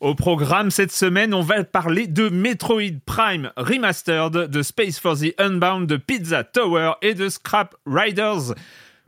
Au programme cette semaine, on va parler de Metroid Prime Remastered, de Space for the Unbound, de Pizza Tower et de Scrap Riders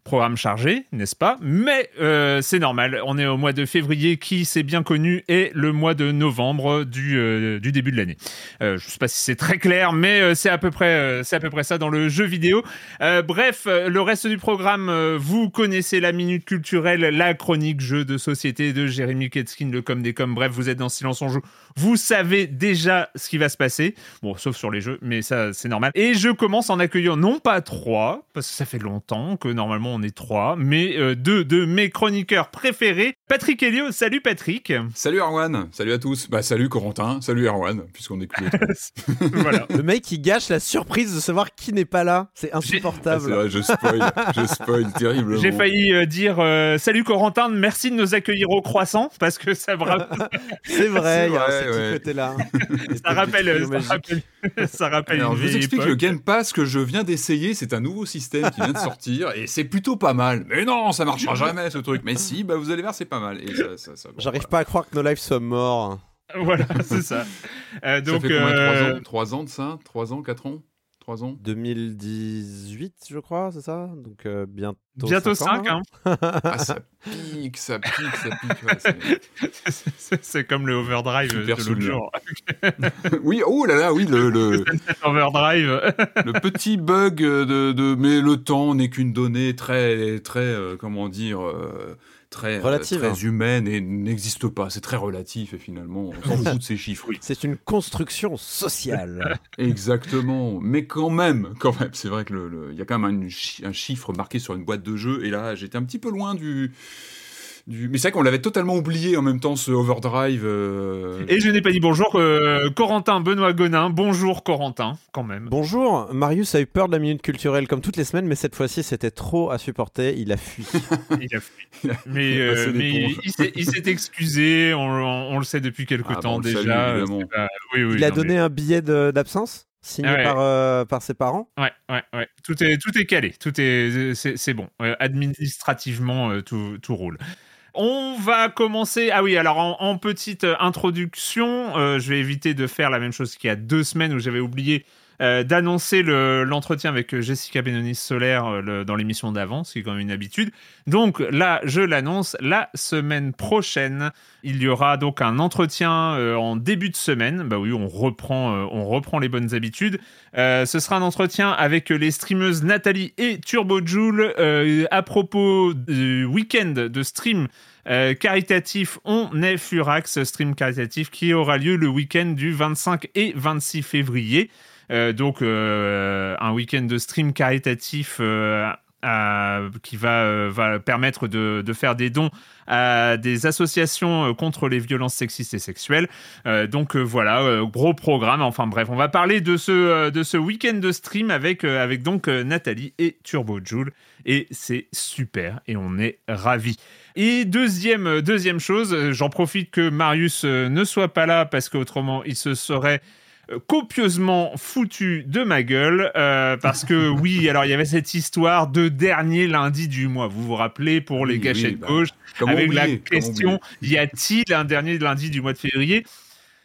programme chargé, n'est-ce pas? Mais euh, c'est normal, on est au mois de février qui, c'est bien connu, est le mois de novembre du, euh, début de l'année. Euh, je ne sais pas si c'est très clair, mais c'est à, peu près, à peu près ça dans le jeu vidéo. bref, le reste du programme, vous connaissez la minute culturelle, la chronique jeu de société de Jérémy Ketskin, le com des com. Bref, vous êtes dans Silence on joue. Vous savez déjà ce qui va se passer. Bon, sauf sur les jeux, mais ça, c'est normal. Et je commence en accueillant non pas trois, parce que ça fait longtemps que normalement on est trois, mais euh, deux de mes chroniqueurs préférés. Patrick Helio, salut Patrick. Salut Erwan, salut à tous. Bah salut Corentin, salut Erwan, puisqu'on est que voilà. Le mec qui gâche la surprise de savoir qui n'est pas là, c'est insupportable. Ah, vrai, je spoil, je spoil terriblement. J'ai failli euh, dire euh, salut Corentin, merci de nous accueillir au croissant, parce que ça me C'est vrai, il y a ce petit côté-là. ça rappelle, ça rappelle, ça rappelle Alors, je vous explique le Game Pass que je viens d'essayer, c'est un nouveau système qui vient de sortir, et c'est plutôt pas mal. Mais non, ça marchera jamais ce truc. Mais si, bah vous allez voir, c'est pas mal. Et ça, ça, J'arrive pas à croire que nos lives soient morts. Voilà, c'est ça. Euh, donc, ça fait combien, euh... 3 ans 3 ans de ça? 3 ans 4 ans? 3 ans 2018, je crois, c'est ça? Donc euh, bientôt. Bientôt 5, hein. hein. ah, ça pique, ça pique, ça pique. Ouais, c'est comme le overdrive Super de l'autre jour. oui, oh là là, oui, le. le overdrive. le petit bug de, de. Mais le temps n'est qu'une donnée très, très. Euh, comment dire. Euh, très, Relative, très hein. humaine et n'existe pas. C'est très relatif et finalement, on s'en fout de ces chiffres. C'est une construction sociale. Exactement. Mais quand même, quand même, c'est vrai que le, y a quand même un chiffre marqué sur une boîte de jeu. Et là, j'étais un petit peu loin du. Du... Mais c'est vrai qu'on l'avait totalement oublié en même temps, ce overdrive. euh, Et je n'ai pas dit bonjour, euh, Corentin Benoît Gonin. Bonjour Corentin, quand même. Bonjour, Marius a eu peur de la minute culturelle comme toutes les semaines, mais cette fois-ci c'était trop à supporter, il a fui. Il a fui. Mais, Il a euh, mais il s'est- excusé, on, on- on le sait depuis quelque Ah, temps déjà. salue, évidemment. C'est pas- oui, oui, il a donné un billet d'absence signé Ah ouais. par, euh, par ses parents. Ouais, ouais, ouais. Tout est, tout est calé, tout est, c'est c'est bon. Euh, administrativement, euh, tout, tout roule. On va commencer. Ah oui, alors en, petite euh, introduction, euh, je vais éviter de faire la même chose qu'il y a deux semaines où j'avais oublié euh, d'annoncer le- l'entretien avec euh, Jessica Benonis Solaire euh, dans l'émission d'avant, ce qui est quand même une habitude. Donc là, je l'annonce, la semaine prochaine, il y aura donc un entretien en début de semaine. Bah oui, on reprend, on reprend les bonnes habitudes. Ce sera un entretien avec les streameuses Nathalie et Turbo Joule euh, à propos du week-end de stream caritatif On est Furax, stream caritatif qui aura lieu le week-end du 25 et 26 février. Donc un week-end de stream caritatif qui va, permettre de, faire des dons à des associations contre les violences sexistes et sexuelles. donc voilà, gros programme. Enfin bref, on va parler de ce, ce week-end de stream avec, avec donc Nathalie et Turbo Joule. Et c'est super et on est ravis. Et deuxième, deuxième chose, j'en profite que Marius ne soit pas là parce qu'autrement il se serait copieusement foutu de ma gueule euh, parce que oui, alors il y avait cette histoire de dernier lundi du mois. Vous vous rappelez pour les gâchettes bah, gauche avec la question y a-t-il un dernier lundi du mois de février?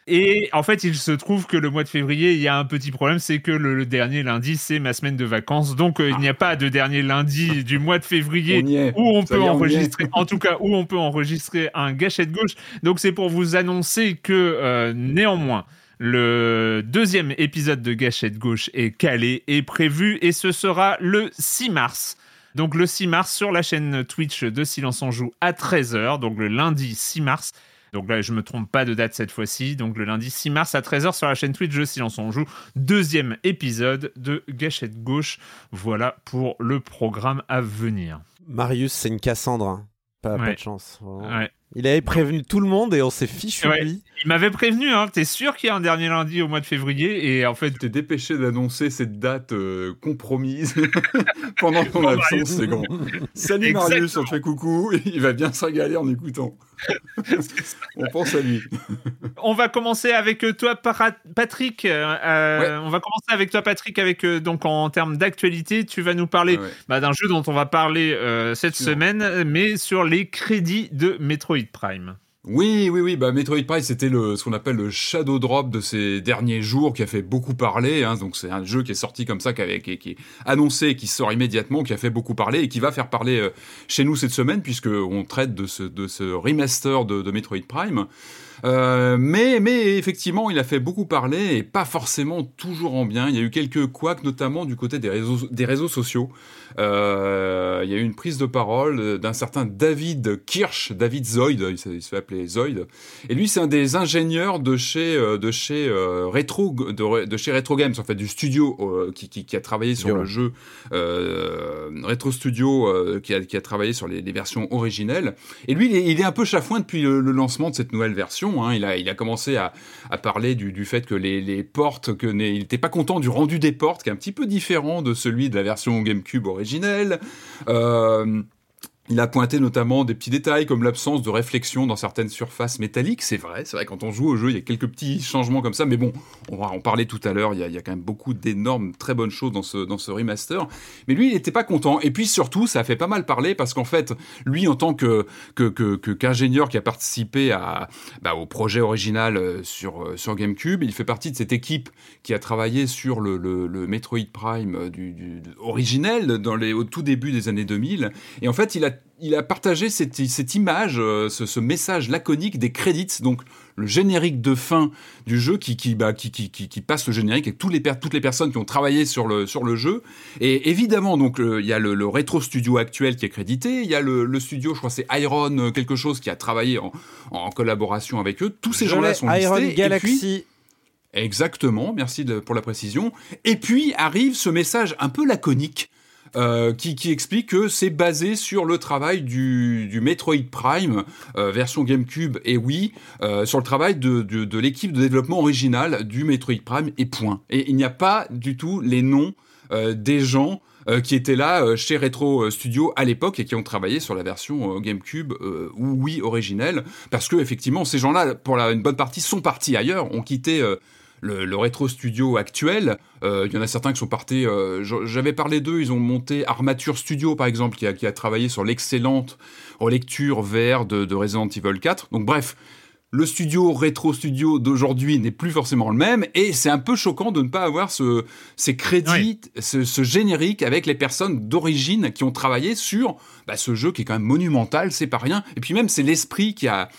Et en fait, il se trouve que le mois de février, il y a un petit problème, c'est que le, dernier lundi, c'est ma semaine de vacances. Donc, euh, il n'y a pas de dernier lundi du mois de février où on peut enregistrer, en tout cas, où on peut enregistrer un gâchette gauche. Donc, c'est pour vous annoncer que euh, néanmoins, le deuxième épisode de Gâchette Gauche est calé et prévu et ce sera le 6 mars. Donc le 6 mars sur la chaîne Twitch de Silence en Joue à 13h, donc le lundi 6 mars. Donc là, je me trompe pas de date cette fois-ci. Donc le lundi 6 mars à 13h sur la chaîne Twitch de Silence on Joue, deuxième épisode de Gâchette Gauche. Voilà pour le programme à venir. Marius, c'est une Cassandre. Hein. Pas, pas, de chance. Ouais. Il avait prévenu tout le monde et on s'est fichu de lui. Il m'avait prévenu, hein. T'es sûr qu'il y a un dernier lundi au mois de février Et en fait. T'es dépêché d'annoncer cette date euh, compromise pendant ton absence, c'est grand. Salut Marius, on te fait coucou. Il va bien se régaler en écoutant. on pense à lui. on va commencer avec toi, Patrick. Euh, euh, on va commencer avec toi, Patrick, avec donc en termes d'actualité, tu vas nous parler bah, d'un jeu dont on va parler cette semaine, mais sur les crédits de Metroid Prime. Oui, oui, oui. Bah, Metroid Prime, c'était le, ce qu'on appelle le shadow drop de ces derniers jours, qui a fait beaucoup parler. Hein. Donc, c'est un jeu qui est sorti comme ça, qui, qui, est annoncé, qui sort immédiatement, qui a fait beaucoup parler et qui va faire parler euh, chez nous cette semaine, puisque on traite de ce, de ce remaster de, de Metroid Prime. Euh, mais, mais effectivement, il a fait beaucoup parler et pas forcément toujours en bien. Il y a eu quelques couacs, notamment du côté des réseaux, des réseaux sociaux. Euh, il y a eu une prise de parole d'un certain David Kirsch, David Zoid, il se fait appeler Zoid. Et lui, c'est un des ingénieurs de chez, euh, de chez Retro, de, chez Retro Games, en fait, du studio qui, qui, a travaillé sur le jeu Retro Studio, qui a, qui, a, travaillé sur les, versions originelles. Et lui, il est, il est un peu chafouin depuis le lancement de cette nouvelle version. Hein. Il, a, commencé à, parler du, fait que les, portes, que il n'était pas content du rendu des portes, qui est un petit peu différent de celui de la version GameCube originelle. Euh, il a pointé notamment des petits détails comme l'absence de réflexion dans certaines surfaces métalliques. C'est vrai, c'est vrai, quand on joue au jeu, il y a quelques petits changements comme ça. Mais bon, on va en parler tout à l'heure. Il, y a quand même beaucoup d'énormes, très bonnes choses dans ce, dans ce remaster. Mais lui, il n'était pas content. Et puis surtout, ça a fait pas mal parler parce qu'en fait, lui, en tant que, qu'ingénieur qui a participé bah, au projet original euh, sur, euh, sur GameCube, il fait partie de cette équipe qui a travaillé sur le, le, Metroid Prime euh, du, du, originel dans les, au tout début des années 2000. Et en fait, il a il a partagé cette, cette image, euh, ce, message laconique des crédits, donc le générique de fin du jeu qui, qui, bah, qui, qui, qui, passe le générique avec les toutes les personnes qui ont travaillé sur le, sur le jeu. Et évidemment, donc il y a le, le, rétro studio actuel qui est crédité, il y a le, le, studio, je crois c'est Iron euh, quelque chose qui a travaillé en, en collaboration avec eux. Tous ces gens-là sont Iron listés. Galaxy. Exactement, merci pour la précision. Et puis arrive ce message un peu laconique euh, qui, explique que c'est basé sur le travail du, Metroid Prime euh, version GameCube et Wii, euh, sur le travail de, l'équipe de développement originale du Metroid Prime et point. Et il n'y a pas du tout les noms des gens qui étaient là chez Retro Studio à l'époque et qui ont travaillé sur la version GameCube ou Wii originelle, parce que effectivement ces gens-là, pour la, une bonne partie, sont partis ailleurs, ont quitté le, rétro studio actuel. Euh, il y en a certains qui sont partis. Euh, j'avais parlé d'eux. Ils ont monté Armature Studio, par exemple, qui a, travaillé sur l'excellente relecture VR de, Resident Evil 4. Donc, bref. Le studio rétro studio d'aujourd'hui n'est plus forcément le même et c'est un peu choquant de ne pas avoir ce, ces crédits, ce, générique avec les personnes d'origine qui ont travaillé sur bah, ce jeu qui est quand même monumental, c'est pas rien. Et puis même c'est l'esprit qui a,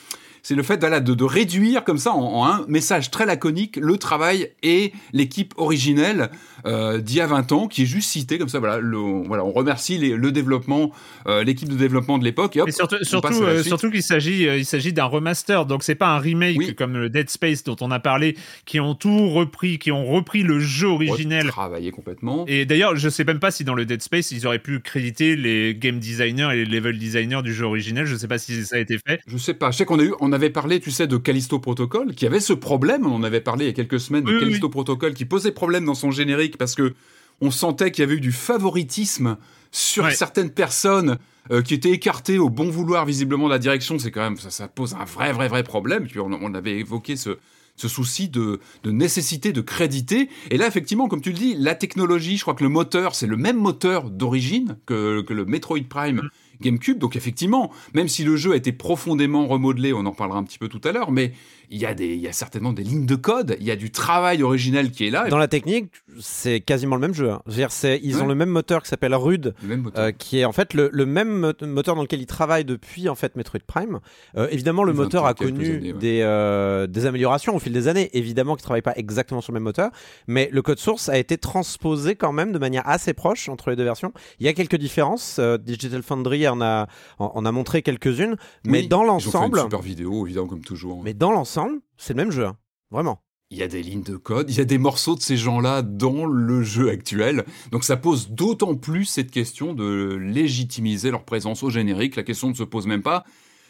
c'est le fait de réduire comme ça en, un message très laconique le travail et l'équipe originelle euh, d'il y a 20 ans, qui est juste cité comme ça. Voilà, le, voilà on remercie le développement, euh, l'équipe de développement de l'époque. Et, surtout, surtout, surtout qu'il s'agit, il s'agit d'un remaster, donc c'est pas un remake comme le Dead Space dont on a parlé, qui ont tout repris, qui ont repris le jeu originel. Travaillé complètement. Et d'ailleurs, je sais même pas si dans le Dead Space ils auraient pu créditer les game designers et les level designers du jeu originel. Je sais pas si ça a été fait. Je sais pas. Je sais qu'on a eu, on avait parlé, tu sais, de Callisto Protocol, qui avait ce problème. On avait parlé il y a quelques semaines de Callisto Protocol, qui posait problème dans son générique parce que on sentait qu'il y avait eu du favoritisme sur certaines personnes euh, qui étaient écartées au bon vouloir visiblement de la direction. C'est quand même ça, ça, pose un vrai, vrai, vrai problème. Puis on, on avait évoqué ce, ce souci de, de, nécessité de créditer. Et là, effectivement, comme tu le dis, la technologie, je crois que le moteur, c'est le même moteur d'origine que, que, le Metroid Prime. Mm. GameCube. Donc effectivement, même si le jeu a été profondément remodelé, on en parlera un petit peu tout à l'heure, mais il y, a des, il y a certainement des lignes de code, il y a du travail originel qui est là. Dans la technique, c'est quasiment le même jeu. Hein. dire, ils ont le même moteur qui s'appelle Rude, euh, qui est en fait le, le, même moteur dans lequel ils travaillent depuis en fait Metroid Prime. Euh, évidemment, le moteur a connu des, euh, des améliorations au fil des années. Évidemment, qu'ils ne travaillent pas exactement sur le même moteur, mais le code source a été transposé quand même de manière assez proche entre les deux versions. Il y a quelques différences. Digital Foundry en a, a montré quelques-unes, mais dans l'ensemble, super vidéo évidemment comme toujours. Mais dans l'ensemble c'est le même jeu, hein. vraiment. Il y a des lignes de code, il y a des morceaux de ces gens-là dans le jeu actuel. Donc ça pose d'autant plus cette question de légitimiser leur présence au générique. La question ne se pose même pas.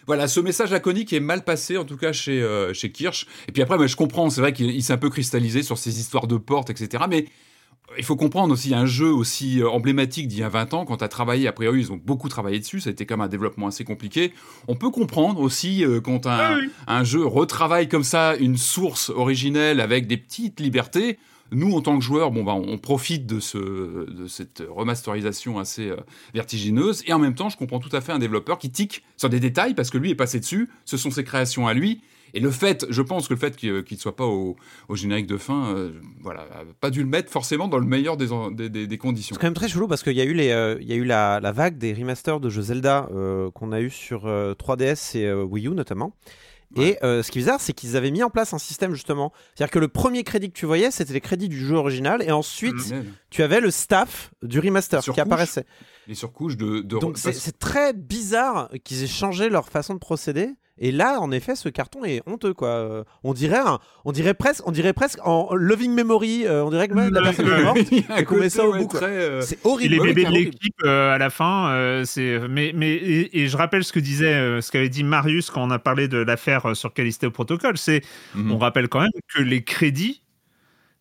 Voilà, ce message laconique est mal passé, en tout cas chez, euh, chez Kirsch. Et puis après, je comprends, c'est vrai qu'il s'est un peu cristallisé sur ces histoires de portes, etc. Mais il faut comprendre aussi un jeu aussi euh, emblématique d'il y a 20 ans, quand tu as travaillé, a priori ils ont beaucoup travaillé dessus, ça a été comme un développement assez compliqué. On peut comprendre aussi euh, quand un, un, jeu retravaille comme ça une source originelle avec des petites libertés. Nous, en tant que joueurs, bon, bah, on profite de, ce, de cette remasterisation assez euh, vertigineuse. Et en même temps, je comprends tout à fait un développeur qui tique sur des détails parce que lui est passé dessus. Ce sont ses créations à lui. Et le fait, je pense que le fait qu'il ne soit pas au, générique de fin, euh, voilà, pas dû le mettre forcément dans le meilleur des, des, conditions. C'est quand même très chelou parce qu'il y a eu, les, euh, il y a eu la, vague des remasters de jeux Zelda euh, qu'on a eu sur 3DS et Wii U notamment. Et ce qui est bizarre, c'est qu'ils avaient mis en place un système justement. C'est-à-dire que le premier crédit que tu voyais, c'était les crédits du jeu original, et ensuite mmh. tu avais le staff du remaster qui apparaissait. Les surcouches de. de... Donc c'est très bizarre qu'ils aient changé leur façon de procéder. Et là, en effet, ce carton est honteux, quoi. on dirait, on dirait presque, on dirait presque en loving memory. Euh, on dirait que la personne est morte et qu'on met ça au bout. Euh, c'est horrible. Les bébés de l'équipe euh, à la fin, c'est. Mais, mais et, je rappelle ce que disait, ce qu'avait dit Marius quand on a parlé de l'affaire sur Callisto Protocol. C'est, mhm. on rappelle quand même que les crédits,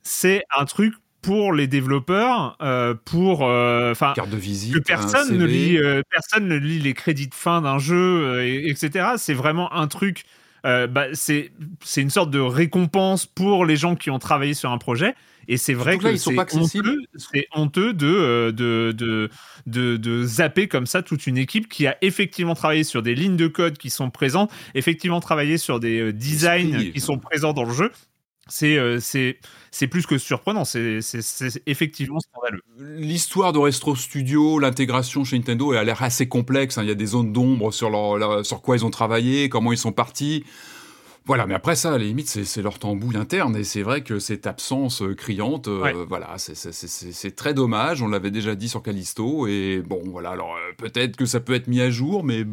c'est un truc pour les développeurs, euh, pour euh, enfin carte de visite, que personne ne lit, euh, personne ne lit les crédits de fin d'un jeu, etc. C'est vraiment un truc. Bah, c'est c'est une sorte de récompense pour les gens qui ont travaillé sur un projet. Et c'est vrai que c'est honteux, honteux de, de, de, de, de zapper comme ça toute une équipe qui a effectivement travaillé sur des lignes de code qui sont présentes, effectivement travaillé sur des designs qui sont présents dans le jeu c'est euh, c'est plus que surprenant, c'est effectivement scandaleux. L'histoire de Restro Studio, l'intégration chez Nintendo, elle a l'air assez complexe. Hein. Il y a des zones d'ombre sur leur, sur quoi ils ont travaillé, comment ils sont partis. Voilà, mais après ça, à la limite, c'est leur tambouille interne, et c'est vrai que cette absence euh, criante, euh, voilà, c'est très dommage. On l'avait déjà dit sur Callisto, et bon, voilà. Alors peut-être que ça peut être mis à jour, mais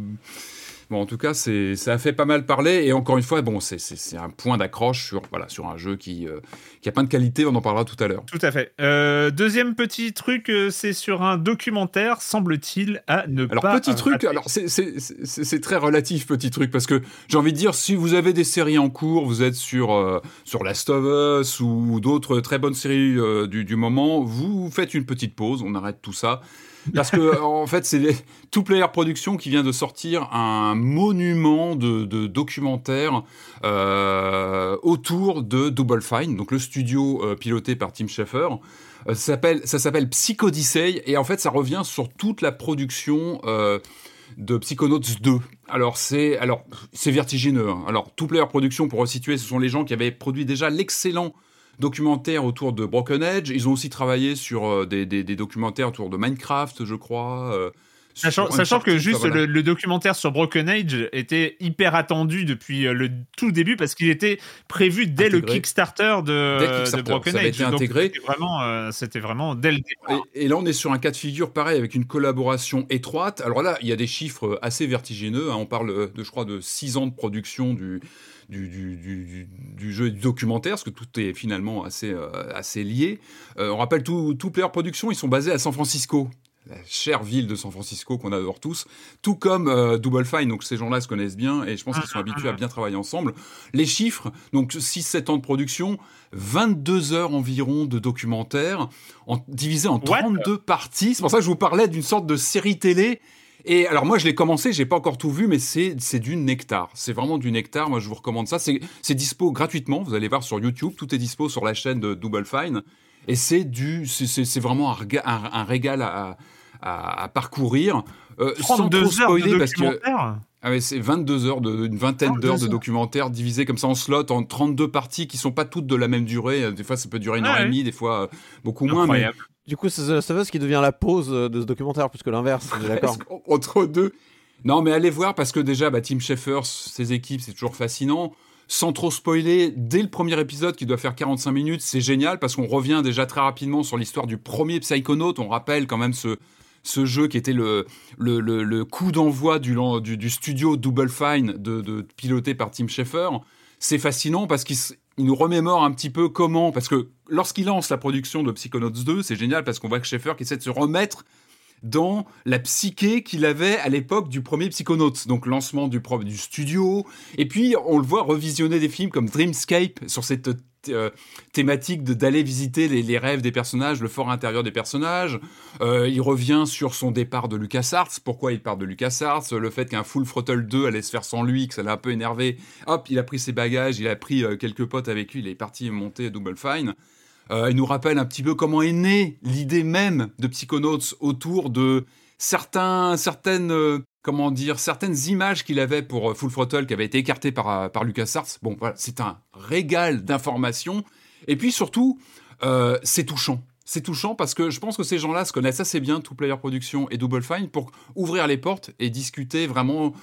Bon, en tout cas, ça a fait pas mal parler. Et encore une fois, bon, c'est, un point d'accroche sur, voilà, sur un jeu qui, euh, qui a plein de qualité. On en parlera tout à l'heure. Tout à fait. Euh, deuxième petit truc, euh, c'est sur un documentaire, semble-t-il, à ne alors, pas. Alors, petit truc, alors c'est, c'est, c'est, très relatif, petit truc, parce que j'ai envie de dire, si vous avez des séries en cours, vous êtes sur, sur Last of Us ou d'autres très bonnes séries du, du moment, vous faites une petite pause, on arrête tout ça. Parce que, en fait, c'est Two Player Productions qui vient de sortir un monument de, de documentaire euh, autour de Double Fine, donc le studio euh, piloté par Tim Schafer. Euh, ça s'appelle Psychodyssey et en fait, ça revient sur toute la production de Psychonauts 2. Alors c'est alors c'est vertigineux. Hein. Alors Two Player Productions, pour resituer, ce sont les gens qui avaient produit déjà l'excellent documentaires autour de Broken Edge. Ils ont aussi travaillé sur euh, des, documentaires autour de Minecraft, je crois. Euh, Sachant, que juste le, documentaire sur Broken Age était hyper attendu depuis euh, le tout début parce qu'il était prévu dès le Kickstarter de, Broken Age. Été intégré. vraiment, euh, c'était vraiment dès le départ. Et, là, on est sur un cas de figure pareil avec une collaboration étroite. Alors là, il y a des chiffres assez vertigineux. Hein. On parle de, je crois, de 6 ans de production du. Du, du, du, jeu du documentaire, parce que tout est finalement assez, euh, assez lié. on rappelle, tout, tout Player Productions, ils sont basés à San Francisco la chère ville de San Francisco qu'on adore tous, tout comme euh, Double Fine, donc ces gens-là se connaissent bien et je pense qu'ils sont habitués à bien travailler ensemble. Les chiffres, donc 6-7 ans de production, 22 heures environ de documentaire, en, divisé en 32 parties. C'est pour ça que je vous parlais d'une sorte de série télé. Et alors moi je l'ai commencé, j'ai pas encore tout vu, mais c'est du nectar. C'est vraiment du nectar. Moi je vous recommande ça. C'est dispo gratuitement. Vous allez voir sur YouTube, tout est dispo sur la chaîne de Double Fine. Et c'est du, c'est vraiment un, régal à, à, parcourir. Euh, sans trop spoiler, parce que ah c'est 22 heures, de, une vingtaine d'heures de documentaire divisé comme ça en slots, en 32 parties qui sont pas toutes de la même durée. Des fois, ça peut durer une heure et demie, des fois euh, beaucoup moins. Mais... Du coup, ça, ça veut ce qui devient la pause euh, de ce documentaire, plus que l'inverse, d'accord Entre deux. Non, mais allez voir, parce que déjà, bah, Tim Schafer, ses équipes, c'est toujours fascinant sans trop spoiler, dès le premier épisode qui doit faire 45 minutes, c'est génial parce qu'on revient déjà très rapidement sur l'histoire du premier Psychonaut. On rappelle quand même ce, ce jeu qui était le, le, le, coup d'envoi du, du, studio Double Fine de, piloté par Tim Schafer. C'est fascinant parce qu'il nous remémore un petit peu comment, parce que lorsqu'il lance la production de Psychonauts 2, c'est génial parce qu'on voit que Schaeffer qui essaie de se remettre dans la psyché qu'il avait à l'époque du premier Psychonauts, donc lancement du, du studio. Et puis, on le voit revisionner des films comme Dreamscape sur cette thématique d'aller visiter les, rêves des personnages, le fort intérieur des personnages. Euh, il revient sur son départ de LucasArts, pourquoi il part de LucasArts, le fait qu'un Full Throttle 2 allait se faire sans lui, que ça l'a un peu énervé. Hop, il a pris ses bagages, il a pris euh, quelques potes avec lui, il est parti monter Double Fine. il nous rappelle un petit peu comment est née l'idée même de Psychonauts autour de certains, certaines comment dire, certaines images qu'il avait pour euh, Full Throttle qui avaient été écartées par, euh, par LucasArts. Bon, voilà, c'est un régal d'informations. Et puis surtout, euh, c'est touchant. C'est touchant parce que je pense que ces gens-là se connaissent assez bien, Two Player Production et Double Fine, pour ouvrir les portes et discuter vraiment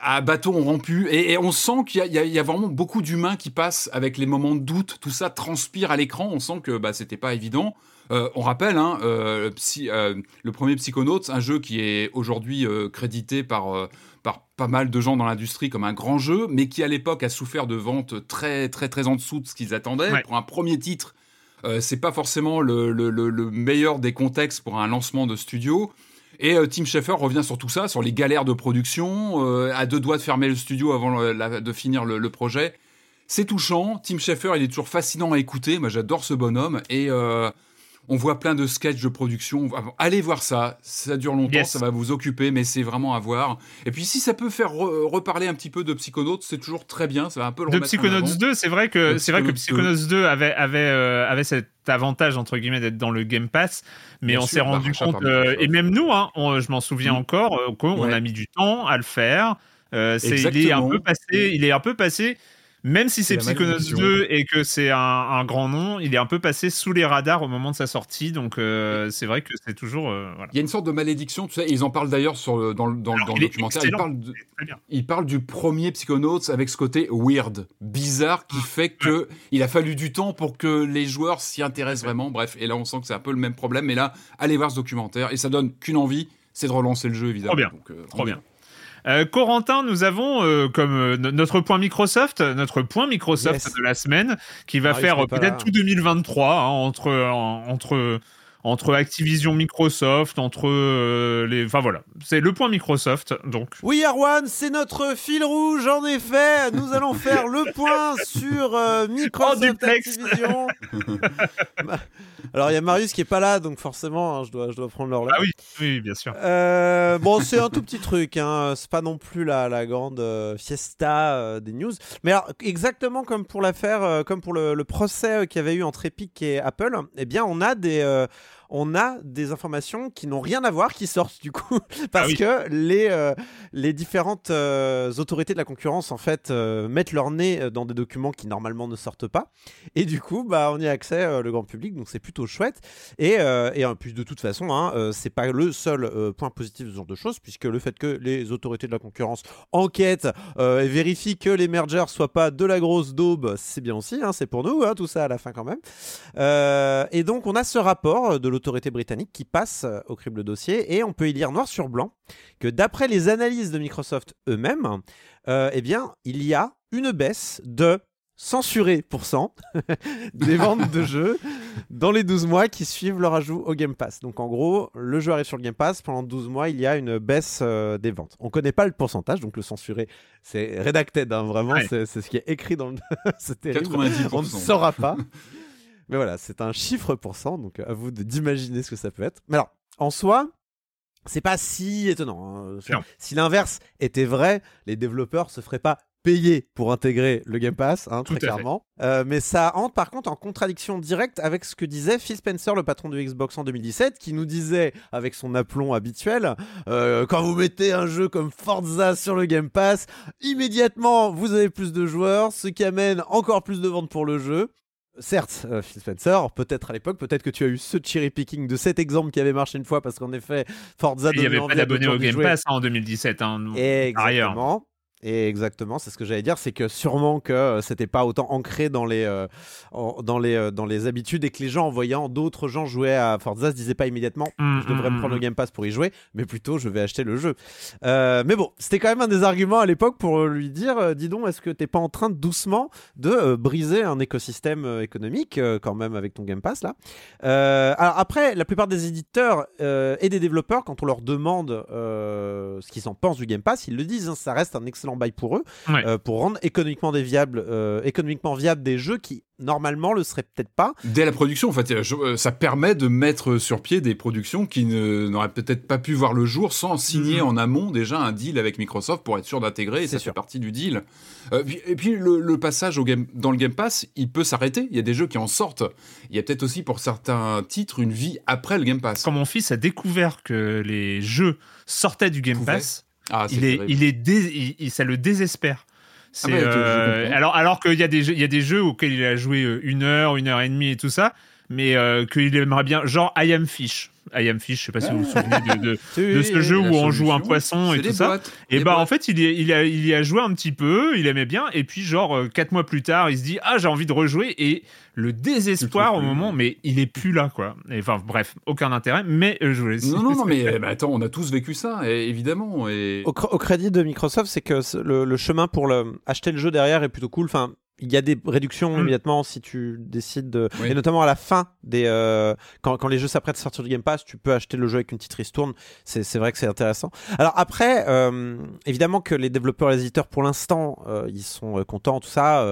à bâton rompu. Et, on sent qu'il y, a vraiment beaucoup d'humains qui passent avec les moments de doute. Tout ça transpire à l'écran. On sent que bah, c'était pas évident. Euh, on rappelle, hein, euh, euh, le premier Psychonauts, un jeu qui est aujourd'hui crédité par, par pas mal de gens dans l'industrie comme un grand jeu, mais qui à l'époque a souffert de ventes très très très en dessous de ce qu'ils attendaient. Pour un premier titre, c'est pas forcément le, meilleur des contextes pour un lancement de studio. Et Tim Schafer revient sur tout ça, sur les galères de production, à deux doigts de fermer le studio avant de finir le, projet. C'est touchant. Tim Schafer, il est toujours fascinant à écouter. Moi, j'adore ce bonhomme. Et on voit plein de sketchs de production. Allez voir ça. Ça dure longtemps, ça va vous occuper, mais c'est vraiment à voir. Et puis si ça peut faire reparler un petit peu de Psychonauts, c'est toujours très bien. Ça va un peu le De Psychonauts 2, c'est vrai que c'est vrai que Psychonauts 2 avait avait euh, avait cet avantage entre guillemets d'être dans le Game Pass, mais on s'est rendu compte euh, et même nous, hein, je m'en souviens mm. encore, euh, qu'on a mis du temps à le faire. il est un peu passé, il est un peu passé même si c'est Psychonauts 2 et que c'est un, grand nom, il est un peu passé sous les radars au moment de sa sortie. Donc euh, c'est vrai que c'est toujours. Euh, il y a une sorte de malédiction, tu sais. Ils en parlent d'ailleurs sur dans, dans, le documentaire. Ils parlent, du premier Psychonauts avec ce côté weird, bizarre, qui fait que il a fallu du temps pour que les joueurs s'y intéressent vraiment. Bref, et là on sent que c'est un peu le même problème. Mais là, allez voir ce documentaire et ça donne qu'une envie, c'est de relancer le jeu évidemment. Trop bien. Euh, Trop bien. Euh, Corentin, nous avons euh, comme euh, notre point Microsoft, notre point Microsoft de la semaine, qui va faire peut-être tout 2023 hein, entre entre entre Activision, Microsoft, entre euh, les, enfin voilà, c'est le point Microsoft. Donc. Oui, Arwan, c'est notre fil rouge. En effet, nous allons faire le point sur euh, Microsoft Activision. Bah, alors il y a Marius qui est pas là, donc forcément, hein, je dois, je dois prendre leur Ah oui, oui, bien sûr. Euh, bon, c'est un tout petit truc, hein. c'est pas non plus la, la grande fiesta des news, mais alors exactement comme pour l'affaire, comme pour le, le procès qu'il y avait eu entre Epic et Apple, eh bien on a des on a des informations qui n'ont rien à voir qui sortent du coup parce ah que les euh, les différentes euh, autorités de la concurrence en fait euh, mettent leur nez dans des documents qui normalement ne sortent pas. Et du coup bah on y a accès le grand public donc c'est plutôt chouette. Et, et en plus de toute façon hein, c'est pas le seul point positif de ce genre de choses puisque le fait que les autorités de la concurrence enquêtent et vérifient que les mergers soient pas de la grosse daube c'est bien aussi hein, c'est pour nous hein, tout ça à la fin quand même. Et donc on a ce rapport de l'autorité britannique qui passe au crible dossier et on peut y lire noir sur blanc que d'après les analyses de Microsoft eux-mêmes, euh, eh bien, il y a une baisse de censuré pour cent des ventes de jeux dans les 12 mois qui suivent leur ajout au Game Pass. Donc en gros, le jeu arrive sur le Game Pass, pendant 12 mois, il y a une baisse euh, des ventes. On ne connaît pas le pourcentage, donc le censuré, c'est redacted, hein, vraiment, c'est ce qui est écrit dans le... c'est terrible. On ne saura pas. Mais voilà, c'est un chiffre pour cent, donc à vous d'imaginer ce que ça peut être. Mais alors, en soi, c'est pas si étonnant. Hein. Si l'inverse était vrai, les développeurs se feraient pas payer pour intégrer le Game Pass, hein, très clairement. Euh, mais ça entre par contre en contradiction directe avec ce que disait Phil Spencer, le patron de Xbox en 2017, qui nous disait, avec son aplomb habituel, euh, quand vous mettez un jeu comme Forza sur le Game Pass, immédiatement vous avez plus de joueurs, ce qui amène encore plus de ventes pour le jeu. Certes, euh, Phil Spencer, peut-être à l'époque, peut-être que tu as eu ce cherry picking de cet exemple qui avait marché une fois parce qu'en effet, Forza. Il n'y avait pas d'abonnés au Game Pass en 2017. Hein, Exactement. Et exactement, c'est ce que j'allais dire, c'est que sûrement que euh, c'était pas autant ancré dans les, euh, dans, les, euh, dans les habitudes et que les gens en voyant d'autres gens jouer à Forza se disaient pas immédiatement mmh, je devrais me mmh, prendre le mmh. Game Pass pour y jouer, mais plutôt je vais acheter le jeu. mais bon, c'était quand même un des arguments à l'époque pour lui dire dis donc, est-ce que t'es pas en train doucement de briser un écosystème économique quand même avec ton Game Pass là? Alors après, la plupart des éditeurs et des développeurs, quand on leur demande ce qu'ils en pensent du Game Pass, ils le disent, hein, ça reste un excellent bail pour eux, euh, pour rendre économiquement, des viables, euh, économiquement viables des jeux qui normalement le seraient peut-être pas. Dès la production, en fait, euh, ça permet de mettre sur pied des productions qui n'auraient peut-être pas pu voir le jour sans signer mhm. en amont déjà un deal avec Microsoft pour être sûr d'intégrer, et ça fait partie du deal. et puis le, passage au game, dans le Game Pass, il peut s'arrêter, il y a des jeux qui en sortent. Il y a peut-être aussi pour certains titres une vie après le Game Pass. Quand mon fils a découvert que les jeux sortaient du Game Pass, ah, il, est, il est, il, ça le désespère. Ah bah, euh, alors, alors qu'il y a des jeux, il y a des jeux auxquels il a joué euh, une heure, une heure et demie et tout ça, mais euh, qu'il aimerait bien, genre I Am Fish. I Am Fish, je sais pas si vous vous souvenez de, de, ce jeu où on joue un poisson et tout ça. et bah en fait, il, il, a, il y a joué un petit peu, il aimait bien, et puis genre euh, quatre mois plus tard, il se dit ah j'ai envie de rejouer et le désespoir au moment, mais il est plus là quoi. enfin bref, aucun intérêt, mais euh, je voulais. Non non non mais bah, attends, on a tous vécu ça, évidemment. Et... Au, crédit de Microsoft, c'est que le, le, chemin pour le, acheter le jeu derrière est plutôt cool. Enfin, il y a des réductions mm. immédiatement si tu décides de. Et notamment à la fin, des, euh, quand, quand, les jeux s'apprêtent à sortir du Game Pass, tu peux acheter le jeu avec une petite ristourne. C'est vrai que c'est intéressant. Alors après, euh, évidemment que les développeurs et les éditeurs, pour l'instant, euh, ils sont contents, tout ça.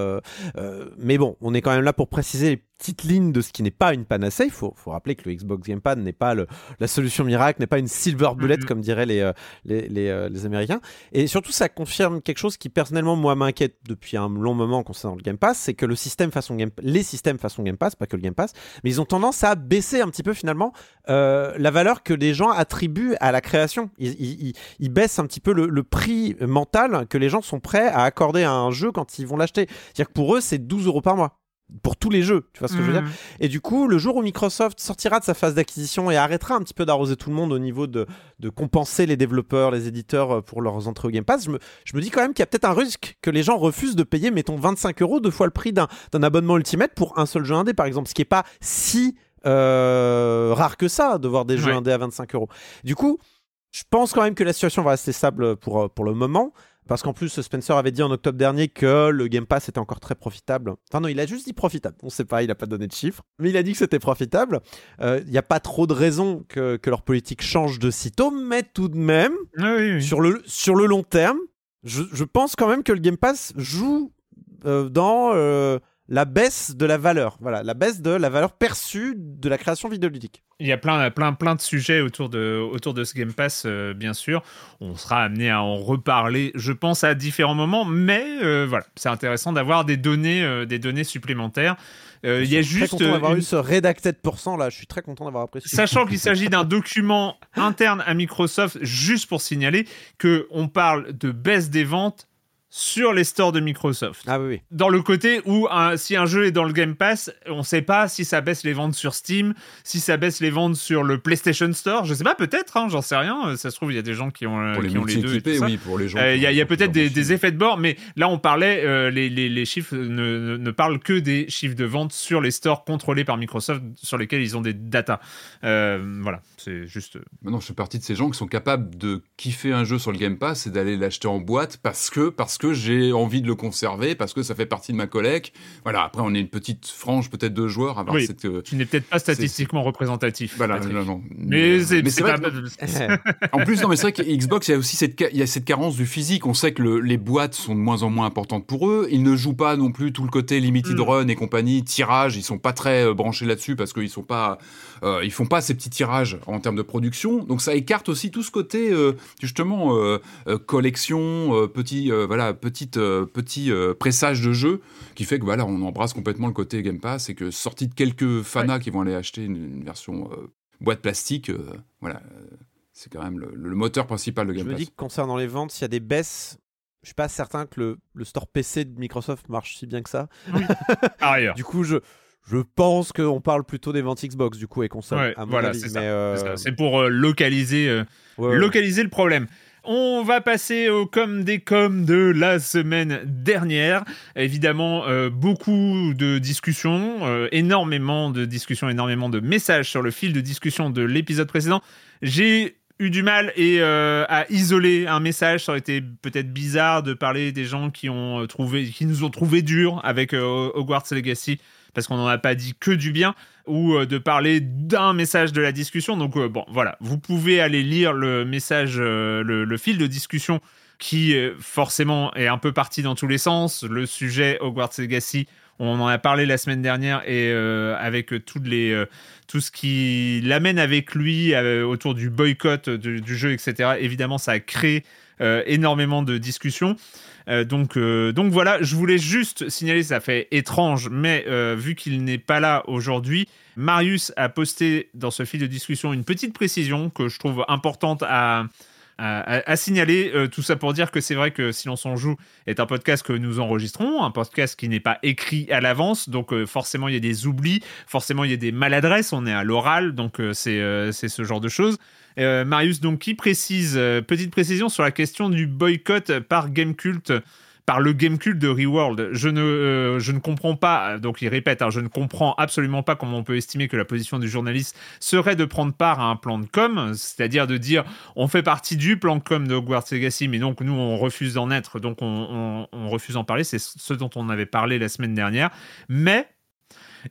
mais bon, on est quand même là pour préciser les petite ligne de ce qui n'est pas une panacée. Il faut, faut, rappeler que le Xbox Game Pass n'est pas le, la solution miracle, n'est pas une silver bullet, mm-hmm. comme diraient les, euh, les, les, euh, les, Américains. Et surtout, ça confirme quelque chose qui, personnellement, moi, m'inquiète depuis un long moment concernant le Game Pass, c'est que le système façon Game, les systèmes façon Game Pass, pas que le Game Pass, mais ils ont tendance à baisser un petit peu, finalement, euh, la valeur que les gens attribuent à la création. Ils, ils, baissent un petit peu le, le, prix mental que les gens sont prêts à accorder à un jeu quand ils vont l'acheter. C'est-à-dire que pour eux, c'est 12 euros par mois pour tous les jeux, tu vois ce que je veux dire mmh. Et du coup, le jour où Microsoft sortira de sa phase d'acquisition et arrêtera un petit peu d'arroser tout le monde au niveau de, de, compenser les développeurs, les éditeurs euh, pour leurs entrées au Game Pass, je me, je me dis quand même qu'il y a peut-être un risque que les gens refusent de payer, mettons 25 euros, deux fois le prix d'un abonnement Ultimate pour un seul jeu indé, par exemple, ce qui n'est pas si euh, rare que ça de voir des jeux indés à 25 euros. Du coup, je pense quand même que la situation va rester stable pour, pour le moment. Parce qu'en plus, Spencer avait dit en octobre dernier que le Game Pass était encore très profitable. Enfin non, il a juste dit profitable. On ne sait pas, il n'a pas donné de chiffres. Mais il a dit que c'était profitable. Euh, il n'y a pas trop de raisons que, leur politique change de sitôt. Mais tout de même, ah Sur, le, sur le long terme, je, pense quand même que le Game Pass joue euh, dans... Euh, la baisse de la valeur. Voilà, la baisse de la valeur perçue de la création vidéoludique. Il y a plein, plein, plein de sujets autour de, autour de ce Game Pass, euh, bien sûr. On sera amené à en reparler, je pense, à différents moments, mais euh, voilà, c'est intéressant d'avoir des données, euh, des données supplémentaires. il y a juste. Très content d'avoir eu ce redacted pourcent là. Je suis très content d'avoir apprécié. Sachant qu'il s'agit d'un document interne à Microsoft, juste pour signaler que on parle de baisse des ventes sur les stores de Microsoft. Ah oui, oui. Dans le côté où si un jeu est dans le Game Pass, on ne sait pas si ça baisse les ventes sur Steam, si ça baisse les ventes sur le PlayStation Store. Je sais pas, peut-être, hein, j'en sais rien. Ça se trouve, il y a des gens qui ont, euh, les, ont les deux. oui, pour les gens. Euh, il y a, peut-être des, effets de bord, mais là, on parlait, euh, les, les, chiffres ne, ne, parlent que des chiffres de vente sur les stores contrôlés par Microsoft, sur lesquels ils ont des datas. voilà, c'est juste. Maintenant, je fais partie de ces gens qui sont capables de kiffer un jeu sur le Game Pass et d'aller l'acheter en boîte parce que, parce que que j'ai envie de le conserver, parce que ça fait partie de ma collecte. Voilà, après, on est une petite frange peut-être de joueurs. À oui, cette, tu n'es peut-être pas statistiquement représentatif. Voilà, non, non. Mais, mais c'est pas... en plus, non, mais c'est vrai que Xbox, il y a aussi cette, il y a cette carence du physique. On sait que le, les boîtes sont de moins en moins importantes pour eux. Ils ne jouent pas non plus tout le côté limited mm. run et compagnie, tirage. Ils sont pas très euh, branchés là-dessus parce qu'ils sont pas, euh, ils font pas ces petits tirages en termes de production. Donc ça écarte aussi tout ce côté euh, justement euh, collection, petit, voilà, petite, euh, petit euh, pressage de jeu qui fait que voilà, on embrasse complètement le côté Game Pass et que sorti de quelques fanas qui vont aller acheter une, version euh, boîte plastique, voilà, c'est quand même le, moteur principal de Game Pass. Je me dis que concernant les ventes, s'il y a des baisses, je suis pas certain que le, le, store PC de Microsoft marche si bien que ça. du coup, je, je pense qu'on parle plutôt des ventes Xbox du coup et console. voilà, c'est pour localiser, localiser le problème. On va passer au com des coms de la semaine dernière. Évidemment, euh, beaucoup de discussions, euh, énormément de discussions, énormément de messages sur le fil de discussion de l'épisode précédent. J'ai eu du mal euh, à isoler un message. Ça aurait été peut-être bizarre de parler des gens qui nous ont trouvé dur avec Hogwarts Legacy parce qu'on n'en a pas dit que du bien, ou euh, de parler d'un message de la discussion. Donc euh, bon, voilà, vous pouvez aller lire le message, euh, le, fil de discussion qui forcément est un peu parti dans tous les sens. Le sujet Hogwarts Legacy, on en a parlé la semaine dernière et avec toutes les, tout ce qui l'amène avec lui autour du boycott du, du, jeu, etc. Évidemment, ça a créé énormément de discussions. Euh, donc, euh, donc voilà, je voulais juste signaler, ça fait étrange, mais euh, vu qu'il n'est pas là aujourd'hui, Marius a posté dans ce fil de discussion une petite précision que je trouve importante à, à, signaler. tout ça pour dire que c'est vrai que Silence on joue est un podcast que nous enregistrons, un podcast qui n'est pas écrit à l'avance, donc forcément il y a des oublis, forcément il y a des maladresses, on est à l'oral, donc c'est c'est ce genre de choses. Euh, Marius, donc, qui précise, euh, petite précision sur la question du boycott par Gamecult par le Gamecult de Reworld. Je ne, euh, je ne comprends pas, donc il répète, hein, je ne comprends absolument pas comment on peut estimer que la position du journaliste serait de prendre part à un plan de com, c'est-à-dire de dire on fait partie du plan de com de Hogwarts Legacy, mais donc nous on refuse d'en être, donc on, on refuse d'en parler, c'est ce dont on avait parlé la semaine dernière. Mais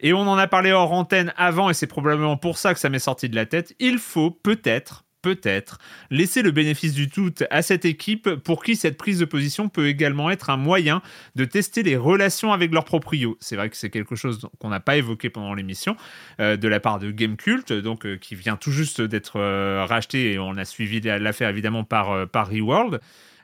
et on en a parlé hors antenne avant, et c'est probablement pour ça que ça m'est sorti de la tête. Il faut peut-être peut-être laisser le bénéfice du tout à cette équipe pour qui cette prise de position peut également être un moyen de tester les relations avec leurs proprios. C'est vrai que c'est quelque chose qu'on n'a pas évoqué pendant l'émission euh, de la part de Gamecult, donc euh, qui vient tout juste d'être euh, racheté et on a suivi l'affaire évidemment par, par Reworld.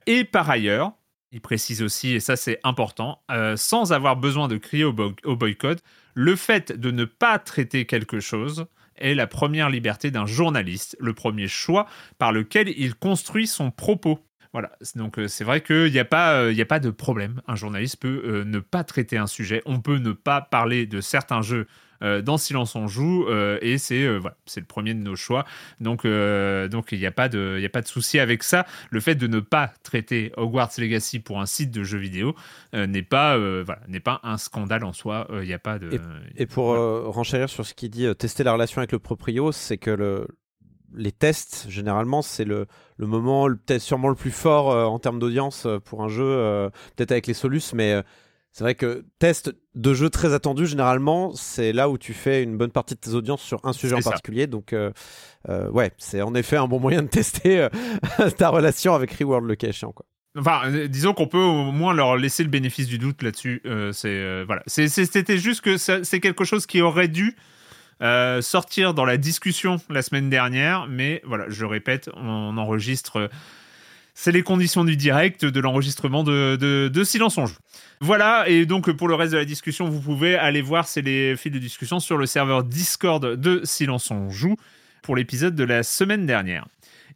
Et par ailleurs, il précise aussi, et ça c'est important, sans avoir besoin de crier au, au boycott, le fait de ne pas traiter quelque chose est la première liberté d'un journaliste, le premier choix par lequel il construit son propos. Voilà, donc euh, c'est vrai qu'il n'y a, pas, euh, a pas de problème. Un journaliste peut euh, ne pas traiter un sujet, on peut ne pas parler de certains jeux dans Silence on joue euh, et c'est euh, voilà, c'est le premier de nos choix. Donc donc il n'y a pas de il a pas de souci avec ça. Le fait de ne pas traiter Hogwarts Legacy pour un site de jeux vidéo n'est pas voilà, n'est pas un scandale en soi. Il n'y a pas de et, pour renchérir sur ce qui dit tester la relation avec le proprio, c'est que le les tests, généralement, c'est le, le, moment peut-être sûrement le plus fort en termes d'audience pour un jeu, peut-être avec les Solus, mais c'est vrai que test de jeux très attendus, généralement, c'est là où tu fais une bonne partie de tes audiences sur un sujet en particulier. Donc, euh, euh, ouais, c'est en effet un bon moyen de tester euh, ta relation avec Reworld le cas échéant. Quoi. Enfin, disons qu'on peut au moins leur laisser le bénéfice du doute là-dessus. c'est voilà, c'était juste que c'est quelque chose qui aurait dû sortir dans la discussion la semaine dernière, mais voilà, je répète, on enregistre c'est les conditions du direct, de l'enregistrement de, Silence on joue. Voilà, et donc pour le reste de la discussion, vous pouvez aller voir, c'est les fils de discussion sur le serveur Discord de Silence on joue pour l'épisode de la semaine dernière.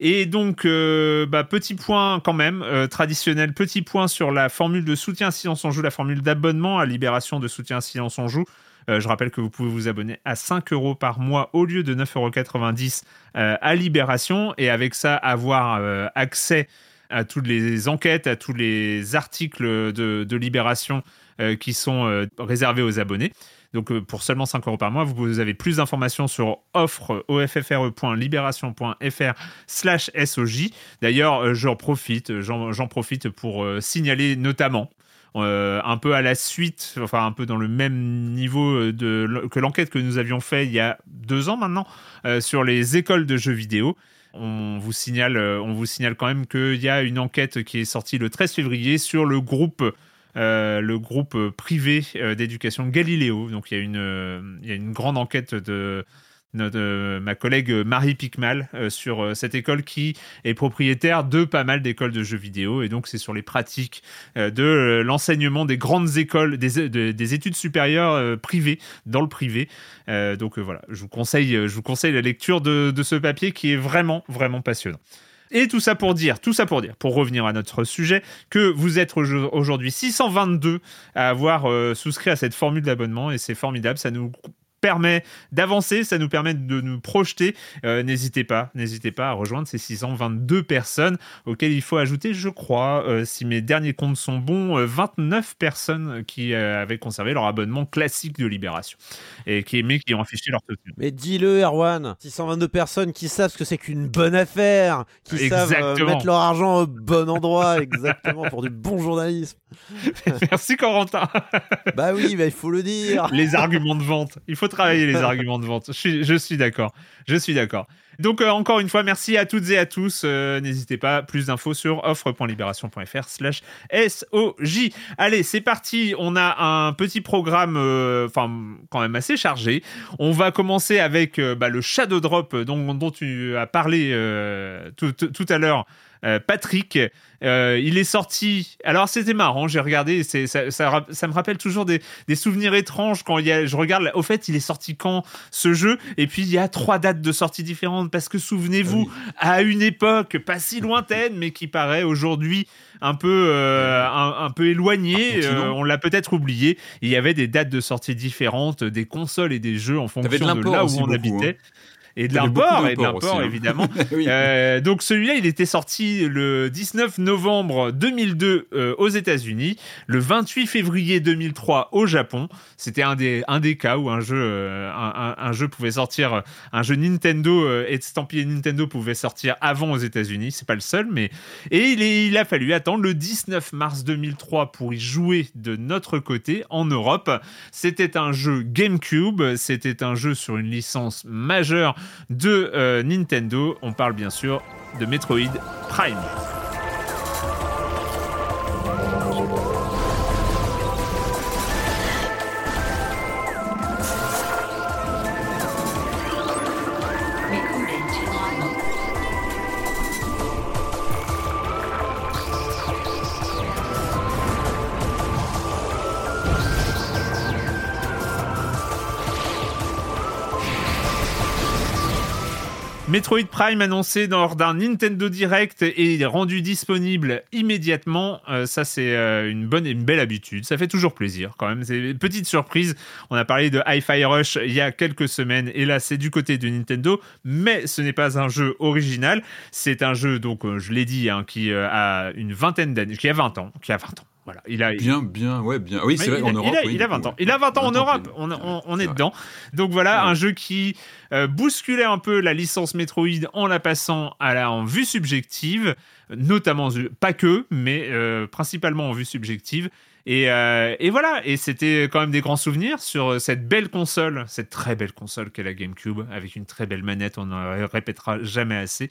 Et donc, euh, bah, petit point quand même, euh, traditionnel, petit point sur la formule de soutien à Silence on joue, la formule d'abonnement à Libération de soutien à Silence on joue. Euh, je rappelle que vous pouvez vous abonner à 5 euros par mois au lieu de 9,90 euros à Libération et avec ça avoir accès à toutes les enquêtes, à tous les articles de, Libération euh, qui sont euh, réservés aux abonnés. Donc euh, pour seulement 5 euros par mois, vous, avez plus d'informations sur offre offfre.libération.fr slash SOJ. D'ailleurs, j'en profite, j'en profite pour signaler notamment un peu à la suite, enfin un peu dans le même niveau que l'enquête que nous avions fait il y a deux ans maintenant sur les écoles de jeux vidéo. On vous signale, euh, on vous signale quand même qu'il y a une enquête qui est sortie le 13 février sur le groupe euh, le groupe privé euh, d'éducation Galiléo. Donc il y a une grande enquête de, notre, ma collègue Marie Picmal sur cette école qui est propriétaire de pas mal d'écoles de jeux vidéo. Et donc c'est sur les pratiques de l'enseignement des grandes écoles, des, des études supérieures privées, dans le privé, euh, donc euh, voilà, je vous conseille, euh, je vous conseille la lecture de, ce papier qui est vraiment, vraiment passionnant. Et tout ça pour dire, tout ça pour dire, pour revenir à notre sujet, que vous êtes aujourd'hui 622 à avoir souscrit à cette formule d'abonnement et c'est formidable, ça nous permet d'avancer, ça nous permet de nous projeter. Euh, n'hésitez pas, n'hésitez pas à rejoindre ces 622 personnes auxquelles il faut ajouter, je crois, euh, si mes derniers comptes sont bons, 29 euh, personnes qui avaient conservé leur abonnement classique de Libération et qui, mais qui ont affiché leur soutien. Mais dis-le, Erwan, 622 personnes qui savent ce que c'est qu'une bonne affaire, qui savent mettre leur argent au bon endroit, exactement, pour du bon journalisme. Merci Corentin. bah oui, bah, il faut le dire. Les arguments de vente. Il faut travailler les arguments de vente. Je suis, d'accord. Je suis d'accord. Donc euh, encore une fois, merci à toutes et à tous. Euh, n'hésitez pas, plus d'infos sur offre.libération.fr slash SOJ. Allez, c'est parti. On a un petit programme, euh, enfin quand même assez chargé. On va commencer avec bah, le Shadow Drop dont, tu as parlé tout à l'heure. Patrick, euh, il est sorti. Alors c'était marrant, j'ai regardé. Ça, ça, me rappelle toujours des, souvenirs étranges quand il y a, je regarde. Au fait, il est sorti quand ce jeu? Et puis il y a trois dates de sortie différentes parce que souvenez-vous, à une époque pas si lointaine, mais qui paraît aujourd'hui un peu euh, un, peu éloignée. Euh, on l'a peut-être oublié. Il y avait des dates de sortie différentes des consoles et des jeux en fonction de, là où on habitait. Hein et de l'import, et de l'import hein. évidemment. euh, donc celui-là, il était sorti le 19 novembre 2002 euh, aux États-Unis, le 28 février 2003 au Japon. C'était un des, un des cas où un jeu, euh, un, un, jeu pouvait sortir, un jeu Nintendo euh, estampillé Nintendo pouvait sortir avant aux États-Unis. C'est pas le seul, mais et il, est, il a fallu attendre le 19 mars 2003 pour y jouer de notre côté en Europe. C'était un jeu GameCube, c'était un jeu sur une licence majeure de euh, Nintendo. On parle bien sûr de Metroid Prime. Metroid Prime annoncé lors d'un Nintendo Direct et rendu disponible immédiatement. Euh, ça, c'est euh, une bonne et une belle habitude. Ça fait toujours plaisir quand même. C'est une petite surprise. On a parlé de Hi-Fi Rush il y a quelques semaines et là, c'est du côté de Nintendo, mais ce n'est pas un jeu original. C'est un jeu, donc, euh, je l'ai dit, hein, qui a une vingtaine d'années, qui a 20 ans, qui a 20 ans. Voilà, il a bien, bien, ouais, bien. Oui, c'est vrai. en Europe, il a, 20 ans. Il a 20 ans en Europe. On, on, est, dedans. Donc voilà, un jeu qui euh, bousculait un peu la licence Metroid en la passant à la en vue subjective, notamment pas que, mais euh, principalement en vue subjective. Et, euh, et, voilà, et c'était quand même des grands souvenirs sur cette belle console, cette très belle console qu'est la GameCube, avec une très belle manette, on ne répétera jamais assez.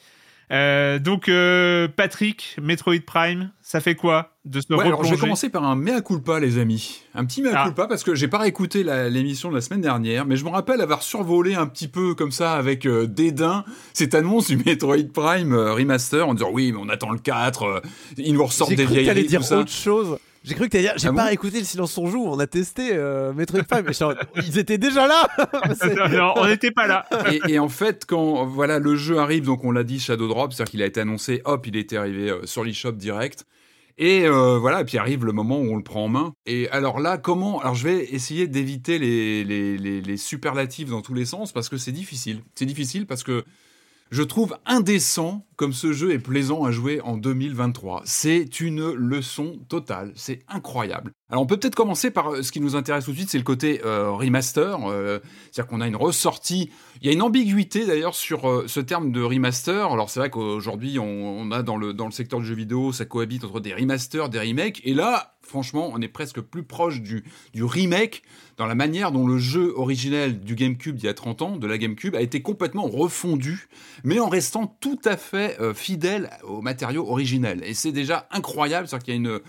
Euh, donc, euh, Patrick, Metroid Prime, ça fait quoi de se ouais, alors Je vais commencer par un mea culpa, les amis. Un petit mea ah. culpa, parce que j'ai pas réécouté l'émission de la semaine dernière, mais je me rappelle avoir survolé un petit peu comme ça avec euh, dédain cette annonce du Metroid Prime Remaster en disant oui, mais on attend le 4, ils nous ressortent des vieilles dire autre chose. J'ai cru que t'allais dire, j'ai ah pas écouté le silence on joue, on a testé euh, Metroid Prime, ils étaient déjà là. non, on n'était pas là. et, en fait, quand voilà le jeu arrive, donc on l'a dit Shadow Drop, c'est-à-dire qu'il a été annoncé, hop, il était arrivé euh, sur l'eShop direct. Et euh, voilà, et puis arrive le moment où on le prend en main. Et alors là, comment Alors je vais essayer d'éviter les, les, les, les superlatifs dans tous les sens parce que c'est difficile. C'est difficile parce que je trouve indécent comme ce jeu est plaisant à jouer en 2023. C'est une leçon totale, c'est incroyable. Alors on peut peut-être commencer par euh, ce qui nous intéresse tout de suite, c'est le côté euh, remaster, euh, c'est-à-dire qu'on a une ressortie. Il y a une ambiguïté d'ailleurs sur ce terme de remaster. Alors c'est vrai qu'aujourd'hui on, a dans le, dans le secteur du jeu vidéo, ça cohabite entre des remasters, des remakes, et là franchement on est presque plus proche du, remake dans la manière dont le jeu originel du GameCube d'il y a 30 ans, de la GameCube, a été complètement refondu, mais en restant tout à fait euh, fidèle au matériau originel. Et c'est déjà incroyable, c'est-à-dire qu'il y a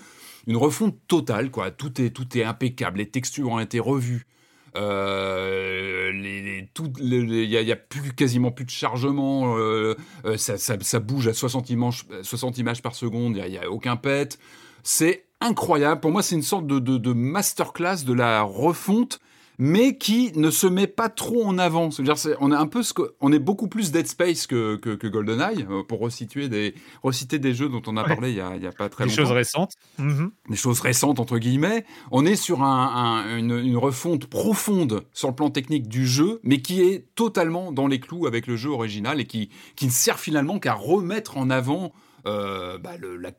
une, refonte totale, quoi. Tout est, tout est impeccable, les textures ont été revues. Euh, il n'y a, plus quasiment plus de chargement, euh, ça, bouge à 60 images, 60 images par seconde, il n'y a, a, aucun pet. C'est incroyable. Pour moi, c'est une sorte de, de, masterclass de la refonte mais qui ne se met pas trop en avant. C'est-à-dire, on est un peu ce que, on est beaucoup plus Dead Space que, que, GoldenEye euh, pour resituer des, reciter des jeux dont on a parlé il y a, il y a pas très longtemps. Des choses récentes. Mm-hmm. Des choses récentes entre guillemets. On est sur un, une, une, refonte profonde sur le plan technique du jeu, mais qui est totalement dans les clous avec le jeu original et qui, qui ne sert finalement qu'à remettre en avant euh, bah, le, la,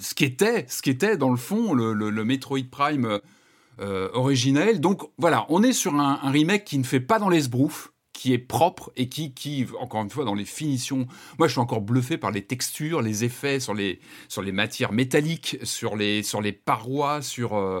ce qu'était, ce qu'était dans le fond le, Metroid Prime euh, originel. Donc voilà, on est sur un, remake qui ne fait pas dans les sbroufs, qui est propre et qui, qui, encore une fois, dans les finitions. Moi, je suis encore bluffé par les textures, les effets sur les, sur les matières métalliques, sur les, sur les parois, sur. Euh,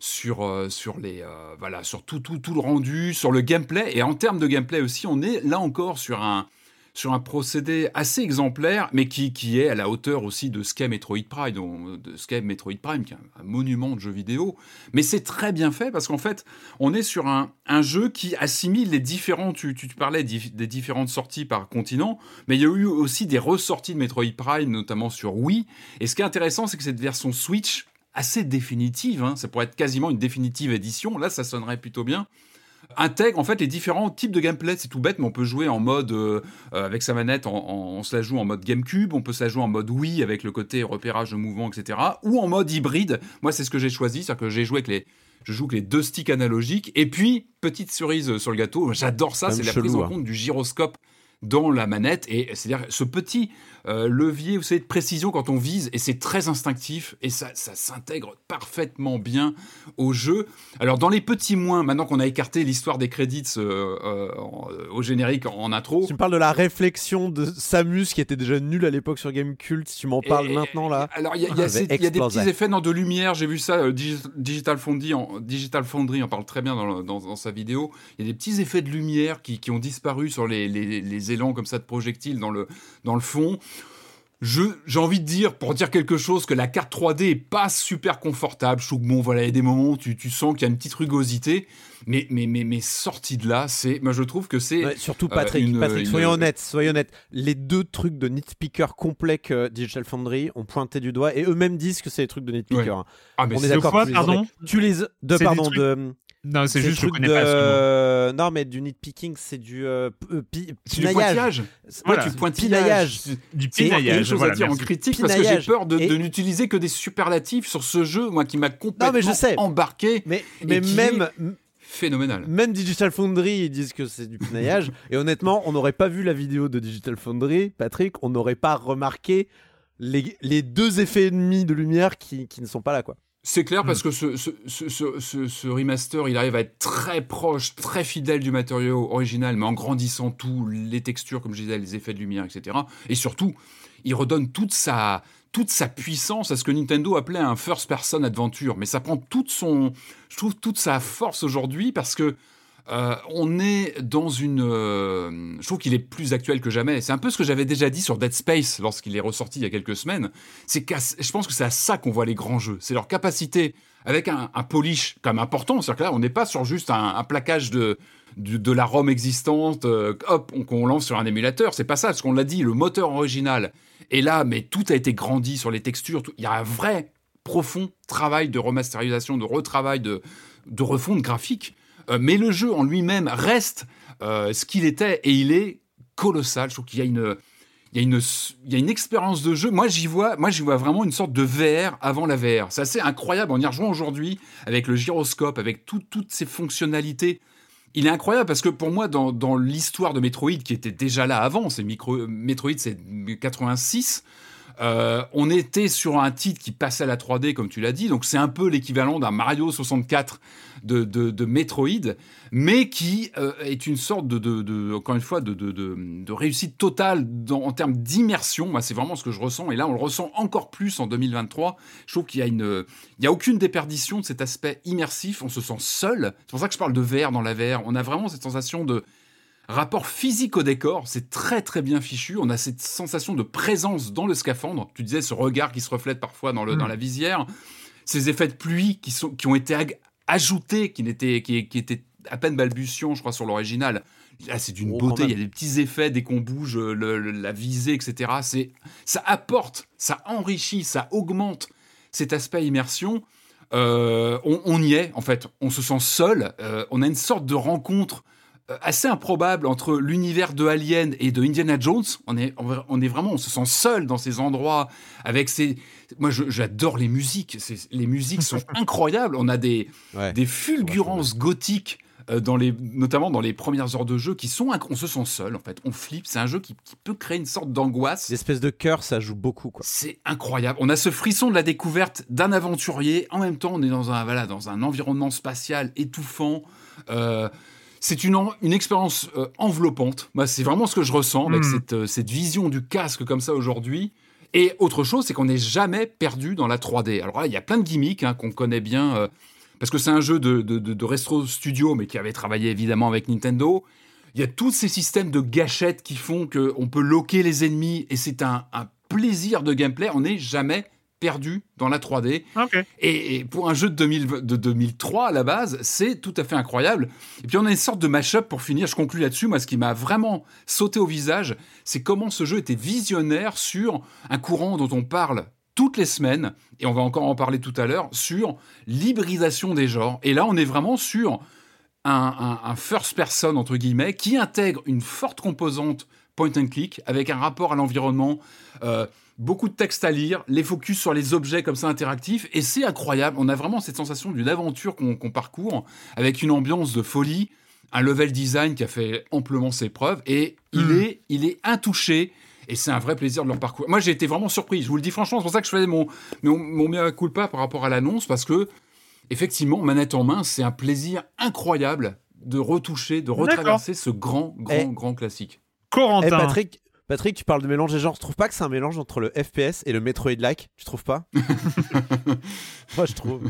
sur, euh, sur les voilà sur tout, tout, tout le rendu sur le gameplay et en termes de gameplay aussi on est là encore sur un sur un procédé assez exemplaire, mais qui, qui est à la hauteur aussi de ce qu'est Metroid Prime, de ce Metroid Prime, qui est un, monument de jeu vidéo. Mais c'est très bien fait parce qu'en fait, on est sur un, un, jeu qui assimile les différents. Tu, tu, parlais des différentes sorties par continent, mais il y a eu aussi des ressorties de Metroid Prime, notamment sur Wii. Et ce qui est intéressant, c'est que cette version Switch assez définitive, hein, ça pourrait être quasiment une définitive édition, là ça sonnerait plutôt bien, intègre en fait les différents types de gameplay. C'est tout bête, mais on peut jouer en mode euh, euh, avec sa manette, on se la joue en mode GameCube, on peut se la jouer en mode Wii avec le côté repérage de mouvement, etc. Ou en mode hybride. Moi, c'est ce que j'ai choisi, c'est-à-dire que j'ai joué avec les je joue avec les deux sticks analogiques. Et puis, petite cerise sur le gâteau, j'adore ça, c'est la prise en hein. compte du gyroscope dans la manette. Et c'est-à-dire ce petit euh, levier, vous savez, de précision quand on vise, et c'est très instinctif, et ça, ça s'intègre parfaitement bien au jeu. Alors dans les petits moins, maintenant qu'on a écarté l'histoire des crédits euh, euh, au générique en, intro... Tu me parles de la réflexion de Samus qui était déjà nulle à l'époque sur Gamecult, si tu m'en parles maintenant là. Alors il y, a, des petits effets dans de lumière, j'ai vu ça, Digital Foundry, en, Digital Foundry en parle très bien dans, dans, sa vidéo, il y a des petits effets de lumière qui, qui ont disparu sur les, les, les élans comme ça de projectiles dans le, dans le fond j'ai envie de dire, pour dire quelque chose, que la carte 3D est pas super confortable. Je trouve que bon, voilà, il y a des moments où tu, tu sens qu'il y a une petite rugosité. Mais, mais, mais, mais sorti de là, c'est, moi je trouve que c'est. surtout euh, Patrick, Patrick, soyons honnêtes, soyons honnêtes. Les deux trucs de nitpicker complets que Digital Foundry ont pointé du doigt et eux-mêmes disent que c'est des trucs de nitpicker. Hein. Ah, mais On est d'accord. Pardon Tu les, de pardon de non, c'est juste je connais de... pas Non, mais du nitpicking, c'est du euh, euh Du pointillage. Voilà. du pointillage. Du pinaillage. chose à dire en critique parce que j'ai peur de, n'utiliser que des superlatifs sur ce jeu, moi qui m'a complètement non, mais je sais. embarqué. Mais, mais même. Phénoménal. Même Digital Foundry, ils disent que c'est du pinaillage. et honnêtement, on n'aurait pas vu la vidéo de Digital Foundry, Patrick, on n'aurait pas remarqué les, les, deux effets ennemis de lumière qui, qui ne sont pas là, quoi. C'est clair parce hmm. que ce, ce, ce, ce, remaster, il arrive à être très proche, très fidèle du matériau original, mais en grandissant tout, les textures, comme je disais, les effets de lumière, etc. Et surtout, il redonne toute sa, toute sa puissance à ce que Nintendo appelait un first-person adventure. Mais ça prend toute son, je trouve toute sa force aujourd'hui parce que euh, on est dans une. Euh, je trouve qu'il est plus actuel que jamais. C'est un peu ce que j'avais déjà dit sur Dead Space lorsqu'il est ressorti il y a quelques semaines. C'est je pense que c'est à ça qu'on voit les grands jeux. C'est leur capacité avec un, polish comme important. C'est-à-dire que là, on n'est pas sur juste un, plaquage de, de, la ROM existante. Euh, hop, qu'on lance sur un émulateur. C'est pas ça. Ce qu'on l'a dit, le moteur original est là, mais tout a été grandi sur les textures. Il y a un vrai profond travail de remasterisation, de retravail, de, de refonte graphique. Euh, mais le jeu en lui-même reste euh, ce qu'il était et il est colossal. Je trouve qu'il y a une, il y a une, il y a une expérience de jeu. Moi, j'y vois, moi, j'y vois vraiment une sorte de VR avant la VR. C'est assez incroyable. On y rejoint aujourd'hui avec le gyroscope, avec toutes ces fonctionnalités. Il est incroyable parce que pour moi, dans, dans l'histoire de Metroid, qui était déjà là avant, c'est Metroid, c'est 86. Euh, on était sur un titre qui passait à la 3D, comme tu l'as dit, donc c'est un peu l'équivalent d'un Mario 64 de, Metroid, mais qui euh, est une sorte de, encore une fois, de, réussite totale en termes d'immersion. C'est vraiment ce que je ressens, et là, on le ressent encore plus en 2023. Je trouve qu'il y a a aucune déperdition de cet aspect immersif. On se sent seul. C'est pour ça que je parle de VR dans la VR. On a vraiment cette sensation de Rapport physique au décor, c'est très très bien fichu. On a cette sensation de présence dans le scaphandre. Tu disais ce regard qui se reflète parfois dans, le, dans mm. la visière. Ces effets de pluie qui, sont, qui ont été ajoutés, qui, étaient, qui, étaient à peine balbutiants, je crois, sur l'original. Là, c'est d'une oh, beauté. Il y a des petits effets dès qu'on bouge la visée, etc. C'est, ça apporte, ça enrichit, ça augmente cet aspect immersion. Euh, on, y est, en fait. On se sent seul. Euh, on a une sorte de rencontre euh, assez improbable entre l'univers de Alien et de Indiana Jones. On est, on est vraiment, on se sent seul dans ces endroits avec ces. Moi, j'adore les musiques. Les musiques sont incroyables. On a des, des fulgurances gothiques. Euh, dans les, notamment dans les premières heures de jeu, qui sont, on se sent seul en fait, on flippe, c'est un jeu qui, peut créer une sorte d'angoisse. L'espèce de cœur, ça joue beaucoup quoi. C'est incroyable. On a ce frisson de la découverte d'un aventurier. En même temps, on est dans un, voilà, dans un environnement spatial étouffant. Euh, c'est une, une expérience euh, enveloppante. Moi, c'est vraiment ce que je ressens avec hmm. cette, euh, cette vision du casque comme ça aujourd'hui. Et autre chose, c'est qu'on n'est jamais perdu dans la 3D. Alors là, il y a plein de gimmicks hein, qu'on connaît bien, euh, parce que c'est un jeu de, de, de, Retro Studio, mais qui avait travaillé évidemment avec Nintendo. Il y a tous ces systèmes de gâchettes qui font qu'on peut loquer les ennemis, et c'est un, un plaisir de gameplay. On n'est jamais perdu dans la 3D. Et, pour un jeu de, 2003 à la base, c'est tout à fait incroyable. Et puis on a une sorte de mash-up pour finir. Je conclue là-dessus. Moi, ce qui m'a vraiment sauté au visage, c'est comment ce jeu était visionnaire sur un courant dont on parle toutes les semaines, et on va encore en parler tout à l'heure, sur l'hybridation des genres. Et là, on est vraiment sur un, first person, entre guillemets, qui intègre une forte composante point and click, avec un rapport à l'environnement. Euh, beaucoup de textes à lire, les focus sur les objets comme ça interactifs, et c'est incroyable. On a vraiment cette sensation d'une aventure qu'on parcourt, avec une ambiance de folie, un level design qui a fait amplement ses preuves, et il, hmm. est, il est intouché. Et c'est un vrai plaisir de leur parcours. Moi, j'ai été vraiment surpris. Je vous le dis franchement, c'est pour ça que je faisais mon, mon, mon mea culpa par rapport à l'annonce, parce que, effectivement, manette en main, c'est un plaisir incroyable de retoucher, de retraverser ce grand, grand, grand classique. Corentin. Eh, Patrick, Patrick, tu parles de mélange des genres. Je trouve pas que c'est un mélange entre le FPS et le Metroid-like? Tu trouves pas? Moi, je trouve.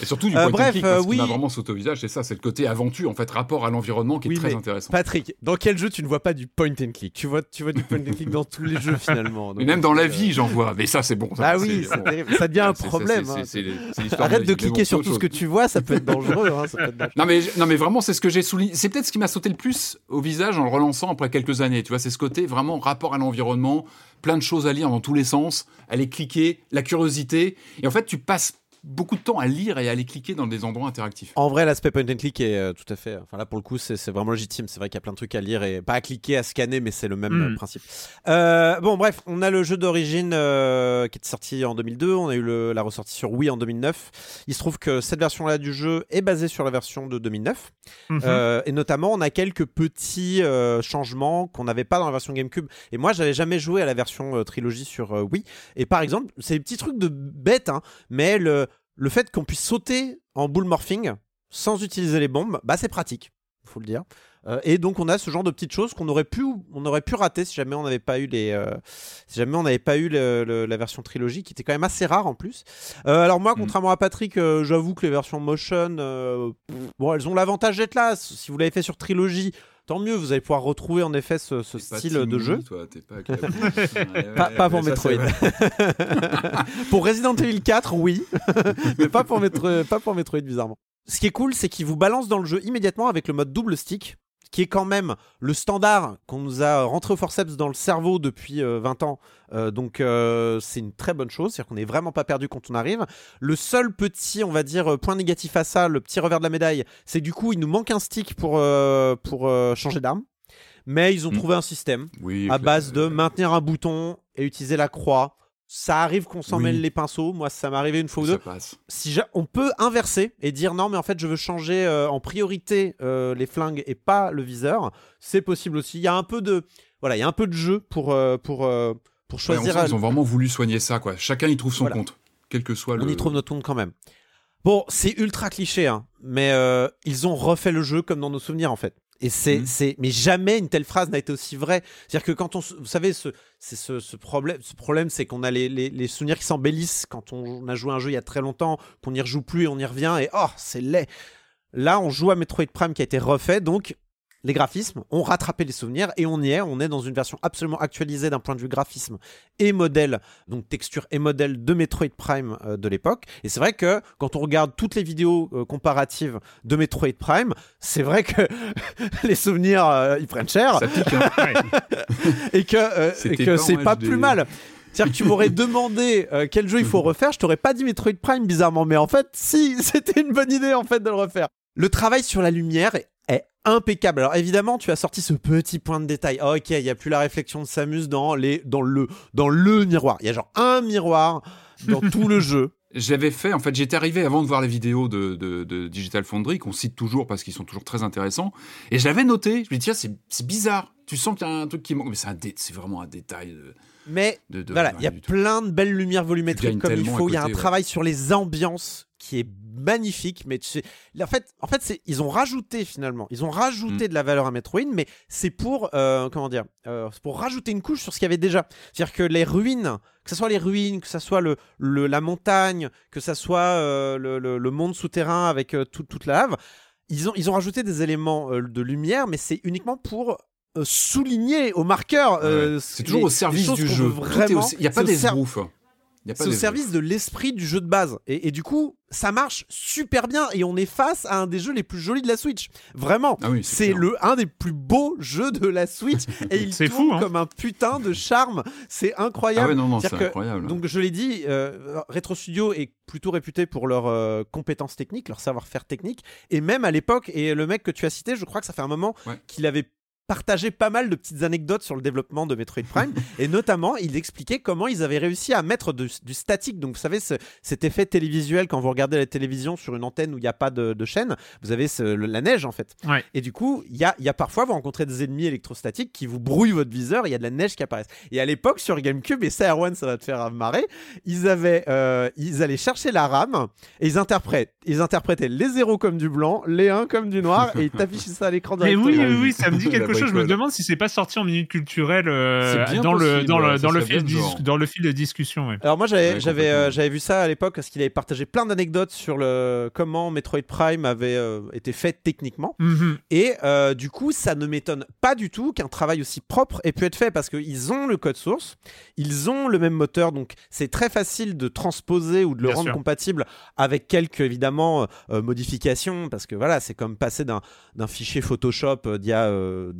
Et surtout du euh, point bref, click, euh, oui. m'a vraiment sauté au visage, c'est ça, c'est le côté aventure, en fait, rapport à l'environnement qui est très intéressant. Patrick, dans quel jeu tu ne vois pas du point and click? Tu vois, tu vois du point and click dans tous les jeux finalement. mais même dans la vie, j'en vois. Mais ça, c'est bon. ah oui, ça devient un problème. Arrête de cliquer sur tout ce que tu vois, ça peut être dangereux. Hein, non mais non mais vraiment, c'est ce que j'ai souligné. C'est peut-être ce qui m'a sauté le plus au visage en le relançant après quelques années. Tu vois, c'est ce côté vraiment rapport à l'environnement, plein de choses à lire dans tous les sens, aller cliquer, la curiosité. Et en fait, tu passes beaucoup de temps à lire et à aller cliquer dans des endroits interactifs. En vrai, l'aspect point and click est euh, tout à fait. Enfin là, pour le coup, c'est vraiment légitime. C'est vrai qu'il y a plein de trucs à lire et pas à cliquer, à scanner, mais c'est le même hmm. principe. Euh, bon, bref, on a le jeu d'origine euh, qui est sorti en 2002. On a eu la ressortie sur Wii en 2009. Il se trouve que cette version-là du jeu est basée sur la version de 2009. Mhm. et notamment, on a quelques petits changements qu'on n'avait pas dans la version GameCube. Et moi, j'avais jamais joué à la version trilogie sur Wii. Et par exemple, c'est des petits trucs de bête, hein, mais le, le fait qu'on puisse sauter en bull morphing sans utiliser les bombes, bah c'est pratique. Faut le dire. Euh, et donc on a ce genre de petites choses qu'on aurait pu, on aurait pu rater si jamais on n'avait pas eu les, euh, si jamais on n'avait pas eu la version trilogie, qui était quand même assez rare en plus. Euh, alors moi, mm. contrairement à Patrick, j'avoue que les versions motion, bon, elles ont l'avantage d'être là. Si vous l'avez fait sur trilogie, tant mieux, vous allez pouvoir retrouver en effet ce, style de jeu. pas, pas, pour Metroid. pour Resident Evil 4, oui, mais pas pour, pas pour Metroid, bizarrement. Ce qui est cool, c'est qu'il vous balance dans le jeu immédiatement avec le mode double stick qui est quand même le standard qu'on nous a rentré au forceps dans le cerveau depuis 20 euh, ans. Euh, donc euh, c'est une très bonne chose, c'est-à-dire qu'on n'est vraiment pas perdu quand on arrive. Le seul petit, on va dire, point négatif à ça, le petit revers de la médaille, c'est du coup il nous manque un stick pour, pour changer d'arme. Mais ils ont mm. trouvé un système à base de maintenir un bouton et utiliser la croix ça arrive qu'on s'en mêle les pinceaux. Moi, ça m'est arrivé une fois ou deux. Si on peut inverser et dire non, mais en fait, je veux changer euh, en priorité euh, les flingues et pas le viseur. C'est possible aussi. Il y a un peu de voilà, il y a un peu de jeu pour euh, pour pour choisir. ils ont vraiment voulu soigner ça, quoi. Chacun y trouve son compte, quel que soit le. On y trouve notre compte quand même. Bon, c'est ultra cliché, hein, mais ils ont refait le jeu comme dans nos souvenirs, en fait. Et c'est, mmh. c'est, mais jamais une telle phrase n'a été aussi vraie. C'est-à-dire que quand on, vous savez, ce, c'est ce, ce, problème, ce problème, c'est qu'on a les, les, les souvenirs qui s'embellissent quand on, a joué un jeu il y a très longtemps, qu'on n'y rejoue plus et on y revient et oh, c'est laid. Là, on joue à Metroid Prime qui a été refait, donc les graphismes, ont rattrapé les souvenirs et on y est, on est dans une version absolument actualisée d'un point de vue graphisme et modèle, donc texture et modèle de Metroid Prime euh, de l'époque. Et c'est vrai que quand on regarde toutes les vidéos euh, comparatives de Metroid Prime, c'est vrai que les souvenirs euh, ils prennent cher hein. et que, que c'est pas plus mal. C'est-à-dire que tu m'aurais demandé quel jeu il faut refaire, je t'aurais pas dit Metroid Prime bizarrement, mais en fait, si, c'était une bonne idée en fait de le refaire. Le travail sur la lumière est impeccable. Alors évidemment, tu as sorti ce petit point de détail. Ah, ok, il n'y a plus la réflexion de Samus dans, les, dans, le, dans le miroir. Il y a genre un miroir dans tout le jeu. J'avais fait, en fait, j'étais arrivé avant de voir les vidéos de, de, Digital Foundry, qu'on cite toujours parce qu'ils sont toujours très intéressants. Et je l'avais noté. Je me dis, tiens, c'est bizarre. Tu sens qu'il y a un truc qui manque. Mais c'est vraiment un détail. Mais voilà, il y a plein de belles lumières volumétriques comme il faut. Il y a un travail sur les ambiances qui est magnifique. Mais tu sais, en fait, en fait ils ont rajouté finalement, ils ont rajouté mm. de la valeur à Metroid, mais c'est pour, euh, comment dire, euh, pour rajouter une couche sur ce qu'il y avait déjà. C'est-à-dire que les ruines, que ce soit les ruines, que ce soit le, la montagne, que ce soit euh, le, monde souterrain avec toute la lave, ils ont, ils ont rajouté des éléments de lumière, mais c'est uniquement pour souligner au marqueur. c'est toujours au service du jeu. Il n'y a pas des. C'est au service de l'esprit du jeu de base. Et, du coup, ça marche super bien. Et on est face à un des jeux les plus jolis de la Switch. Vraiment. Ah c'est le un des plus beaux jeux de la Switch. et il tourne fou, hein. comme un putain de charme. C'est incroyable. Ah non, non, c'est incroyable. Donc, je l'ai dit, euh, Retro Studio est plutôt réputé pour leurs euh, compétences techniques, leur savoir-faire technique. Et même à l'époque, et le mec que tu as cité, je crois que ça fait un moment qu'il avait partagé pas mal de petites anecdotes sur le développement de Metroid Prime. Et notamment il expliquait comment ils avaient réussi à mettre du statique. Donc vous savez cet effet télévisuel quand vous regardez la télévision sur une antenne où il n'y a pas de, chaîne vous avez la neige en fait. Et du coup il y a, y a, parfois vous rencontrez des ennemis électrostatiques qui vous brouillent votre viseur il y a de la neige qui apparaît. Et à l'époque sur GameCube et ça Erwan ça va te faire marrer ils avaient euh, ils allaient chercher la RAM et ils interprètent ils interprétaient les zéros comme du blanc les 1 comme du noir et ils t'affichaient ça à l'écran mais oui oui oui ça me dit quelque chose je me demande si c'est pas sorti en minute culturelle euh, dans, le, dans, le, dans, le fil dans le fil de discussion. Alors moi j'avais j'avais euh, j'avais vu ça à l'époque parce qu'il avait partagé plein d'anecdotes sur le comment Metroid Prime avait euh, été fait techniquement. Mhm. et du coup ça ne m'étonne pas du tout qu'un travail aussi propre ait pu être fait parce qu'ils ont le code source, ils ont le même moteur donc c'est très facile de transposer ou de le rendre compatible avec quelques évidemment modifications parce que voilà c'est comme passer d'un fichier Photoshop d'il y a,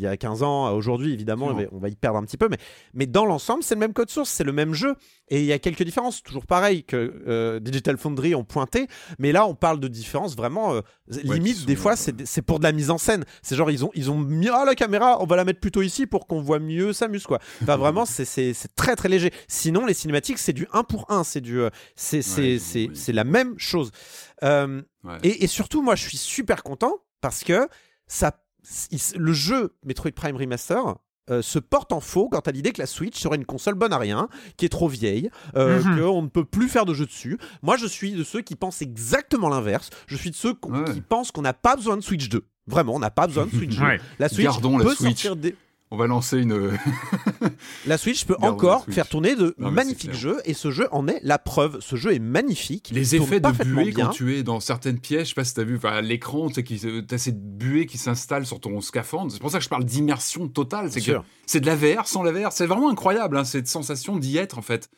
15 ans aujourd'hui, évidemment, on va, y perdre un petit peu, mais, mais dans l'ensemble, c'est le même code source, c'est le même jeu. Et il y a quelques différences, toujours pareil que euh, Digital Foundry ont pointé, mais là, on parle de différences vraiment euh, limite. Des fois, c'est pour de la mise en scène. C'est genre, ils ont, ils ont mis ah, la caméra, on va la mettre plutôt ici pour qu'on voit mieux Samus, quoi. Enfin, vraiment, c'est très très léger. Sinon, les cinématiques, c'est du 1 pour 1, c'est du, euh, c'est la même chose. et, et surtout, moi, je suis super content parce que ça le jeu Metroid Prime Remaster euh, se porte en faux quant à l'idée que la Switch serait une console bonne à rien, qui est trop vieille, euh, mhm. qu'on ne peut plus faire de jeux dessus. Moi, je suis de ceux qui pensent exactement l'inverse. Je suis de ceux qui pensent qu'on n'a pas besoin de Switch 2. Vraiment, on n'a pas besoin de Switch. La Switch Gardons peut la Switch. sortir des on va lancer une. la Switch peut encore faire tourner de magnifiques jeux et ce jeu en est la preuve. Ce jeu est magnifique. Les effets de buée quand tu es dans certaines pièces, je sais pas si tu as vu, l'écran, tu as cette buée qui s'installe sur ton scaphandre. C'est pour ça que je parle d'immersion totale. C'est que c'est de la VR sans la VR. C'est vraiment incroyable, hein, cette sensation d'y être en fait.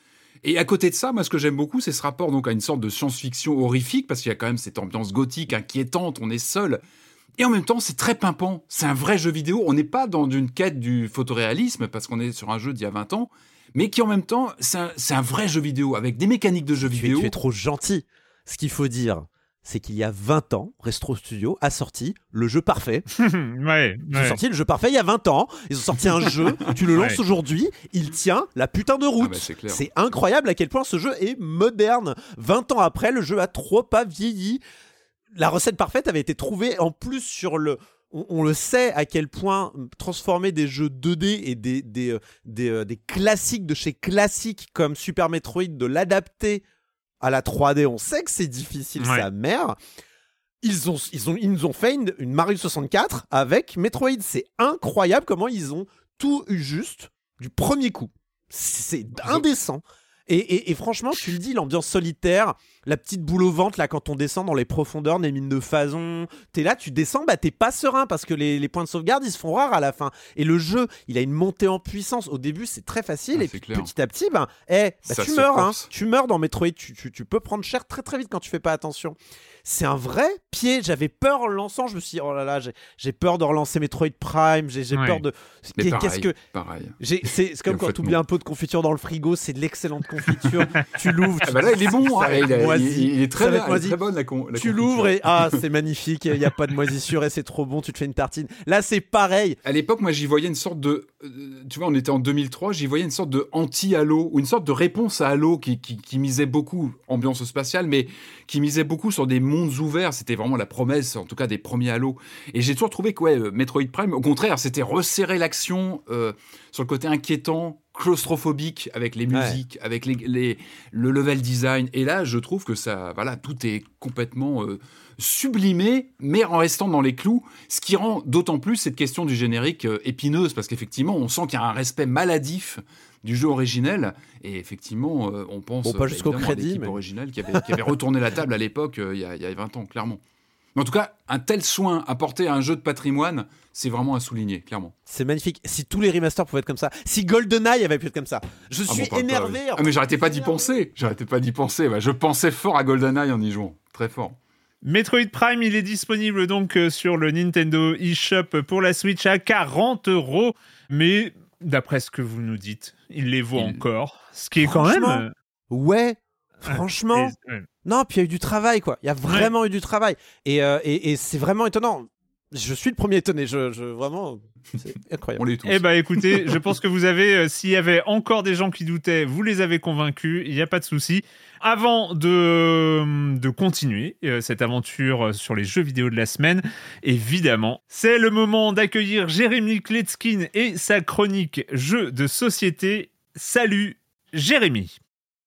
Et à côté de ça, moi, ce que j'aime beaucoup, c'est ce rapport donc à une sorte de science-fiction horrifique, parce qu'il y a quand même cette ambiance gothique inquiétante. On est seul et en même temps, c'est très pimpant. C'est un vrai jeu vidéo. On n'est pas dans une quête du photoréalisme, parce qu'on est sur un jeu d'il y a 20 ans, mais qui en même temps, c'est un, vrai jeu vidéo, avec des mécaniques de jeu vidéo. tu es trop gentil. Ce qu'il faut dire, c'est qu'il y a 20 ans, Restro Studio a sorti le jeu parfait. ouais, Ils ont sorti le jeu parfait il y a 20 ans. Ils ont sorti un jeu, tu le lances aujourd'hui, il tient la putain de route. Ah bah, c'est incroyable à quel point ce jeu est moderne. 20 ans après, le jeu a trop pas vieilli la recette parfaite avait été trouvée en plus sur le on, le sait à quel point transformer des jeux 2D et des, des, euh, euh, des, classiques de chez classiques comme Super Metroid, de l'adapter à la 3D, on sait que c'est difficile, sa mère. Ils, ont, ils, ont, ils nous ont fait une, une Mario 64 avec Metroid. C'est incroyable comment ils ont tout eu juste du premier coup. C'est indécent. Et, franchement, tu le dis, l'ambiance solitaire, la petite boule au ventre, là, quand on descend dans les profondeurs des mines de Fason, t'es là, tu descends, bah t'es pas serein parce que les, points de sauvegarde, ils se font rares à la fin. Et le jeu, il a une montée en puissance. Au début, c'est très facile, ah, et puis petit à petit, ben, bah, tu meurs, hein, tu meurs dans Metroid, tu, tu, peux prendre cher très très vite quand tu fais pas attention c'est un vrai pied. J'avais peur en lançant. Je me suis dit, oh là là, j'ai peur de relancer Metroid Prime. J'ai peur de. Qu'est-ce que. Pareil. C'est comme quand tu oublies un pot de confiture dans le frigo. C'est de l'excellente confiture. tu l'ouvres. Ah bah là, il est bon. Hein. il, est très, très bonne la, Tu l'ouvres et ah, c'est magnifique. Il n'y a pas de moisissure et c'est trop bon. Tu te fais une tartine. Là, c'est pareil. À l'époque, moi, j'y voyais une sorte de. Euh, tu vois, on était en 2003. J'y voyais une sorte de anti-Halo ou une sorte de réponse à Halo qui, qui, qui misait beaucoup ambiance spatiale, mais qui misait beaucoup sur des mondes ouverts. C'était vraiment la promesse, en tout cas, des premiers Halo. Et j'ai toujours trouvé que ouais, euh, Metroid Prime, au contraire, c'était resserrer l'action euh, sur le côté inquiétant, claustrophobique, avec les musiques, avec les, le level design. Et là, je trouve que ça, voilà, tout est complètement euh, sublimé, mais en restant dans les clous, ce qui rend d'autant plus cette question du générique épineuse, parce qu'effectivement, on sent qu'il y a un respect maladif du jeu originel. Et effectivement, euh, on pense bon, pas jusqu'au crédit, mais... originale qui avait, qui avait, retourné la table à l'époque, euh, il, y a 20 ans, clairement. Mais en tout cas, un tel soin apporté à un jeu de patrimoine, c'est vraiment à souligner, clairement. C'est magnifique. Si tous les remasters pouvaient être comme ça, si GoldenEye avait pu être comme ça, je ah suis énervé. Ah, mais j'arrêtais pas d'y penser. J'arrêtais pas d'y penser. je pensais fort à GoldenEye en y jouant, très fort. Metroid Prime, il est disponible donc euh, sur le Nintendo eShop pour la Switch à 40 euros. Mais d'après ce que vous nous dites, il les vaut encore. Ce qui est quand même. Euh, ouais, franchement. Non, puis il y a eu du travail, quoi. Il y a vraiment eu du travail. Euh, et, et, c'est vraiment étonnant. Je suis le premier étonné. Je, je vraiment, c'est incroyable. On l'est tous. Eh ben, écoutez, je pense que vous avez, euh, s'il y avait encore des gens qui doutaient, vous les avez convaincus. Il n'y a pas de souci. Avant de, de continuer cette aventure sur les jeux vidéo de la semaine, évidemment, c'est le moment d'accueillir Jérémy Kletskin et sa chronique Jeux de société. Salut, Jérémy.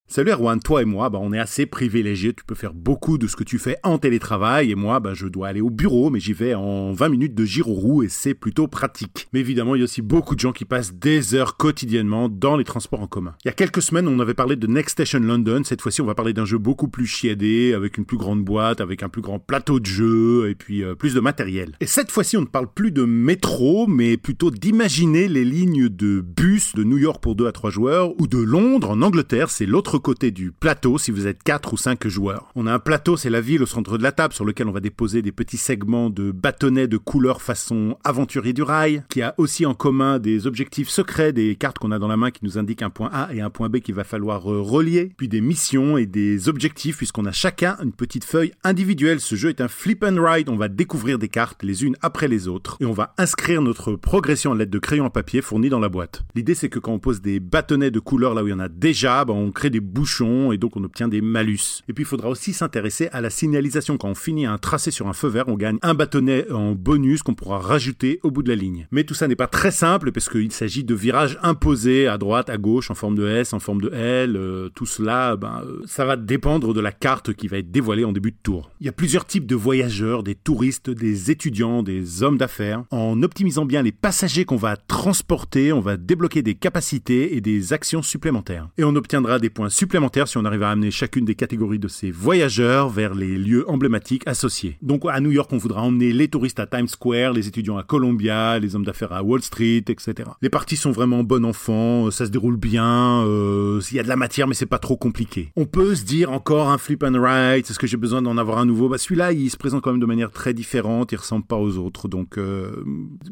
Salut Erwan, toi et moi, bah, on est assez privilégiés. Tu peux faire beaucoup de ce que tu fais en télétravail et moi, bah, je dois aller au bureau, mais j'y vais en 20 minutes de giro et c'est plutôt pratique. Mais évidemment, il y a aussi beaucoup de gens qui passent des heures quotidiennement dans les transports en commun. Il y a quelques semaines, on avait parlé de Next Station London. Cette fois-ci, on va parler d'un jeu beaucoup plus chiadé, avec une plus grande boîte, avec un plus grand plateau de jeu et puis euh, plus de matériel. Et cette fois-ci, on ne parle plus de métro, mais plutôt d'imaginer les lignes de bus de New York pour 2 à 3 joueurs ou de Londres en Angleterre, c'est l'autre côté du plateau si vous êtes 4 ou 5 joueurs. On a un plateau, c'est la ville au centre de la table sur lequel on va déposer des petits segments de bâtonnets de couleur façon aventurier du rail, qui a aussi en commun des objectifs secrets, des cartes qu'on a dans la main qui nous indiquent un point A et un point B qu'il va falloir euh, relier, puis des missions et des objectifs puisqu'on a chacun une petite feuille individuelle. Ce jeu est un flip and ride, on va découvrir des cartes les unes après les autres et on va inscrire notre progression en l'aide de crayons à papier fournis dans la boîte. L'idée c'est que quand on pose des bâtonnets de couleur là où il y en a déjà, ben, on crée des bouchons et donc on obtient des malus. Et puis il faudra aussi s'intéresser à la signalisation. Quand on finit un tracé sur un feu vert, on gagne un bâtonnet en bonus qu'on pourra rajouter au bout de la ligne. Mais tout ça n'est pas très simple parce qu'il s'agit de virages imposés à droite, à gauche, en forme de S, en forme de L. Euh, tout cela, ben, euh, ça va dépendre de la carte qui va être dévoilée en début de tour. Il y a plusieurs types de voyageurs, des touristes, des étudiants, des hommes d'affaires. En optimisant bien les passagers qu'on va transporter, on va débloquer des capacités et des actions supplémentaires. Et on obtiendra des points supplémentaires si on arrive à amener chacune des catégories de ces voyageurs vers les lieux emblématiques associés. Donc à New York, on voudra emmener les touristes à Times Square, les étudiants à Columbia, les hommes d'affaires à Wall Street, etc. Les parties sont vraiment bon enfant, ça se déroule bien, euh, il y a de la matière mais c'est pas trop compliqué. On peut se dire encore un flip and write, est-ce que j'ai besoin d'en avoir un nouveau? Bah celui-là, il se présente quand même de manière très différente, il ressemble pas aux autres. Donc euh,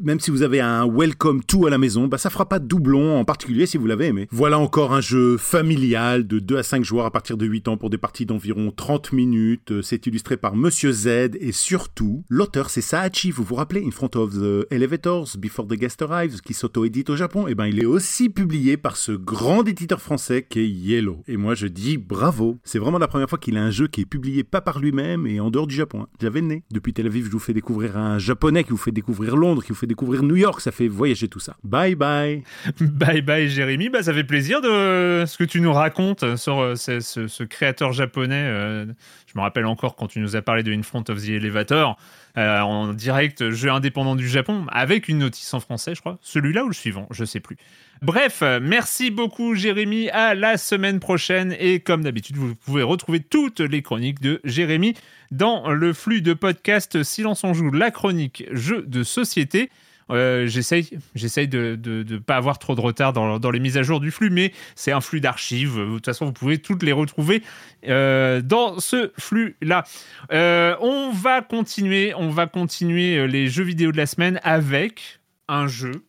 même si vous avez un welcome to à la maison, bah ça fera pas de doublon, en particulier si vous l'avez aimé. Voilà encore un jeu familial de 2 à 5 joueurs à partir de 8 ans pour des parties d'environ 30 minutes. Euh, c'est illustré par Monsieur Z et surtout, l'auteur c'est Saachi, vous vous rappelez, In Front of the Elevators, Before the Guest Arrives, qui s'auto-édite au Japon. Et eh ben il est aussi publié par ce grand éditeur français qui est Yellow. Et moi je dis bravo. C'est vraiment la première fois qu'il a un jeu qui est publié pas par lui-même et en dehors du Japon. Hein. J'avais le nez. Depuis Tel Aviv, je vous fais découvrir un japonais qui vous fait découvrir Londres, qui vous fait découvrir New York. Ça fait voyager tout ça. Bye bye. bye bye Jérémy. Bah ça fait plaisir de ce que tu nous racontes sur euh, ce, créateur japonais. Euh, je me rappelle encore quand tu nous as parlé de In Front of the Elevator. Euh, en direct jeu indépendant du Japon avec une notice en français, je crois. Celui-là ou le suivant, je sais plus. Bref, merci beaucoup Jérémy, à la semaine prochaine et comme d'habitude, vous pouvez retrouver toutes les chroniques de Jérémy dans le flux de podcast Silence on joue, la chronique jeu de société. Euh, j'essaye, de ne pas avoir trop de retard dans, dans, les mises à jour du flux, mais c'est un flux d'archives. De toute façon, vous pouvez toutes les retrouver euh, dans ce flux-là. Euh, on va continuer, on va continuer les jeux vidéo de la semaine avec un jeu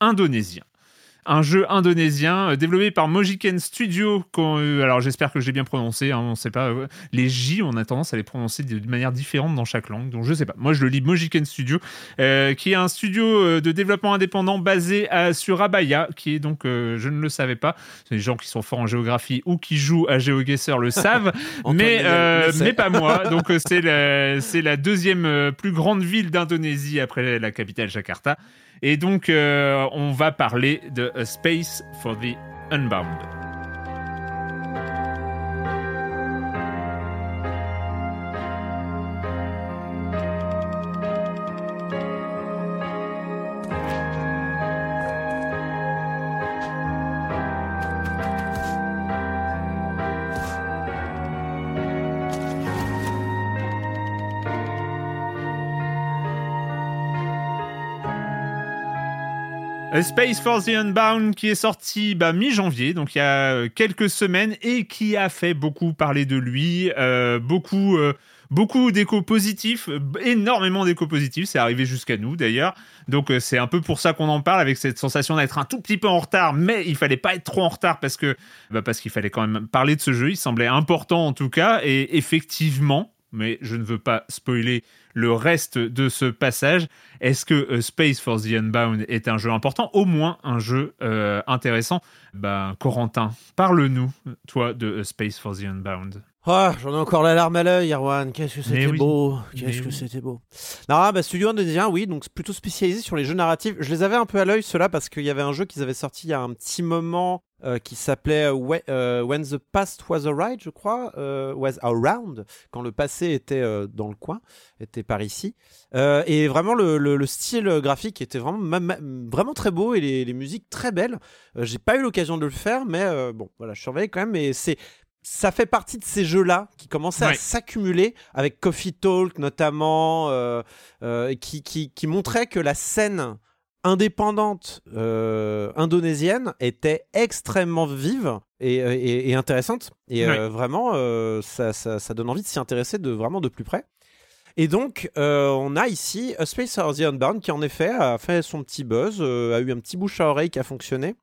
indonésien un jeu indonésien euh, développé par Mojiken Studio. Euh, alors j'espère que j'ai bien prononcé, hein, on sait pas. Euh, les J, on a tendance à les prononcer de, manière différente dans chaque langue, donc je sais pas. Moi je le lis Mojiken Studio, qui est un studio de développement indépendant basé sur Abaya, qui est donc, je ne le savais pas, les gens qui sont forts en géographie ou qui jouent à GeoGuessr le savent, mais, mais pas moi. Donc c'est la, la deuxième plus grande ville d'Indonésie après la capitale Jakarta. Et donc, euh, on va parler de A Space for the Unbound. Space for the Unbound qui est sorti bah, mi-janvier, donc il y a euh, quelques semaines, et qui a fait beaucoup parler de lui, euh, beaucoup, euh, beaucoup d'échos positifs, énormément d'échos positifs, c'est arrivé jusqu'à nous d'ailleurs. Donc c'est un peu pour ça qu'on en parle, avec cette sensation d'être un tout petit peu en retard, mais il fallait pas être trop en retard parce que bah, parce qu'il fallait quand même parler de ce jeu, il semblait important en tout cas, et effectivement, mais je ne veux pas spoiler le reste de ce passage. Est-ce que euh, Space for the Unbound est un jeu important? Au moins un jeu euh, intéressant. Ben, Corentin, parle-nous, toi, de euh, Space for the Unbound. Oh, j'en ai encore la larme à l'œil, Erwan. Qu'est-ce que c'était beau. Qu'est-ce que c'était beau. Non, bah, Studio indonésien, oui, donc plutôt spécialisé sur les jeux narratifs. Je les avais un peu à l'œil, ceux-là, parce qu'il y avait un jeu qu'ils avaient sorti il y a un petit moment euh, qui s'appelait euh, When the Past Was Alright, je crois, euh, Was Around, quand le passé était dans le coin, était par ici. et vraiment, le, le, style graphique était vraiment, vraiment très beau et les, les musiques très belles. J'ai pas eu l'occasion de le faire, mais bon, voilà, je surveille quand même. Et c'est ça fait partie de ces jeux-là qui commençaient à s'accumuler avec Coffee Talk notamment, euh, euh, qui, qui, qui montrait que la scène indépendante euh, indonésienne était extrêmement vive et, et, intéressante. Et vraiment, ça, ça, ça, donne envie de s'y intéresser de, vraiment de plus près. Et donc, on a ici A Space for the Unbound qui, en effet, a fait son petit buzz, a eu un petit bouche à oreille qui a fonctionné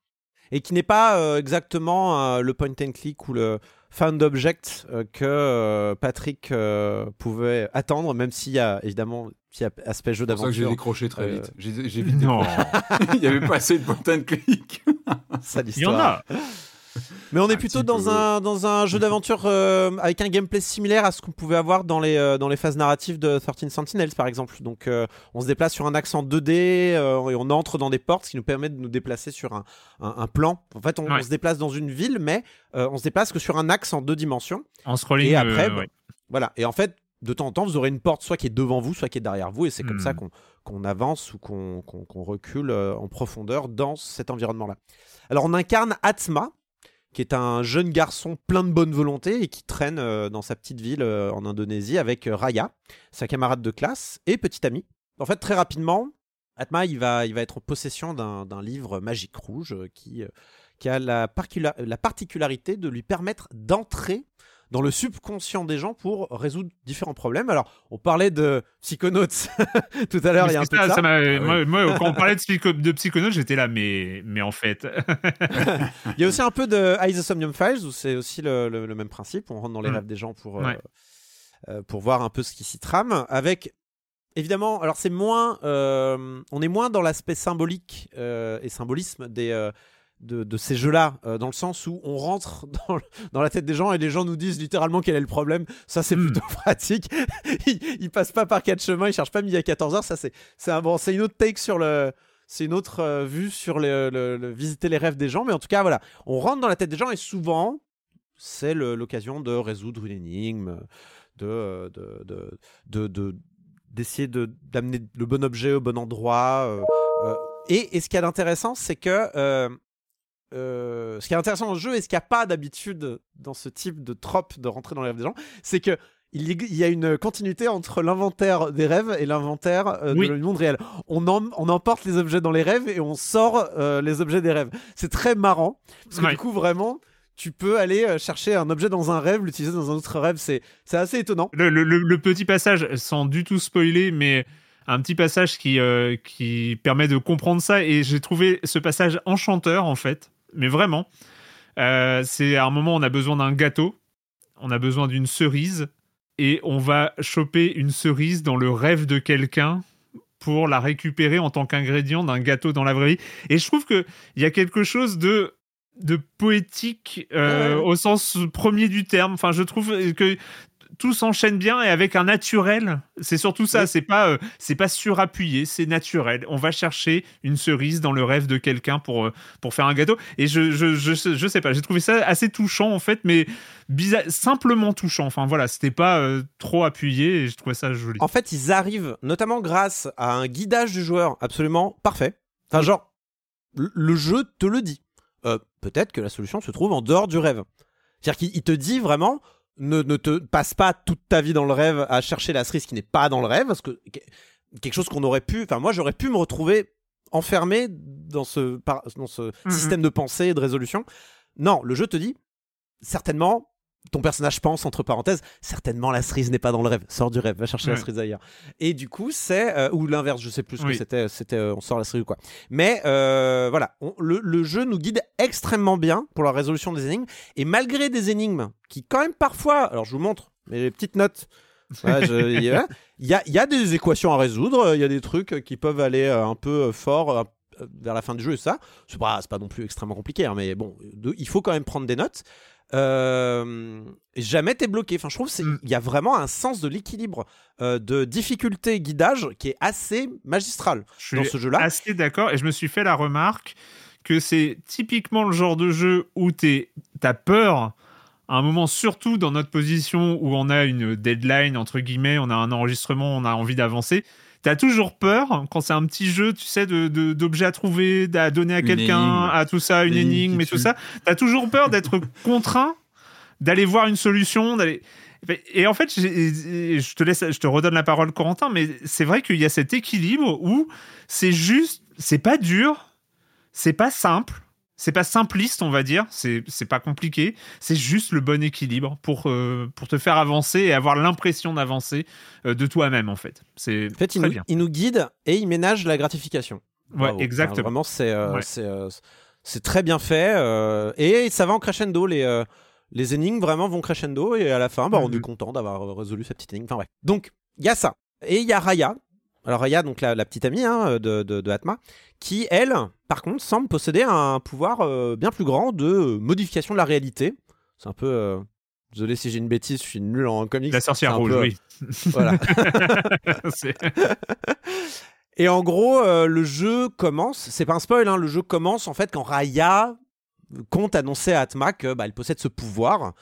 et qui n'est pas exactement le point and click ou le, Found Object euh, que euh, Patrick euh, pouvait attendre, même s'il y a évidemment a aspect jeu d'aventure. C'est ça que j'ai décroché très vite. J'ai vite Non. Il n'y avait pas assez de point and click. Ça, Il y en a. Mais on est plutôt dans un, dans un jeu d'aventure euh, avec un gameplay similaire à ce qu'on pouvait avoir dans les, euh, dans les phases narratives de 13 Sentinels, par exemple. Donc, euh, on se déplace sur un axe en 2D et on entre dans des portes, ce qui nous permet de nous déplacer sur un, un, plan. En fait, on, se déplace dans une ville, mais on se déplace que sur un axe en deux dimensions. En scrolling. Et après, voilà. Et en fait, de temps en temps, vous aurez une porte soit qui est devant vous, soit qui est derrière vous, et c'est comme ça hmm. qu'on avance ou qu'on recule en profondeur dans cet environnement-là. Alors, on incarne Atma, qui est un jeune garçon plein de bonne volonté et qui traîne euh, dans sa petite ville euh, en Indonésie avec euh, Raya, sa camarade de classe et petite amie. En fait, très rapidement, Atma il va, il va être en possession d'un livre magique rouge qui, qui a la, la particularité de lui permettre d'entrer dans le subconscient des gens pour résoudre différents problèmes. Alors, on parlait de Psychonauts tout à l'heure, il y a un peu ça. Ah moi, quand on parlait de, psycho, de Psychonauts, j'étais là, mais, mais en fait. il y a aussi un peu de Somnium Files, où c'est aussi le, même principe. On rentre dans les mm. rêves des gens pour, euh, euh, pour voir un peu ce qui s'y trame. Avec évidemment, alors c'est moins, euh, on est moins dans l'aspect symbolique et symbolisme des, de, ces jeux-là, euh, dans le sens où on rentre dans, la tête des gens et les gens nous disent littéralement quel est le problème. Ça, c'est hmm. plutôt pratique. ils, ils, passent pas par quatre chemins, ils cherchent pas midi à 14h. Ça, c'est un, bon, une autre take sur le. C'est une autre euh, vue sur le, visiter les rêves des gens. Mais en tout cas, voilà, on rentre dans la tête des gens et souvent, c'est l'occasion de résoudre une énigme, de, de, d'essayer de, d'amener le bon objet au bon endroit. Euh, et, et, ce qu'il y a d'intéressant, c'est que euh, ce qui est intéressant dans le jeu et ce qu'il n'y a pas d'habitude dans ce type de trope de rentrer dans les rêves des gens, c'est que il y a une continuité entre l'inventaire des rêves et l'inventaire euh, du monde réel. On, on, emporte les objets dans les rêves et on sort euh, les objets des rêves. C'est très marrant parce que du coup vraiment tu peux aller chercher un objet dans un rêve, l'utiliser dans un autre rêve. C'est assez étonnant. Le, le, petit passage, sans du tout spoiler, mais un petit passage qui, qui permet de comprendre ça. Et j'ai trouvé ce passage enchanteur en fait mais vraiment. Euh, c'est à un moment, on a besoin d'un gâteau, on a besoin d'une cerise, et on va choper une cerise dans le rêve de quelqu'un pour la récupérer en tant qu'ingrédient d'un gâteau dans la vraie vie. Et je trouve qu'il y a quelque chose de de poétique euh, au sens premier du terme. Enfin, je trouve que tout s'enchaîne bien et avec un naturel. C'est surtout ça. C'est pas, euh, c'est pas surappuyé, c'est naturel. On va chercher une cerise dans le rêve de quelqu'un pour euh, pour faire un gâteau. Et je, je, je, sais pas. J'ai trouvé ça assez touchant en fait, mais bizarre, simplement touchant. Enfin voilà, c'était pas euh, trop appuyé et je trouvais ça joli. En fait, ils arrivent notamment grâce à un guidage du joueur absolument parfait. Enfin genre, le jeu te le dit. Peut-être que la solution se trouve en dehors du rêve. C'est-à-dire qu'il te dit vraiment, ne, te passe pas toute ta vie dans le rêve à chercher la cerise qui n'est pas dans le rêve, parce que quelque chose qu'on aurait pu, enfin moi j'aurais pu me retrouver enfermé dans ce, dans ce mm-hmm. système de pensée et de résolution. Non, le jeu te dit certainement ton personnage pense, entre parenthèses, certainement la cerise n'est pas dans le rêve. Sors du rêve, va chercher la cerise ailleurs. Et du coup, c'est. Euh, ou l'inverse, je sais plus ce que c'était. C'était euh, on sort la cerise ou quoi. Mais euh, voilà, le, jeu nous guide extrêmement bien pour la résolution des énigmes. Et malgré des énigmes qui, quand même, parfois. Alors, je vous montre mes petites notes. Il y, a, des équations à résoudre, il y a des trucs qui peuvent aller un peu fort vers la fin du jeu et ça. C'est pas, pas non plus extrêmement compliqué, hein, mais bon, il faut quand même prendre des notes. Euh, jamais t'es bloqué. Enfin, je trouve qu'il mm. y a vraiment un sens de l'équilibre euh, de difficulté guidage qui est assez magistral dans ce jeu-là. Assez d'accord. Et je me suis fait la remarque que c'est typiquement le genre de jeu où t'as peur à un moment, surtout dans notre position où on a une deadline, entre guillemets, on a un enregistrement, on a envie d'avancer. T'as toujours peur quand c'est un petit jeu, tu sais, de, d'objets à trouver, à donner à quelqu'un, à tout ça, une énigme et tout ça. T'as toujours peur d'être contraint d'aller voir une solution, d'aller. Et en fait, je te laisse, je te redonne la parole, Corentin, mais c'est vrai qu'il y a cet équilibre où c'est juste, c'est pas dur, c'est pas simple, c'est pas simpliste, on va dire, c'est pas compliqué, c'est juste le bon équilibre pour, euh, pour te faire avancer et avoir l'impression d'avancer euh, de toi-même, en fait. C'est en fait, il, nous, il nous guide et il ménage la gratification. Ouais, exactement. vraiment, c'est euh, c'est très bien fait et ça va en crescendo. Les, les énigmes vraiment vont crescendo et à la fin, bah, on est content d'avoir résolu cette petite énigme. Enfin, ouais. Donc, il y a ça. Et il y a Raya, Alors Raya, donc la, petite amie hein, de, de, Atma, qui elle, par contre, semble posséder un pouvoir euh, bien plus grand de modification de la réalité. C'est un peu. Euh, désolé si j'ai une bêtise, je suis nul en comics. La sorcière rouge, oui. Voilà. Et en gros, le jeu commence. C'est pas un spoil, hein, le jeu commence en fait quand Raya compte annoncer à Atma qu'elle bah, possède ce pouvoir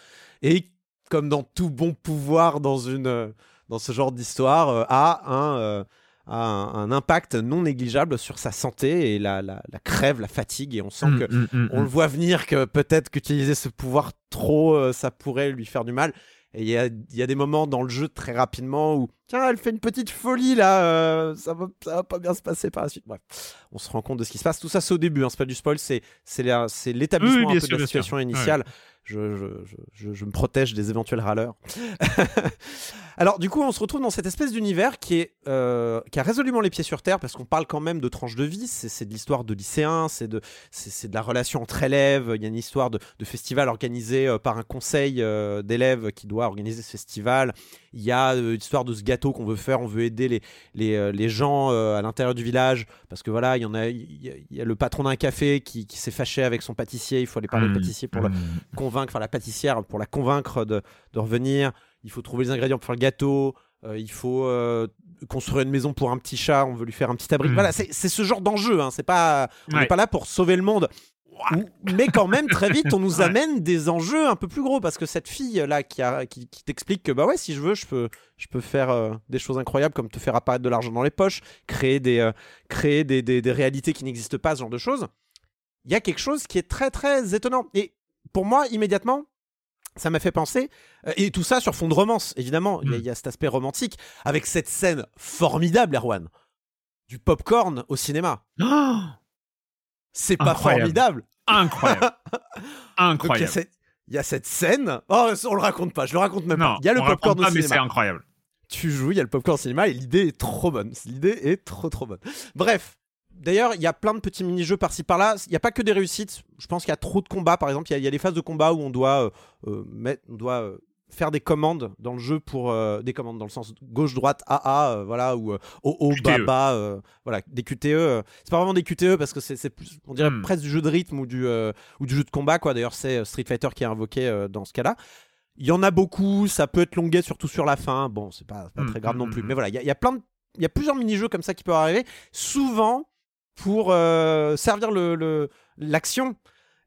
et comme dans tout bon pouvoir dans une dans ce genre d'histoire euh, a un euh, un, impact non négligeable sur sa santé et la, la, crève, la fatigue. Et on sent mm, que mm, mm, on le voit venir que peut-être qu'utiliser ce pouvoir trop, euh, ça pourrait lui faire du mal. Et il y a, y a, des moments dans le jeu très rapidement où, tiens, elle fait une petite folie là, ça, va, ça va pas bien se passer par la suite. Bref, on se rend compte de ce qui se passe. Tout ça, c'est au début, hein, c'est pas du spoil, c'est l'établissement un peu de la situation initiale je, me protège des éventuels râleurs. Alors, du coup, on se retrouve dans cette espèce d'univers qui, est, euh, qui a résolument les pieds sur terre, parce qu'on parle quand même de tranches de vie, c'est de l'histoire de lycéens, c'est de, de la relation entre élèves, il y a une histoire de, festival organisé euh, par un conseil euh, d'élèves qui doit organiser ce festival, il y a l'histoire de ce gâteau qu'on veut faire, on veut aider les, les, les gens à l'intérieur du village, parce que voilà, il y en a, il y a, le patron d'un café qui, s'est fâché avec son pâtissier, il faut aller parler au mmh. pâtissier pour le mmh. convaincre enfin la pâtissière pour la convaincre de, revenir. Il faut trouver les ingrédients pour faire le gâteau. Euh, il faut euh, construire une maison pour un petit chat. On veut lui faire un petit abri. Hmm. Voilà, c'est ce genre d'enjeu. Hein. C'est pas, on n'est pas là pour sauver le monde. Mais quand même, très vite, on nous amène des enjeux un peu plus gros parce que cette fille là qui, qui, t'explique que bah ouais, si je veux, je peux, je peux faire euh, des choses incroyables comme te faire apparaître de l'argent dans les poches, créer des, créer des, des, des réalités qui n'existent pas, ce genre de choses. Il y a quelque chose qui est très très étonnant. Et pour moi, immédiatement, ça m'a fait penser, euh, et tout ça sur fond de romance, évidemment, il y, a cet aspect romantique, avec cette scène formidable, Erwan, du popcorn au cinéma. C'est pas formidable Incroyable Incroyable Il y, a cette scène, oh, on le raconte pas, je le raconte même pas. Il y a le popcorn au cinéma. c'est incroyable. Tu joues, il y a le popcorn au cinéma, et l'idée est trop bonne. L'idée est trop trop bonne. Bref, D'ailleurs, il y a plein de petits mini-jeux par-ci par-là. Il n'y a pas que des réussites. Je pense qu'il y a trop de combats. Par exemple, il y, a des phases de combat où on doit, euh, euh, mettre, on doit euh, faire des commandes dans le jeu pour des commandes dans le sens gauche droite AA voilà ou OO bas bas voilà des QTE c'est pas vraiment des QTE parce que c'est plus on dirait hmm. presque du jeu de rythme ou du ou du jeu de combat quoi. D'ailleurs c'est Street Fighter qui est invoqué dans ce cas-là. Il y en a beaucoup ça peut être longuet surtout sur la fin. Bon c'est pas, pas hmm, très grave hmm, non plus. mais voilà il y, a plein il y a plusieurs mini-jeux comme ça qui peuvent arriver souvent pour euh, servir le, l'action.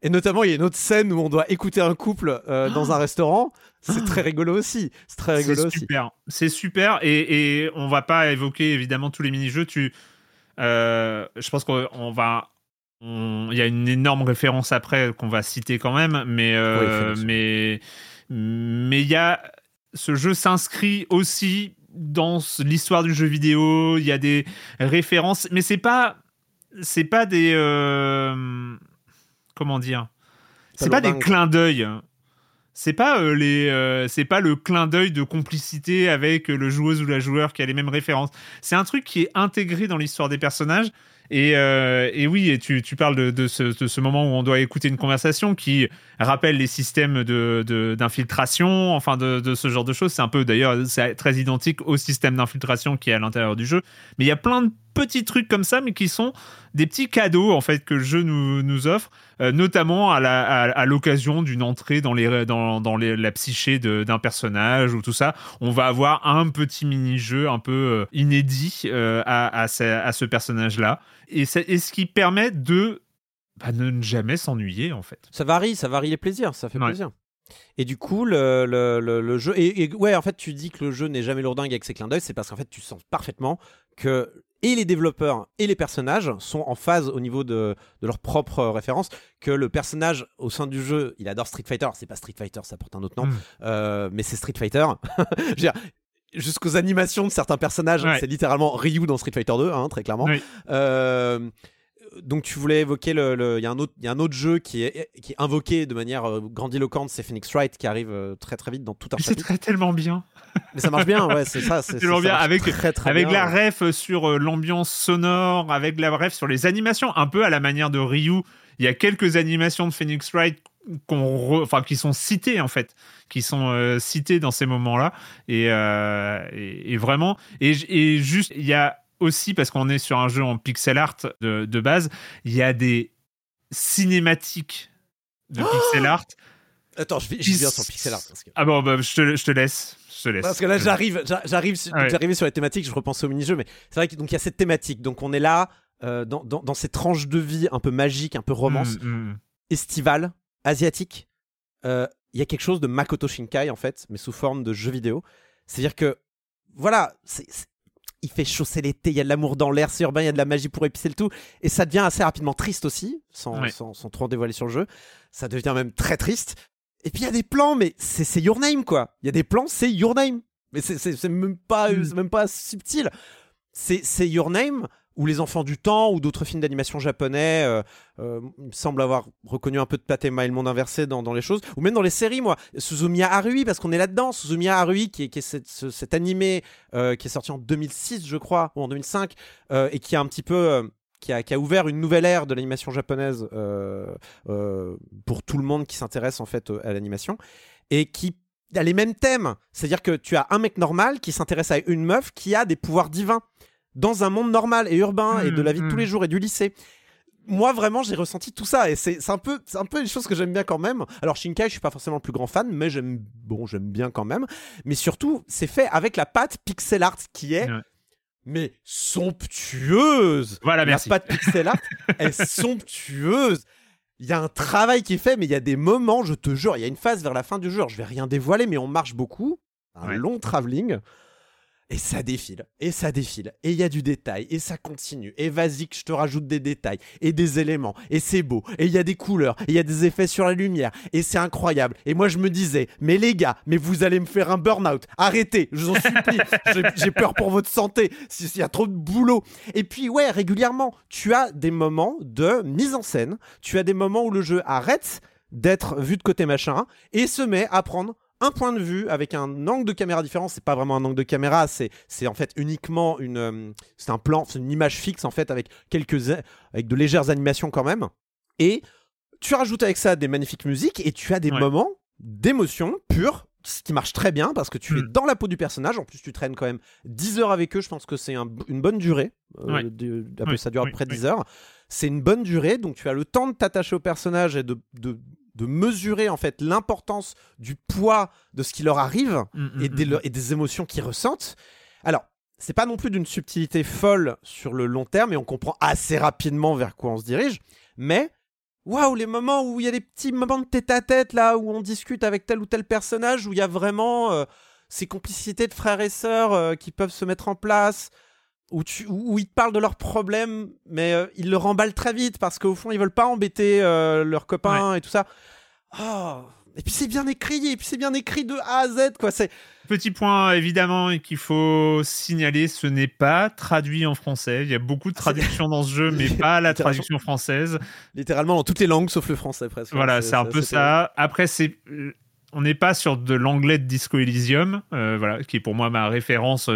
Et notamment, il y a une autre scène où on doit écouter un couple euh, dans un restaurant. C'est très rigolo aussi. C'est très rigolo aussi. Super. C'est super. Et, et on va pas évoquer évidemment tous les mini-jeux. Tu, euh, je pense qu'on va. Il y a une énorme référence après qu'on va citer quand même, mais mais mais il y a ce jeu s'inscrit aussi dans l'histoire du jeu vidéo. Il y a des références, mais c'est pas c'est pas des euh, comment dire c'est pas des clins d'œil c'est pas euh, les euh, c'est pas le clin d'œil de complicité avec le joueuse ou la joueur qui a les mêmes références c'est un truc qui est intégré dans l'histoire des personnages et, et, oui, et tu, tu parles de, de, ce, de, ce, moment où on doit écouter une conversation qui rappelle les systèmes d'infiltration, de, enfin de, ce genre de choses. C'est un peu d'ailleurs très identique au système d'infiltration qui est à l'intérieur du jeu. Mais il y a plein de petits trucs comme ça, mais qui sont des petits cadeaux en fait que le jeu nous, nous offre, euh, notamment à l'occasion d'une entrée dans, les, dans, dans les, la psyché d'un personnage ou tout ça. On va avoir un petit mini-jeu un peu euh, inédit euh, à, à, ce, à, ce, personnage-là. Et, et, ce qui permet de bah, ne jamais s'ennuyer en fait. Ça varie, ça varie les plaisirs, ça fait plaisir. Et du coup, le, le, le, jeu. Et, et, ouais, en fait, tu dis que le jeu n'est jamais lourdingue avec ses clins d'œil, c'est parce qu'en fait, tu sens parfaitement que et les développeurs et les personnages sont en phase au niveau de, de leur propre référence. Que le personnage au sein du jeu, il adore Street Fighter. C'est pas Street Fighter, ça porte un autre nom, hmm. euh, mais c'est Street Fighter. jusqu'aux animations de certains personnages, c'est littéralement Ryu dans Street Fighter 2, hein, très clairement. Euh, donc tu voulais évoquer le, il y a un autre il y a un autre jeu qui est qui est invoqué de manière euh, grandiloquente c'est Phoenix Wright qui arrive euh, très très vite dans tout un c'est très tellement bien. Mais ça marche bien ouais c'est ça c'est tellement bien avec avec la ref sur euh, l'ambiance sonore avec la ref sur les animations un peu à la manière de Ryu. Il y a quelques animations de Phoenix Wright qu'on enfin qui sont citées en fait qui sont citées dans ces moments là et, et, vraiment et, et juste il y a aussi parce qu'on est sur un jeu en pixel art de, base, il y a des cinématiques de pixel art. Attends, je, viens sur pixel art. Ah bon, bah, je, te, je te laisse. Parce que là, j'arrive, j'arrive, sur les thématiques. Je repense au mini-jeu, mais c'est vrai qu'il y a cette thématique. Donc, on est là euh, dans, dans, dans, ces tranches de vie un peu magiques, un peu romance, mm, mm. estivale, asiatique. Euh, il y a quelque chose de Makoto Shinkai en fait, mais sous forme de jeu vidéo. C'est-à-dire que voilà, il fait chausser l'été, il y a de l'amour dans l'air, c'est urbain, il y a de la magie pour épicer le tout, et ça devient assez rapidement triste aussi, sans, sans, sans, trop dévoiler sur le jeu. Ça devient même très triste. Et puis il y a des plans, mais c'est Your Name quoi. Il y a des plans, c'est Your Name. Mais c'est même pas, mm. même pas subtil. C'est Your Name ou Les Enfants du Temps, ou d'autres films d'animation japonais, euh, euh, il me semble avoir reconnu un peu de Tatema et le monde inversé dans, les choses, ou même dans les séries, moi. Suzumiya Harui, parce qu'on est là-dedans. Suzumiya Harui, qui est, qui est cet, animé euh, qui est sorti en 2006, je crois, ou en 2005, et qui a un petit peu... Qui a, ouvert une nouvelle ère de l'animation japonaise pour tout le monde qui s'intéresse en fait à l'animation et qui a les mêmes thèmes. C'est-à-dire que tu as un mec normal qui s'intéresse à une meuf qui a des pouvoirs divins dans un monde normal et urbain et de la vie de tous les mm. jours et du lycée. Moi vraiment j'ai ressenti tout ça et c'est un peu c'est un peu une chose que j'aime bien quand même. Alors Shinkai je suis pas forcément le plus grand fan mais j'aime bon j'aime bien quand même. Mais surtout c'est fait avec la patte pixel art qui est mais somptueuse. Voilà merci. la patte pixel art est somptueuse. Il y a un travail qui est fait mais il y a des moments je te jure il y a une phase vers la fin du jeu. Je vais rien dévoiler mais on marche beaucoup. Un long travelling et ça défile, et ça défile, et il y a du détail, et ça continue, et vas-y que je te rajoute des détails, et des éléments, et c'est beau, et il y a des couleurs, et il y a des effets sur la lumière, et c'est incroyable. Et moi je me disais, mais les gars, mais vous allez me faire un burn-out, arrêtez, je vous en supplie, j'ai peur pour votre santé, s'il y a trop de boulot. Et puis ouais, régulièrement, tu as des moments de mise en scène, tu as des moments où le jeu arrête d'être vu de côté machin, et se met à prendre un point de vue avec un angle de caméra différent. C'est pas vraiment un angle de caméra, c'est en fait uniquement une euh, c'est un plan, c'est une image fixe en fait avec quelques avec de légères animations quand même. Et tu rajoutes avec ça des magnifiques musiques et tu as des moments d'émotion pure ce qui marche très bien parce que tu es hmm. dans la peau du personnage. En plus, tu traînes quand même 10 heures avec eux. Je pense que c'est une bonne durée. Euh, ça dure à peu près 10 heures. C'est une bonne durée. Donc, tu as le temps de t'attacher au personnage et de, de, mesurer en fait l'importance du poids de ce qui leur arrive mm, mm, et, des, mm, et, des, émotions qu'ils ressentent. Alors, c'est pas non plus d'une subtilité folle sur le long terme et on comprend assez rapidement vers quoi on se dirige, mais waouh, les moments où il y a des petits moments de tête à tête là où on discute avec tel ou tel personnage où il y a vraiment euh, ces complicités de frères et sœurs euh, qui peuvent se mettre en place où, tu, où, ils te parlent de leurs problèmes, mais euh, ils le remballent très vite parce qu'au fond, ils veulent pas embêter euh, leurs copains et tout ça. Oh. Et puis c'est bien écrit, et puis c'est bien écrit de A à Z, quoi. C'est petit point évidemment qu'il faut signaler, ce n'est pas traduit en français. Il y a beaucoup de ah, traductions dans ce jeu, mais pas la traduction française. Littéralement dans toutes les langues sauf le français presque. Voilà, c'est un peu ça. Après, c'est euh, on n'est pas sur de l'anglais de Disco Elysium, voilà, qui est pour moi ma référence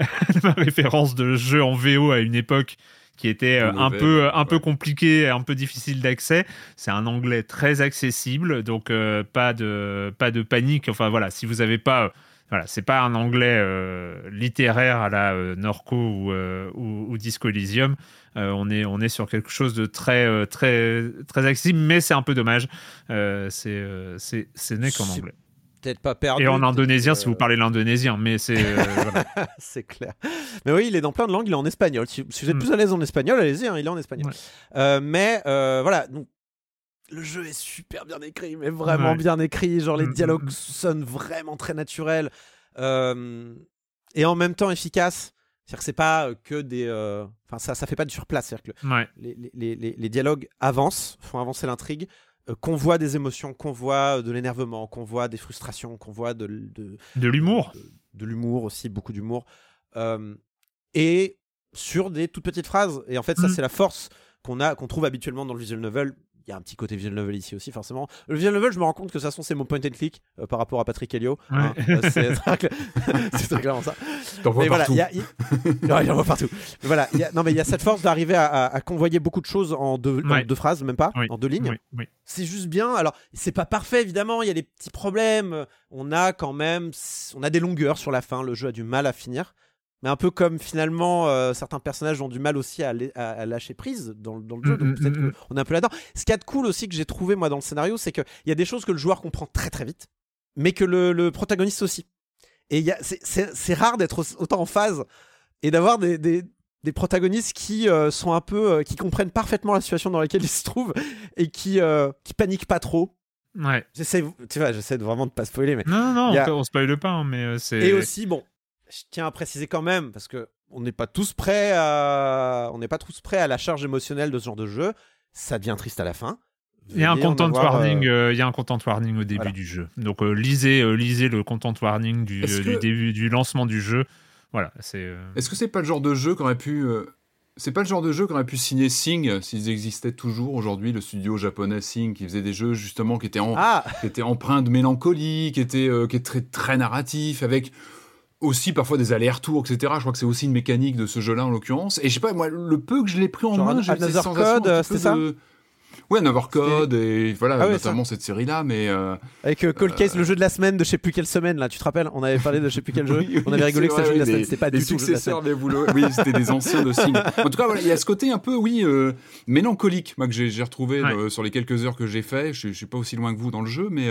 ma référence de jeu en VO à une époque qui était euh, un peu un peu compliqué, un peu difficile d'accès. C'est un anglais très accessible, donc euh, pas de pas de panique. Enfin voilà, si vous n'avez pas voilà, c'est pas un anglais euh, littéraire à la Norco ou, ou, Disco Elysium. on est on est sur quelque chose de très très très accessible, mais c'est un peu dommage. c'est c'est ce n'est qu'en anglais peut-être pas perdu. Et en indonésien, si vous parlez l'indonésien, mais c'est. Euh, c'est clair. Mais oui, il est dans plein de langues, il est en espagnol. Si, vous êtes mm. plus à l'aise en espagnol, allez-y, hein, il est en espagnol. Euh, mais euh, voilà, donc. Le jeu est super bien écrit, mais vraiment bien écrit. Genre, les mm, dialogues mm, sonnent vraiment très naturels. et en même temps efficaces. C'est-à-dire que c'est pas que des. Enfin, ça, ça fait pas du surplace. C'est-à-dire que les, les, les, les, dialogues avancent, font avancer l'intrigue. Euh, qu'on voit des émotions, qu'on voit euh, de l'énervement, qu'on voit des frustrations, qu'on voit de, de, l'humour. De, l'humour aussi, beaucoup d'humour. Euh, et sur des toutes petites phrases. Et en fait, ça, mm. c'est la force qu'on a, qu'on trouve habituellement dans le visual novel y a un petit côté visual novel ici aussi, forcément. Le visual novel, je me rends compte que ça c'est mon point and click euh, par rapport à Patrick Helio. Hein. Euh, c'est très, clairement ça. T'en vois partout. Voilà, y a, partout. voilà, non, mais il y a cette force d'arriver à, convoyer beaucoup de choses en deux, phrases, même pas, en deux lignes. C'est juste bien. Alors, c'est pas parfait, évidemment. Il y a des petits problèmes. On a quand même, on a des longueurs sur la fin. Le jeu a du mal à finir. Mais un peu comme finalement euh, certains personnages ont du mal aussi à, lâcher prise dans, le jeu. Donc peut-être qu'on est un peu là-dedans. Ce qui est de cool aussi que j'ai trouvé moi dans le scénario, c'est qu'il y a des choses que le joueur comprend très très vite, mais que le, protagoniste aussi. Et c'est rare d'être autant en phase et d'avoir des, des, protagonistes qui euh, sont un peu, euh, qui comprennent parfaitement la situation dans laquelle ils se trouvent et qui, qui paniquent pas trop. Ouais. J'essaie, tu vois, j'essaie de vraiment de pas spoiler, mais. Non, non, non, on spoile pas, hein, mais c'est. Et aussi, bon, je tiens à préciser quand même, parce que on n'est pas tous prêts à, on n'est pas tous prêts à la charge émotionnelle de ce genre de jeu. Ça devient triste à la fin. Il y a un content warning, euh, euh, il y a un content warning au début du jeu. Donc euh, lisez, lisez le content warning du, du, début du lancement du jeu. Voilà, c'est. Est-ce que c'est pas le genre de jeu qu'aurait pu c'est pas le genre de jeu qu'aurait pu signer Sing s'ils existaient toujours aujourd'hui, le studio japonais Sing qui faisait des jeux justement qui étaient, en, ah qui étaient empreints de mélancolie, qui étaient, qui étaient très, très narratifs, avec aussi parfois des allers-retours, etc. Je crois que c'est aussi une mécanique de ce jeu-là en l'occurrence. Et je sais pas, moi, le peu que je l'ai pris en main, j'ai cette sensation Code, c'est ça Ouais, Another Code et voilà, ah notamment cette série-là, mais euh, avec euh, Cold Case, le jeu de la semaine de je sais plus quelle semaine là, tu te rappelles? On avait parlé de je sais plus quel jeu. on avait rigolé que c'était le jeu de la semaine, c'était pas du tout le jeu de la oui, c'était des anciens de Signe. En tout cas, il y a ce côté un peu, oui, euh, mélancolique, moi que j'ai retrouvé sur les quelques heures que j'ai fait. Je, je suis pas aussi loin que vous dans le jeu, mais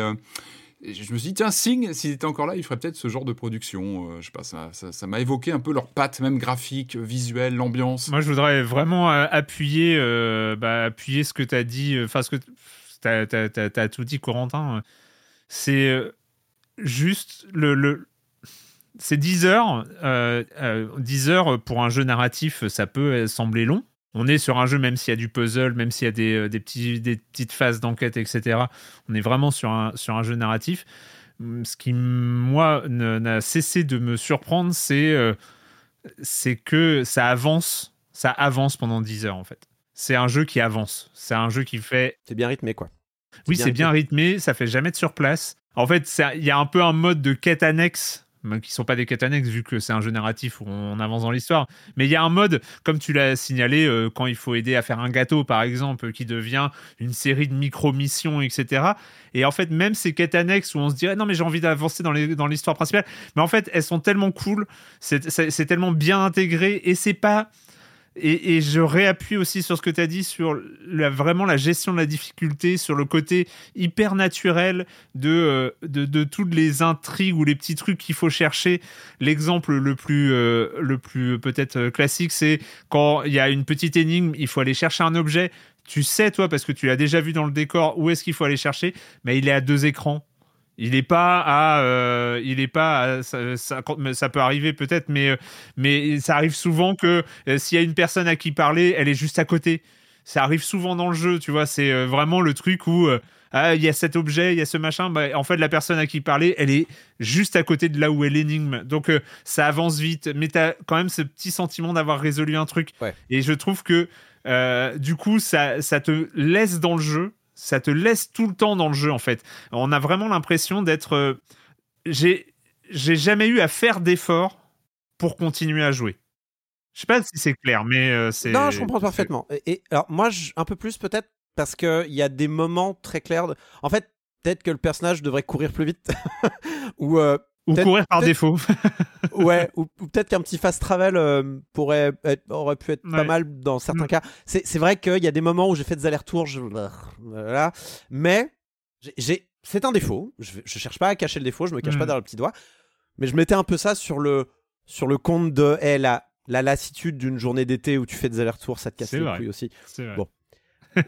je me suis dit, tiens, Sing, s'il était encore là, il ferait peut-être ce genre de production. Euh, je sais pas, ça, m'a évoqué un peu leur patte, même graphique, visuelle, l'ambiance. Moi, je voudrais vraiment euh, appuyer, euh, bah, appuyer ce que tu as dit, enfin, ce que tu as, tout dit, Corentin. C'est juste le. le c'est 10 heures. 10 heures pour un jeu narratif, ça peut sembler long on est sur un jeu, même s'il y a du puzzle, même s'il y a des, euh, petits, des petites phases d'enquête, etc. On est vraiment sur un, sur un jeu narratif. Hum, ce qui, moi, n'a cessé de me surprendre, c'est euh, c'est que ça avance, ça avance pendant 10 heures, en fait. C'est un jeu qui avance. C'est un jeu qui fait. C'est bien rythmé, quoi. Oui, c'est bien rythmé, ça fait jamais de surplace. En fait, il y a un peu un mode de quête annexe qui sont pas des quêtes annexes vu que c'est un jeu narratif où on avance dans l'histoire. Mais il y a un mode, comme tu l'as signalé, euh, quand il faut aider à faire un gâteau par exemple, qui devient une série de micro-missions, etc. Et en fait, même ces quêtes annexes où on se dit non mais j'ai envie d'avancer dans l'histoire principale, mais en fait elles sont tellement cool, c'est tellement bien intégré et c'est pas et, je réappuie aussi sur ce que tu as dit sur la, vraiment la gestion de la difficulté, sur le côté hyper naturel de, euh, toutes les intrigues ou les petits trucs qu'il faut chercher. L'exemple le plus, euh, le plus peut-être classique, c'est quand il y a une petite énigme, il faut aller chercher un objet. Tu sais, toi, parce que tu l'as déjà vu dans le décor, où est-ce qu'il faut aller chercher, mais il est à deux écrans il n'est pas à, euh, il est pas ça, ça, peut arriver peut-être, mais mais ça arrive souvent que euh, s'il y a une personne à qui parler, elle est juste à côté. Ça arrive souvent dans le jeu, tu vois. C'est euh, vraiment le truc où ah, il y a cet objet, il y a ce machin. Bah, en fait, la personne à qui parler, elle est juste à côté de là où est l'énigme. Donc ça avance vite, mais tu as quand même ce petit sentiment d'avoir résolu un truc. Et je trouve que du coup, ça, ça te laisse dans le jeu ça te laisse tout le temps dans le jeu en fait. On a vraiment l'impression d'être. Euh, j'ai j'ai jamais eu à faire d'efforts pour continuer à jouer. Je sais pas si c'est clair, mais euh, c'est. Non, je comprends parfaitement. Et, alors moi, un peu plus peut-être parce qu'il y a des moments très clairs. En fait, peut-être que le personnage devrait courir plus vite ou euh, ou courir par défaut. ouais, ou, peut-être qu'un petit fast travel euh, pourrait aurait pu être pas mal dans certains mm. cas. C'est vrai qu'il y a des moments où j'ai fait des allers-retours, je... voilà. mais j'ai c'est un défaut. Je, je, cherche pas à cacher le défaut, je me cache pas derrière le petit doigt. Mais je mettais un peu ça sur le, sur le compte de la, lassitude d'une journée d'été où tu fais des allers-retours, ça te casse les couilles aussi. Bon,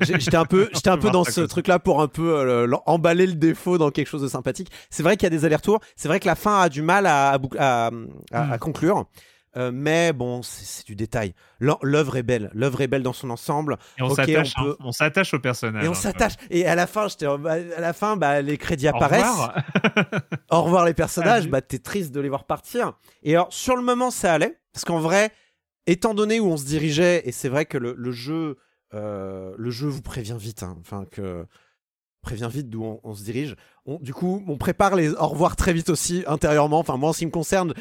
J'étais un peu, j'étais un peu dans ce truc-là pour un peu euh, emballer le défaut dans quelque chose de sympathique. C'est vrai qu'il y a des allers-retours. C'est vrai que la fin a du mal à, à, à, hmm. conclure. Euh, mais bon, c'est du détail. L'œuvre est belle. L'œuvre est belle dans son ensemble. Et on s'attache. Hein. On s'attache au personnage. Et on s'attache. Et à la fin, à la fin, bah, les crédits apparaissent. Au revoir, Au revoir les personnages. bah, t'es triste de les voir partir. Et alors, sur le moment, ça allait, parce qu'en vrai, étant donné où on se dirigeait, et c'est vrai que le, le jeu le jeu vous prévient vite, hein. enfin que prévient vite d'où on, se dirige. du coup, on prépare les au revoir très vite aussi intérieurement. Enfin, moi, en ce qui me concerne,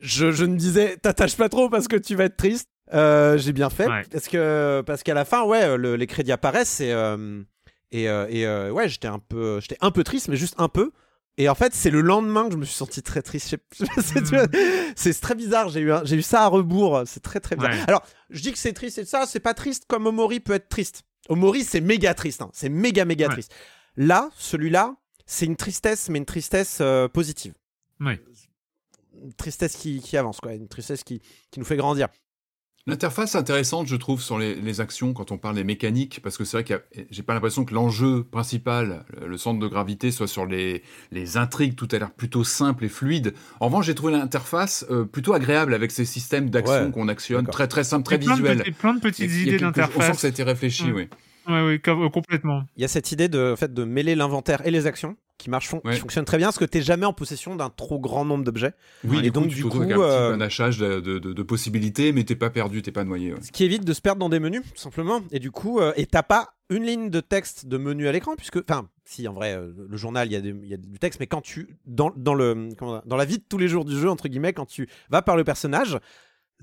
je, je me disais, t'attaches pas trop parce que tu vas être triste. Euh, j'ai bien fait parce que parce qu'à la fin, ouais, les crédits apparaissent et euh, et, et ouais, j'étais un peu j'étais un peu triste, mais juste un peu Et en fait, c'est le lendemain que je me suis senti très triste. Hmm. c'est très bizarre. J'ai eu, j'ai eu ça à rebours. C'est très très bizarre. Alors, je dis que c'est triste et ça, c'est pas triste comme Omori peut être triste. Omori, c'est méga triste. Hein. C'est méga méga triste. Là, celui-là, c'est une tristesse, mais une tristesse euh, positive. Oui. Une tristesse qui, qui, avance, quoi. Une tristesse qui, qui nous fait grandir. L'interface intéressante, je trouve, sur les, actions quand on parle des mécaniques, parce que c'est vrai que j'ai pas l'impression que l'enjeu principal, le centre de gravité, soit sur les, les intrigues. Tout a l'air plutôt simple et fluide. En revanche, j'ai trouvé l'interface euh, plutôt agréable avec ces systèmes d'action qu'on actionne, très très simple, très visuel. Plein de, plein de petites idées d'interface. On sent que ça a été réfléchi, mm. oui. Oui, oui, euh, complètement. Il y a cette idée de, fait, de mêler l'inventaire et les actions qui marche, qui fonctionne très bien parce que tu n'es jamais en possession d'un trop grand nombre d'objets. Oui, et donc du coup, un, euh... un achage de, de, de, possibilités, mais t'es pas perdu, t'es pas noyé. Ce qui évite de se perdre dans des menus, tout simplement. Et du coup, euh, et t'as pas une ligne de texte de menu à l'écran, puisque, enfin, si en vrai, euh, le journal, il y, y, a du texte, mais quand tu, dans, dans le, dans la vie de tous les jours du jeu, entre guillemets, quand tu vas par le personnage,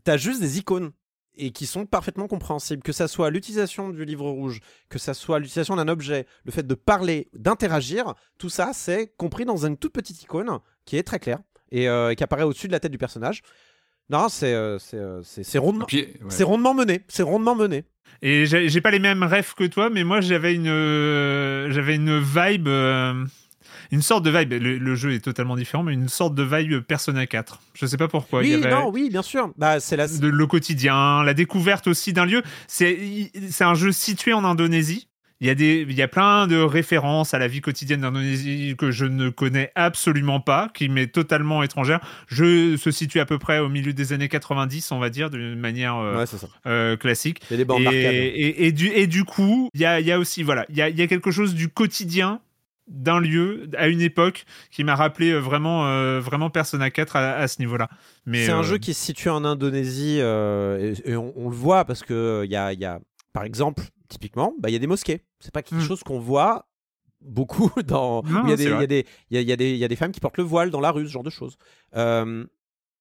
t'as juste des icônes et qui sont parfaitement compréhensibles, que ça soit l'utilisation du livre rouge, que ça soit l'utilisation d'un objet, le fait de parler, d'interagir, tout ça c'est compris dans une toute petite icône qui est très claire et, euh, qui apparaît au-dessus de la tête du personnage. Non, c'est euh, euh, rondement, c'est rondement mené, c'est rondement mené. Et j'ai pas les mêmes rêves que toi, mais moi j'avais une j'avais une vibe une sorte de vibe. Le, jeu est totalement différent, mais une sorte de vibe Persona 4. Je sais pas pourquoi. Oui, non, oui, bien sûr. Bah, c'est la... le quotidien, la découverte aussi d'un lieu. C'est un jeu situé en Indonésie. Il y, a des, il y a plein de références à la vie quotidienne d'Indonésie que je ne connais absolument pas, qui m'est totalement étrangère. Je se situe à peu près au milieu des années 90, on va dire, d'une manière euh, euh, classique. Et, et, et, du, et du coup, il y a, y a aussi, voilà, il y a, y a quelque chose du quotidien d'un lieu à une époque qui m'a rappelé euh, vraiment euh, vraiment Persona 4 à, ce niveau-là. Mais c'est un euh, jeu qui se situe en Indonésie et, on, le voit parce que il y a, y a, par exemple typiquement bah il y a des mosquées. C'est pas quelque hmm. chose qu'on voit beaucoup dans. Il y, a des, y, y, y a des femmes qui portent le voile dans la rue, ce genre de choses.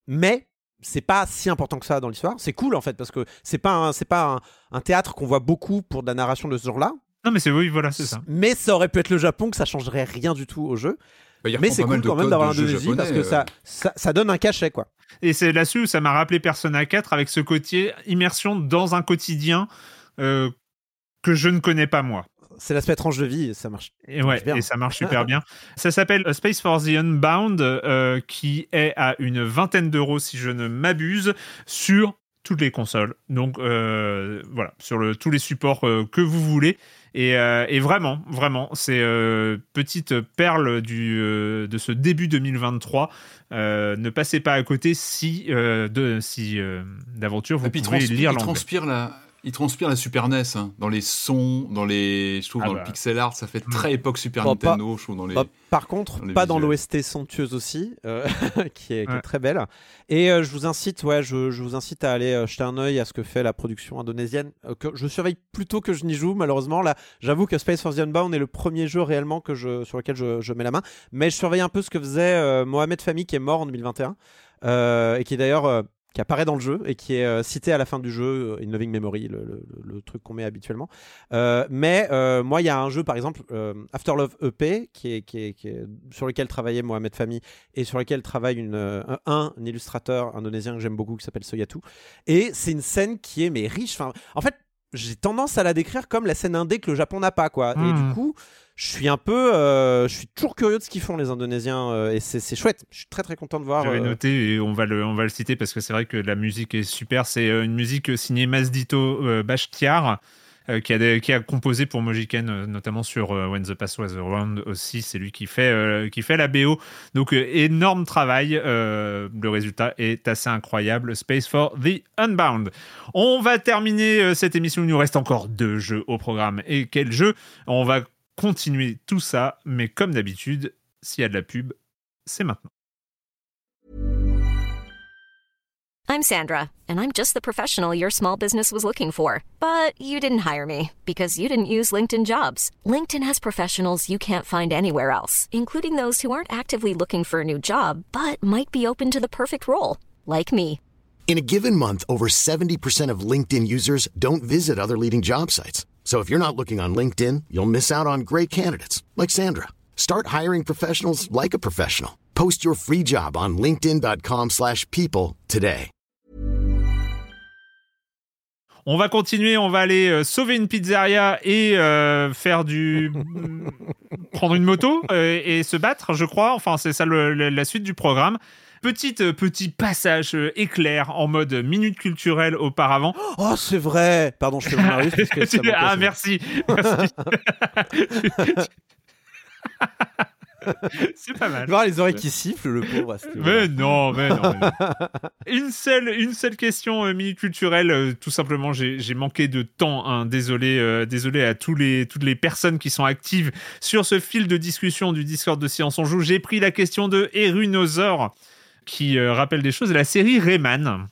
mais c'est pas si important que ça dans l'histoire. C'est cool en fait parce que c'est pas c'est pas un théâtre qu'on voit beaucoup pour de la narration de ce genre-là. Non, mais c'est oui, voilà, c'est ça. Mais ça aurait pu être le Japon, que ça changerait rien du tout au jeu. Bah, mais c'est cool quand même d'avoir l'Indonésie parce que euh. ça, ça, donne un cachet, quoi. Et c'est là-dessus où ça m'a rappelé Persona 4 avec ce côté immersion dans un quotidien euh, que je ne connais pas moi. C'est l'aspect étrange de vie et ça marche. Et ouais, et ça marche super bien. Ça s'appelle Space for the Unbound, euh, qui est à une vingtaine d'euros si je ne m'abuse sur toutes les consoles. Donc voilà, sur le, tous les supports que vous voulez. Euh, et, vraiment, vraiment, c'est euh, petite perle du, euh, de ce début 2023. ne passez pas à côté si, de, si d'aventure vous pouvez lire l'anglais. transpire la, il transpire la Super NES hein, dans les sons, dans les, je trouve ah dans le bah. pixel art, ça fait très mm. époque Super Nintendo. je trouve dans les. Bah, par contre, pas dans l'OST somptueuse aussi, euh, qui, est, très belle. Et euh, je vous incite, ouais, je, vous incite à aller euh, jeter un œil à ce que fait la production indonésienne. que je surveille plutôt que je n'y joue, malheureusement. Là, j'avoue que Space Force the Unbound est le premier jeu réellement que je, sur lequel je, mets la main. Mais je surveille un peu ce que faisait Mohamed Fami, qui est mort en 2021. et qui est d'ailleurs qui apparaît dans le jeu et qui est euh, cité à la fin du jeu, In Loving Memory, le, truc qu'on met habituellement. Euh, mais euh, moi, il y a un jeu, par exemple, After Love EP, qui est, qui, est, sur lequel travaillait Mohamed Fami et sur lequel travaille une, un, un, illustrateur indonésien que j'aime beaucoup qui s'appelle Soyatu. Et c'est une scène qui est mais riche. Enfin, en fait, j'ai tendance à la décrire comme la scène indé que le Japon n'a pas, quoi. Et du hmm. coup, je suis un peu, euh, je suis toujours curieux de ce qu'ils font les Indonésiens euh, et c'est chouette. Je suis très très content de voir. J'avais euh, noté et on va le, on va le citer parce que c'est vrai que la musique est super. C'est une musique signée Mazdito Bashtiar. qui, a qui a composé pour Mojiken, notamment sur When the Past Was Around aussi. C'est lui qui fait, qui fait la BO. Donc, énorme travail. le résultat est assez incroyable. Space for the Unbound. On va terminer cette émission. Il nous reste encore deux jeux au programme. Et quel jeu? On va continuer tout ça, mais comme d'habitude, s'il y a de la pub, c'est maintenant. I'm Sandra, and I'm just the professional your small business was looking for. But you didn't hire me because you didn't use LinkedIn jobs. LinkedIn has professionals you can't find anywhere else, including those who aren't actively looking for a new job, but might be open to the perfect role, like me. In a given month, over 70% of LinkedIn users don't visit other leading job sites. So if you're not looking on LinkedIn, you'll miss out on great candidates like Sandra. Start hiring professionals like a professional. Post your free job on linkedin.com slash people today. On va continuer, on va aller euh, sauver une pizzeria et euh, faire du... prendre une moto euh, et se battre, je crois. Enfin, c'est ça le, la suite du programme. Petite, euh, petit passage euh, éclair en mode minute culturelle auparavant. Oh, c'est vrai Pardon, je fais mon ah, merci. merci. c'est pas mal. Voir les oreilles qui sifflent, le pauvre. Mais non, mais non, une, seule, une seule question euh, minute culturelle. Euh, tout simplement, j'ai manqué de temps. Hein. Désolé, euh, désolé à tous les, toutes les personnes qui sont actives sur ce fil de discussion du Discord de Science on Joue. J'ai pris la question de Erunosaur qui rappelle des choses. La série Rayman.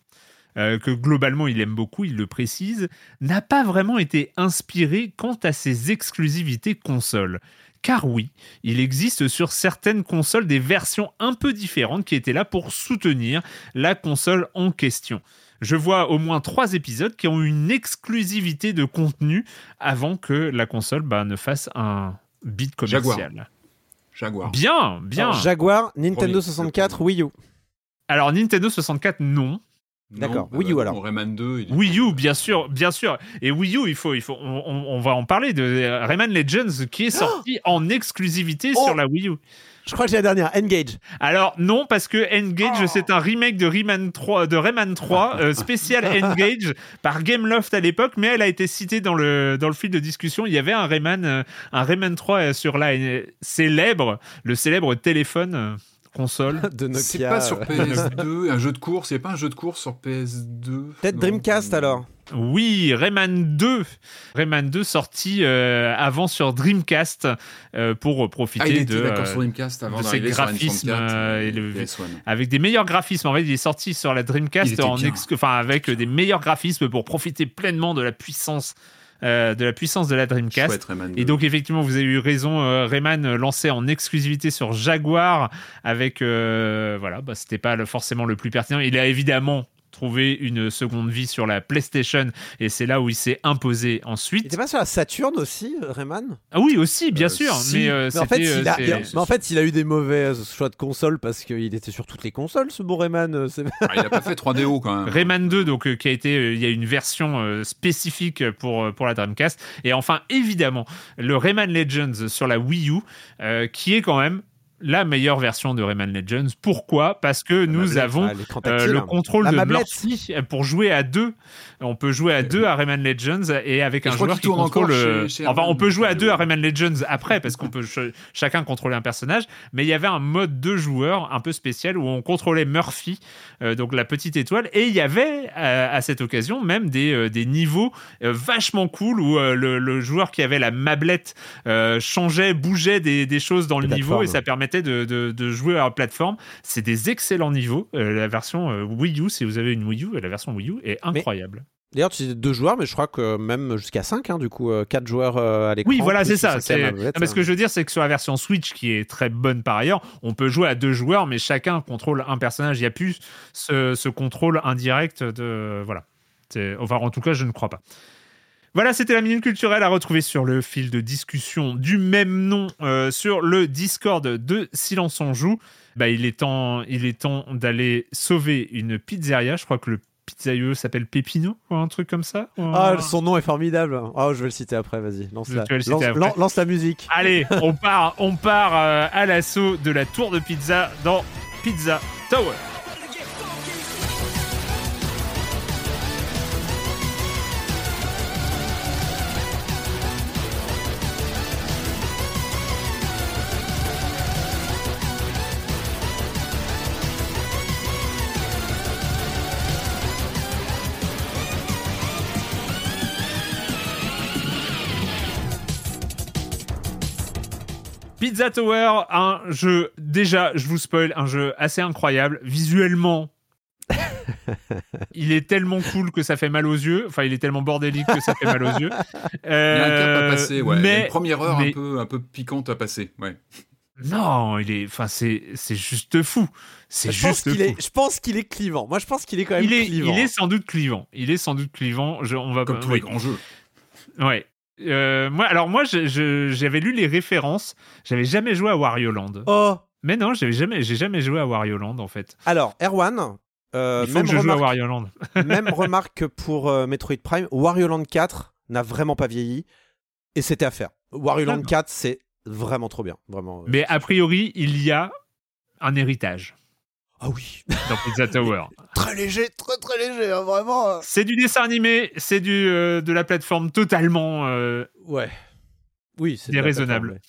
que globalement il aime beaucoup, il le précise, n'a pas vraiment été inspirée quant à ses exclusivités console. Car oui, il existe sur certaines consoles des versions un peu différentes qui étaient là pour soutenir la console en question. Je vois au moins trois épisodes qui ont une exclusivité de contenu avant que la console bah, ne fasse un bit commercial. Jaguar. Bien, bien. Jaguar, Nintendo 64, Wii U. Alors Nintendo 64, non. D'accord. Wii U alors. Rayman 2. Wii U, bien sûr, bien sûr. Et Wii U, il faut, il faut, on, va en parler de Rayman Legends qui est sorti en exclusivité sur oh la Wii U. Je crois que j'ai la dernière, Engage. Alors non, parce que Engage, oh. c'est un remake de Rayman 3, de Rayman 3 euh, spécial Engage par Gameloft à l'époque, mais elle a été citée dans le dans le fil de discussion. Il y avait un Rayman, euh, un Rayman 3 euh, sur la célèbre, le célèbre téléphone console de Nokia. C'est pas sur PS2, un jeu de course, c'est pas un jeu de course sur PS2 Peut-être Dreamcast alors oui, Rayman 2. Rayman 2 sorti euh, avant sur Dreamcast euh, pour profiter ah, il de, euh, sur Dreamcast avant de ses graphismes et le, avec des meilleurs graphismes. En fait, il est sorti sur la Dreamcast en enfin, avec des meilleurs graphismes pour profiter pleinement de la puissance euh, de la puissance de la Dreamcast. et donc effectivement, vous avez eu raison, euh, Rayman lancé en exclusivité sur Jaguar avec euh, voilà, bah, c'était pas forcément le plus pertinent. Il a évidemment trouver une seconde vie sur la PlayStation et c'est là où il s'est imposé ensuite. Il était pas sur la Saturn aussi, Rayman? Ah oui, aussi, bien euh, sûr. Mais, euh, en fait, il a, mais en fait, il a eu des mauvais choix de console parce qu'il était sur toutes les consoles, ce bon Rayman. Euh, ah, il a pas fait 3DO quand même. Rayman 2, donc qui a été, il y a une version spécifique pour pour la Dreamcast. Et enfin, évidemment, le Rayman Legends sur la Wii U, qui est quand même la meilleure version de Rayman Legends. Pourquoi? Parce que nous avons euh, le contrôle de Murphy pour jouer à deux. On peut jouer à deux à Rayman Legends et avec un joueur qui contrôle. Euh, enfin, on peut jouer à deux à Rayman Legends après parce qu'on peut chacun contrôler un personnage. Mais il y avait un mode deux joueurs un peu spécial où on contrôlait Murphy, euh, donc la petite étoile, et il y avait à cette occasion même des, des niveaux vachement cool où le, joueur qui avait la mablette changeait, bougeait des, des choses dans le niveau et ça permettait de, jouer à la plateforme. C'est des excellents niveaux. Euh, la version euh, Wii U, si vous avez une Wii U, la version Wii U est incroyable. D'ailleurs, tu dis deux joueurs, mais je crois que même jusqu'à 5, hein, du coup, euh, quatre joueurs à l'écran. Oui, voilà, c'est ça. mais ce que je veux dire, c'est que sur la version Switch, qui est très bonne par ailleurs, on peut jouer à deux joueurs, mais chacun contrôle un personnage. Il n'y a plus ce, ce, contrôle indirect de. Voilà. Enfin, en tout cas, je ne crois pas. Voilà, c'était la minute culturelle à retrouver sur le fil de discussion du même nom euh, sur le Discord de Silence on joue. Bah, il est temps, il est temps d'aller sauver une pizzeria. Je crois que le pizzaïeux s'appelle Pépino ou un truc comme ça. Ah, son nom est formidable. Oh, je vais le citer après, vas-y. Lance, la... Lance, la musique. Allez, on part, on part euh, à l'assaut de la tour de pizza dans Pizza Tower. Pizza Tower, un jeu, déjà, je vous spoil, un jeu assez incroyable. Visuellement, il est tellement cool que ça fait mal aux yeux. Enfin, il est tellement bordélique que ça fait mal aux yeux. il y a un cap à passer, ouais. Mais, une première heure un, peu, un peu piquante à passer, ouais. Non, il est, enfin, c'est, c'est juste fou. C'est juste fou. Est, je pense qu'il est clivant. Moi, je pense qu'il est quand même il est, clivant. Il est sans doute clivant. Il est sans doute clivant. Je, on va comme tous les grands jeux. Ouais. Euh, moi, alors moi, j'avais lu les références. J'avais jamais joué à Wario Land. Oh. Mais non, jamais, j'ai jamais joué à Wario Land en fait. Alors, Erwan. Euh, Il faut que je joue à Wario Land. même remarque pour euh, Metroid Prime. Wario Land 4 n'a vraiment pas vieilli et c'était à faire. Wario Land 4, c'est vraiment trop bien, vraiment. Mais a priori, il y a un héritage. Ah oui. Dans Pizza Tower. très léger, très très léger, hein, vraiment. C'est du dessin animé, c'est du euh, de la plateforme totalement. Euh, ouais. Oui, c'est déraisonnable.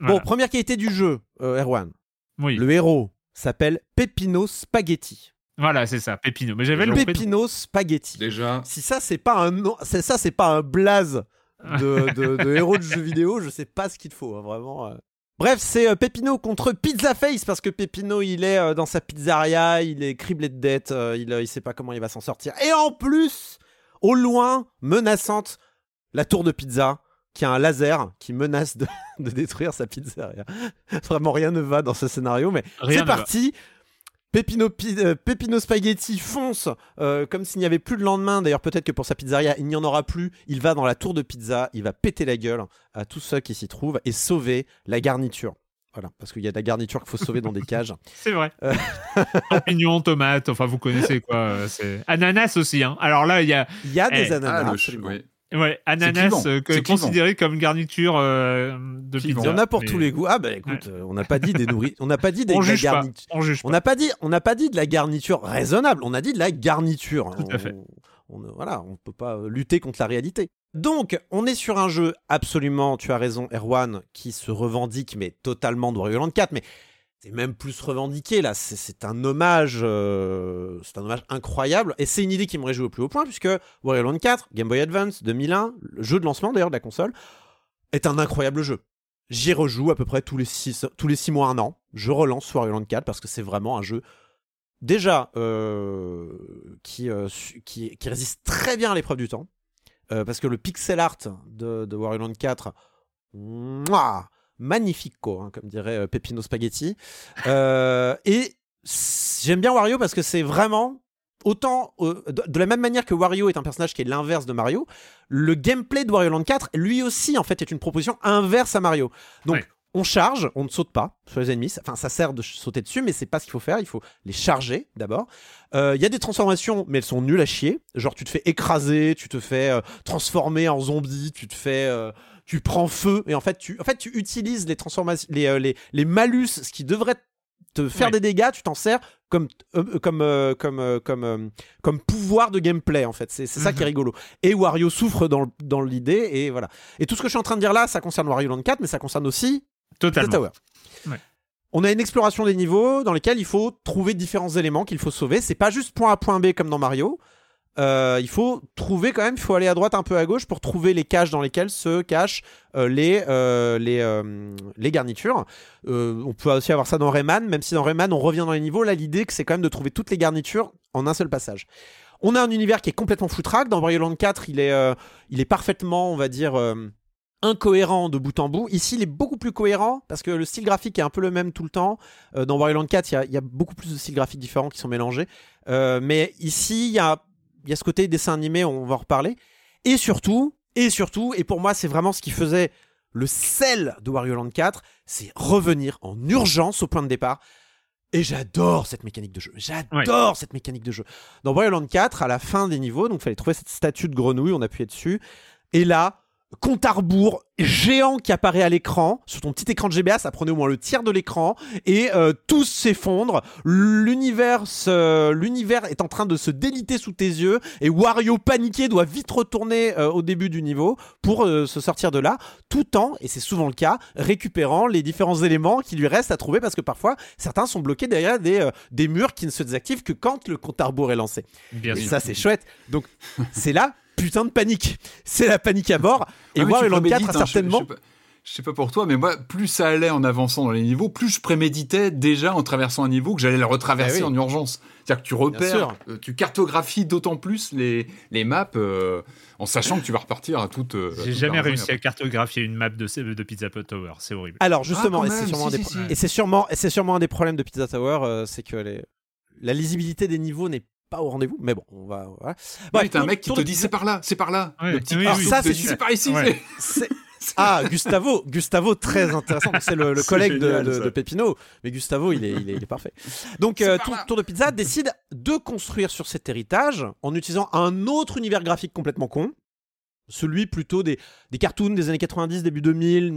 Bon, première qualité du jeu, euh, Erwan. Oui. Le héros s'appelle Pepino Spaghetti. Voilà, c'est ça, Pepino. Mais j'avais le Pepino Spaghetti. Déjà. Si ça c'est pas un nom, c'est ça c'est pas un blaze de, de, héros de jeux vidéo, je sais pas ce qu'il faut, hein, vraiment. Bref, c'est euh, Pepino contre Pizza Face parce que Pepino il est euh, dans sa pizzeria, il est criblé de dettes, euh, il, il sait pas comment il va s'en sortir. Et en plus, au loin, menaçante, la tour de pizza qui a un laser qui menace de, détruire sa pizzeria. Vraiment rien ne va dans ce scénario, mais c'est parti. Pepino, Pepino, Spaghetti fonce comme s'il n'y avait plus de lendemain. D'ailleurs, peut-être que pour sa pizzeria, il n'y en aura plus. Il va dans la tour de pizza, il va péter la gueule à tous ceux qui s'y trouvent et sauver la garniture. Voilà, parce qu'il y a de la garniture qu'il faut sauver dans des cages. C'est vrai. Euh... Champignons, tomates, enfin vous connaissez quoi. C'est ananas aussi. Hein. Alors là, il y a. Il y a des eh, ananas. Ah, Ouais, ananas euh, considéré comme garniture euh, de pizza. Il y en a pour tous les goûts. Ah bah écoute, euh, on n'a pas dit des nourris, on n'a pas dit des on juge On n'a pas dit, on n'a pas dit de la garniture raisonnable. On a dit de la garniture. Tout à fait. On, voilà, on peut pas lutter contre la réalité. Donc, on est sur un jeu absolument, tu as raison, Erwan, qui se revendique, mais totalement de Wario Land 4. Mais c'est même plus revendiqué là. C'est un hommage, euh, c'est un hommage incroyable. Et c'est une idée qui me réjouit au plus haut point puisque Wario Land 4, Game Boy Advance 2001, le jeu de lancement d'ailleurs de la console, est un incroyable jeu. J'y rejoue à peu près tous les 6 tous les six mois, un an. Je relance Wario Land 4 parce que c'est vraiment un jeu déjà euh, qui, euh, qui, qui, résiste très bien à l'épreuve du temps. parce que le pixel art de, de Wario Land 4, mouah, magnifico, hein, comme dirait euh, Pepino Spaghetti. Euh, et j'aime bien Wario parce que c'est vraiment autant euh, de, la même manière que Wario est un personnage qui est l'inverse de Mario, le gameplay de Wario Land 4 lui aussi en fait est une proposition inverse à Mario. Donc on charge, on ne saute pas sur les ennemis. Enfin, ça sert de sauter dessus, mais c'est pas ce qu'il faut faire. Il faut les charger d'abord. Il y a des transformations, mais elles sont nulles à chier. Genre, tu te fais écraser, tu te fais transformer en zombie, tu te fais tu prends feu et en fait tu, en fait, tu utilises les transformations, les, euh, les, les malus, ce qui devrait te faire des dégâts, tu t'en sers comme euh, euh, comme comme comme comme pouvoir de gameplay en fait. C'est ça qui est mhm. rigolo. Et Wario souffre dans, dans l'idée et voilà. Et tout ce que je suis en train de dire là, ça concerne Wario Land 4, mais ça concerne aussi Totalement. Tower. On a une exploration des niveaux dans lesquels il faut trouver différents éléments qu'il faut sauver. C'est pas juste point A point B comme dans Mario. Euh, il faut trouver quand même, il faut aller à droite un peu à gauche pour trouver les caches dans lesquelles se cachent euh, les, euh, les, les garnitures. on peut aussi avoir ça dans Rayman, même si dans Rayman on revient dans les niveaux. Là, l'idée c'est quand même de trouver toutes les garnitures en un seul passage. On a un univers qui est complètement foutraque. Dans Wario Land 4, il est, il est parfaitement, on va dire, incohérent de bout en bout. Ici, il est beaucoup plus cohérent parce que le style graphique est un peu le même tout le temps. dans Wario Land 4, il y, a, beaucoup plus de styles graphiques différents qui sont mélangés. mais ici, il y a y a ce côté dessin animé, on va en reparler. Et surtout, et surtout, et pour moi, c'est vraiment ce qui faisait le sel de Wario Land 4, c'est revenir en urgence au point de départ. Et j'adore cette mécanique de jeu. J'adore cette mécanique de jeu. Dans Wario Land 4, à la fin des niveaux, donc il fallait trouver cette statue de grenouille, on appuyait dessus. Et là, compte à rebours géant qui apparaît à l'écran. Sur ton petit écran de GBA, ça prenait au moins le tiers de l'écran. Et euh, tout s'effondre. L'univers, l'univers est en train de se déliter sous tes yeux. Et Wario paniqué doit vite retourner euh, au début du niveau pour euh, se sortir de là. Tout en, et c'est souvent le cas, récupérant les différents éléments qui lui restent à trouver. Parce que parfois, certains sont bloqués derrière des, des murs qui ne se désactivent que quand le compte à rebours est lancé. Bien et ça, c'est chouette. Donc, c'est là putain de panique. C'est la panique à bord. Et moi, le 4 certainement. Je, sais pas pour toi, mais moi, plus ça allait en avançant dans les niveaux, plus je préméditais déjà en traversant un niveau que j'allais le retraverser ah en urgence. C'est-à-dire que tu repères, euh, tu cartographies d'autant plus les, les maps euh, en sachant que tu vas repartir à toute. Euh, J'ai jamais réussi à cartographier une map de, de Pizza Tower, c'est horrible. Alors justement, ah, et c'est sûrement, sûrement, sûrement, un des problèmes de Pizza Tower, c'est que les... la lisibilité des niveaux n'est pas au rendez-vous. Mais bon, on va. Voilà. Bref, un mec qui te dit c'est par là, c'est par là. Le petit ça, c'est par ici. Ah, Gustavo, Gustavo, très intéressant. C'est le, collègue de, de, Pépino, mais Gustavo, il est, il est, parfait. Donc, euh, Tour, de Pizza décide de construire sur cet héritage en utilisant un autre univers graphique complètement con. Celui plutôt des, des cartoons des années 90, début 2000,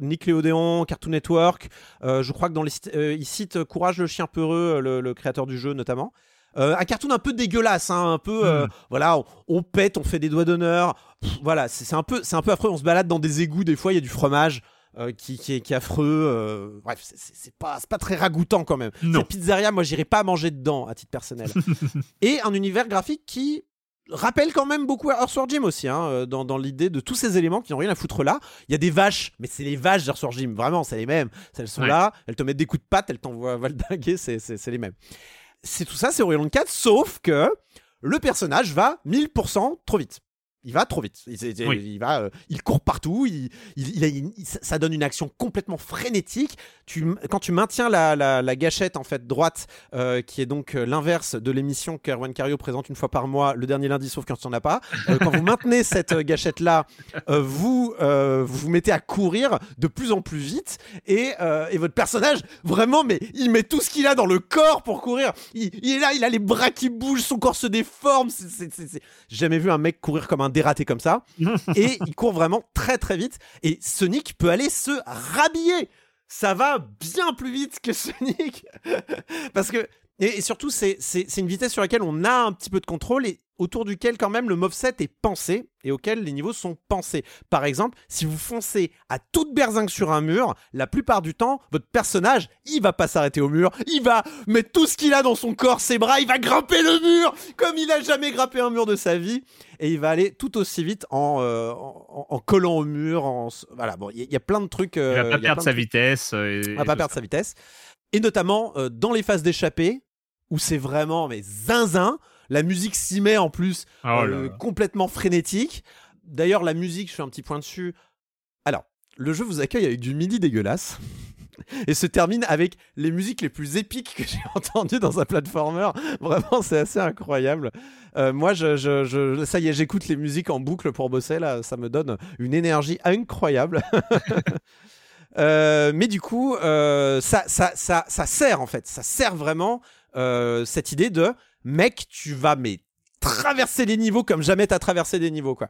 Nickelodeon, Cartoon Network. Euh, je crois que dans les, euh, il cite Courage le chien peureux, le créateur du jeu notamment. Euh, un cartoon un peu dégueulasse, hein, un peu, euh, hmm. voilà, on, pète, on fait des doigts d'honneur. Voilà, c'est un peu, c'est un peu affreux. On se balade dans des égouts, des fois il y a du fromage. Euh, qui, qui, est, qui, est, affreux. bref, c'est pas, pas très ragoûtant quand même. Cette pizzeria, moi, j'irai pas manger dedans à titre personnel. et un univers graphique qui rappelle quand même beaucoup Earthworm Jim aussi, hein, dans, dans l'idée de tous ces éléments qui n'ont rien à foutre là. Il y a des vaches, mais c'est les vaches d'Earthworm Jim, vraiment, c'est les mêmes. Elles sont là, elles te mettent des coups de patte, elles t'envoient valdinguer, c'est les mêmes c'est tout ça, c'est Orion 4, sauf que le personnage va 1000% trop vite il va trop vite. Il, va, euh, il court partout. Il, il, ça donne une action complètement frénétique. Tu, quand tu maintiens la, la, gâchette en fait droite, euh, qui est donc euh, l'inverse de l'émission qu'Erwan Cario présente une fois par mois, le dernier lundi, sauf quand tu n'en as pas. quand vous maintenez cette gâchette là, vous vous mettez à courir de plus en plus vite et, et, votre personnage vraiment, mais il met tout ce qu'il a dans le corps pour courir. Il, est là, il a les bras qui bougent, son corps se déforme. J'ai jamais vu un mec courir comme un dératé comme ça. et il court vraiment très très vite. Et Sonic peut aller se rhabiller. Ça va bien plus vite que Sonic. Parce que et, surtout, c'est une vitesse sur laquelle on a un petit peu de contrôle et autour duquel quand même le moveset est pensé et auquel les niveaux sont pensés. Par exemple, si vous foncez à toute berzingue sur un mur, la plupart du temps, votre personnage, il va pas s'arrêter au mur, il va mettre tout ce qu'il a dans son corps, ses bras, il va grimper le mur comme il a jamais grimpé un mur de sa vie et il va aller tout aussi vite en, euh, en, collant au mur. En, voilà, bon, il y, a plein de trucs. il va pas perdre sa vitesse. il va pas perdre sa vitesse. Et notamment euh, dans les phases d'échappée, où c'est vraiment mais zinzin. La musique s'y met en plus oh euh, complètement frénétique. D'ailleurs, la musique, je fais un petit point dessus. Alors, le jeu vous accueille avec du midi dégueulasse. Et se termine avec les musiques les plus épiques que j'ai entendues dans un platformer. Vraiment, c'est assez incroyable. Euh, moi, je, je, ça y est, j'écoute les musiques en boucle pour bosser. Là, ça me donne une énergie incroyable. Euh, mais du coup, ça, ça, ça, ça sert en fait. Ça sert vraiment euh, cette idée de mec, tu vas mais traverser les niveaux comme jamais t'as traversé des niveaux quoi.